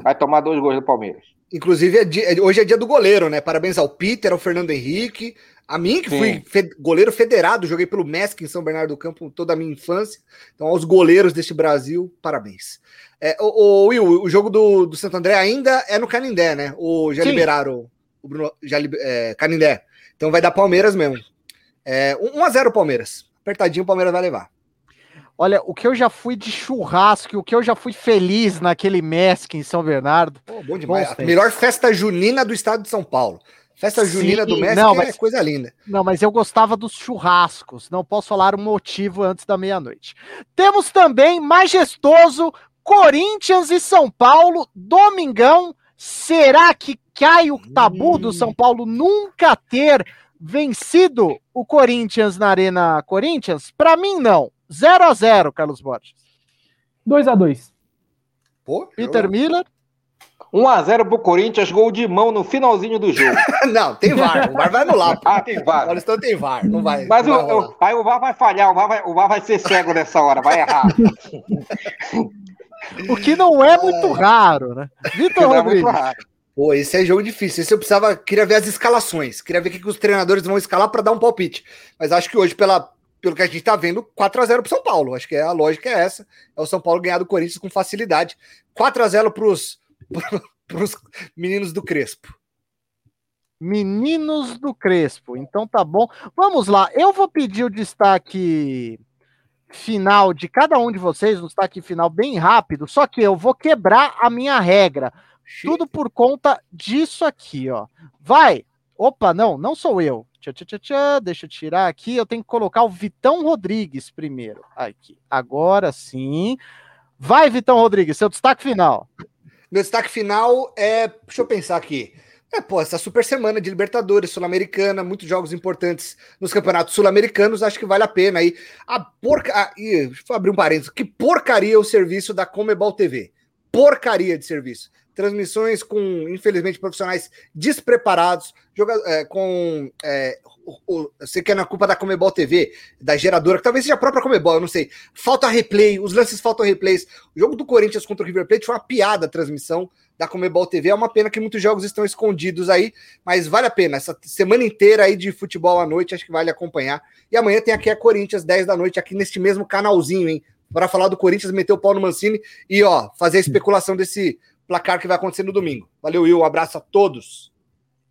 Vai tomar dois gols do Palmeiras. Inclusive, é dia, hoje é dia do goleiro, né? Parabéns ao Peter, ao Fernando Henrique, a mim, que Sim. fui fe, goleiro federado, joguei pelo MESC em São Bernardo do Campo toda a minha infância. Então, aos goleiros deste Brasil, parabéns. É, o, o Will, o jogo do, do Santo André ainda é no Canindé, né? Ou já Sim. liberaram o Bruno. Já, é, Canindé. Então vai dar Palmeiras mesmo. É, 1x0 Palmeiras. Apertadinho, o Palmeiras vai levar. Olha, o que eu já fui de churrasco, o que eu já fui feliz naquele MESC em São Bernardo. Pô, bom demais. Bom, melhor festa junina do estado de São Paulo. Festa Sim, junina do MESC não, é mas, coisa linda. Não, mas eu gostava dos churrascos. Não posso falar o motivo antes da meia-noite. Temos também majestoso Corinthians e São Paulo, domingão. Será que cai o tabu do São Paulo nunca ter vencido o Corinthians na Arena Corinthians? Para mim, não. 0 a 0 Carlos Borges. 2 a 2 Pô, Peter eu... Miller. 1x0 pro Corinthians, gol de mão no finalzinho do jogo. não, tem VAR. O VAR vai anular. ah, tem VAR. Olha, então tem VAR. Não vai. Mas não o, o, aí o VAR vai falhar, o VAR vai, o VAR vai ser cego nessa hora, vai errar. o que não é muito raro, né? Vitor Rodrigues. É Pô, esse é jogo difícil. Esse eu precisava, queria ver as escalações, queria ver o que os treinadores vão escalar para dar um palpite. Mas acho que hoje, pela, pelo que a gente tá vendo, 4 a 0 pro São Paulo. Acho que é, a lógica é essa. É o São Paulo ganhar do Corinthians com facilidade. 4 a 0 pros, pros meninos do Crespo. Meninos do Crespo. Então tá bom. Vamos lá. Eu vou pedir o destaque final de cada um de vocês, um destaque final bem rápido, só que eu vou quebrar a minha regra Tudo por conta disso aqui, ó. Vai! Opa, não, não sou eu. Tchá, tchá, tchá, deixa eu tirar aqui. Eu tenho que colocar o Vitão Rodrigues primeiro. Aqui. Agora sim. Vai, Vitão Rodrigues, seu destaque final. Meu destaque final é. Deixa eu pensar aqui. É, pô, essa super semana de Libertadores, Sul-Americana, muitos jogos importantes nos campeonatos sul-americanos, acho que vale a pena aí. A porca. Ah, deixa eu abrir um parênteses. Que porcaria o serviço da Comebol TV. Porcaria de serviço transmissões com, infelizmente, profissionais despreparados, joga, é, com. É, o, o, você quer na culpa da Comebol TV, da geradora, que talvez seja a própria Comebol, eu não sei. Falta replay, os lances faltam replays. O jogo do Corinthians contra o River Plate foi uma piada a transmissão da Comebol TV. É uma pena que muitos jogos estão escondidos aí, mas vale a pena. Essa semana inteira aí de futebol à noite, acho que vale acompanhar. E amanhã tem aqui a Corinthians, 10 da noite, aqui neste mesmo canalzinho, hein? Para falar do Corinthians, meter o pau no Mancini e, ó, fazer a especulação desse placar que vai acontecer no domingo. Valeu, Will. Um abraço a todos.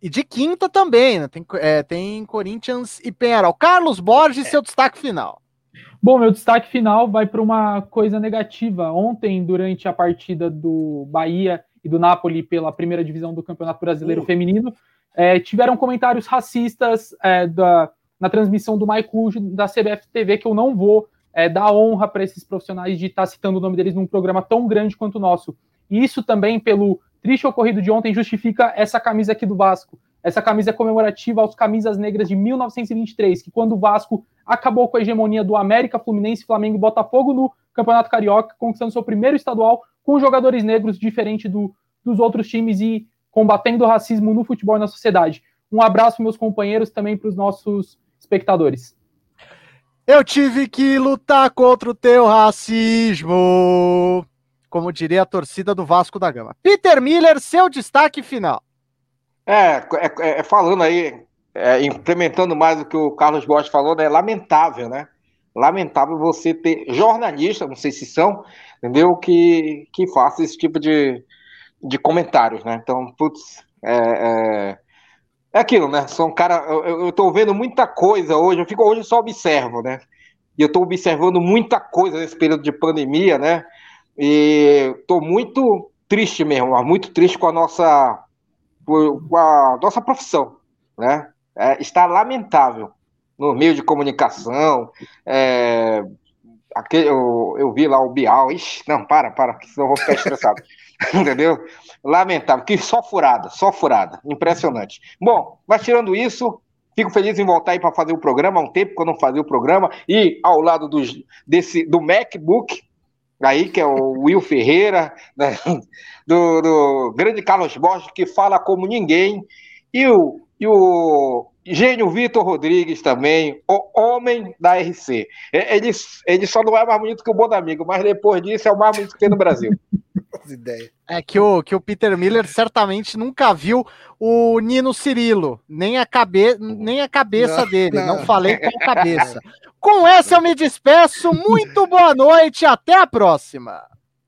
E de quinta também, né? Tem, é, tem Corinthians e Penharol. Carlos Borges, é. seu destaque final. Bom, meu destaque final vai para uma coisa negativa. Ontem, durante a partida do Bahia e do Napoli pela primeira divisão do Campeonato Brasileiro uh. Feminino, é, tiveram comentários racistas é, da, na transmissão do Maicu da CBF TV que eu não vou é, dar honra para esses profissionais de estar tá citando o nome deles num programa tão grande quanto o nosso. E isso também, pelo triste ocorrido de ontem, justifica essa camisa aqui do Vasco. Essa camisa é comemorativa aos camisas negras de 1923, que quando o Vasco acabou com a hegemonia do América, Fluminense, Flamengo e Botafogo no Campeonato Carioca, conquistando seu primeiro estadual com jogadores negros, diferente do, dos outros times e combatendo o racismo no futebol e na sociedade. Um abraço, meus companheiros, também para os nossos espectadores. Eu tive que lutar contra o teu racismo como diria a torcida do Vasco da Gama. Peter Miller, seu destaque final. É, é, é falando aí, é, implementando mais o que o Carlos Borges falou, né, é lamentável, né? Lamentável você ter jornalistas, não sei se são, entendeu? Que, que faça esse tipo de, de comentários, né? Então, putz, é, é, é aquilo, né? São cara, eu, eu tô vendo muita coisa hoje, eu fico hoje só observo, né? E eu tô observando muita coisa nesse período de pandemia, né? E estou muito triste mesmo, muito triste com a nossa, com a nossa profissão, né? É, está lamentável no meio de comunicação. É, aquele, eu, eu, vi lá o Bial, ixi, não, para, para, senão eu vou ficar estressado. Entendeu? Lamentável, que só furada, só furada, impressionante. Bom, mas tirando isso, Fico feliz em voltar aí para fazer o programa. Há um tempo que eu não fazia o programa. E ao lado do, desse, do MacBook, aí, que é o Will Ferreira, né? do, do, grande Carlos Borges, que fala como ninguém, e o, e o gênio Vitor Rodrigues também, o homem da RC. Ele, ele só não é mais bonito que o Bom Amigo, mas depois disso é o mais bonito que tem no Brasil. É que o, que o Peter Miller certamente nunca viu o Nino Cirilo, nem a, cabe, nem a cabeça não, dele. Não. não falei com a cabeça. Com essa eu me despeço. Muito boa noite. Até a próxima.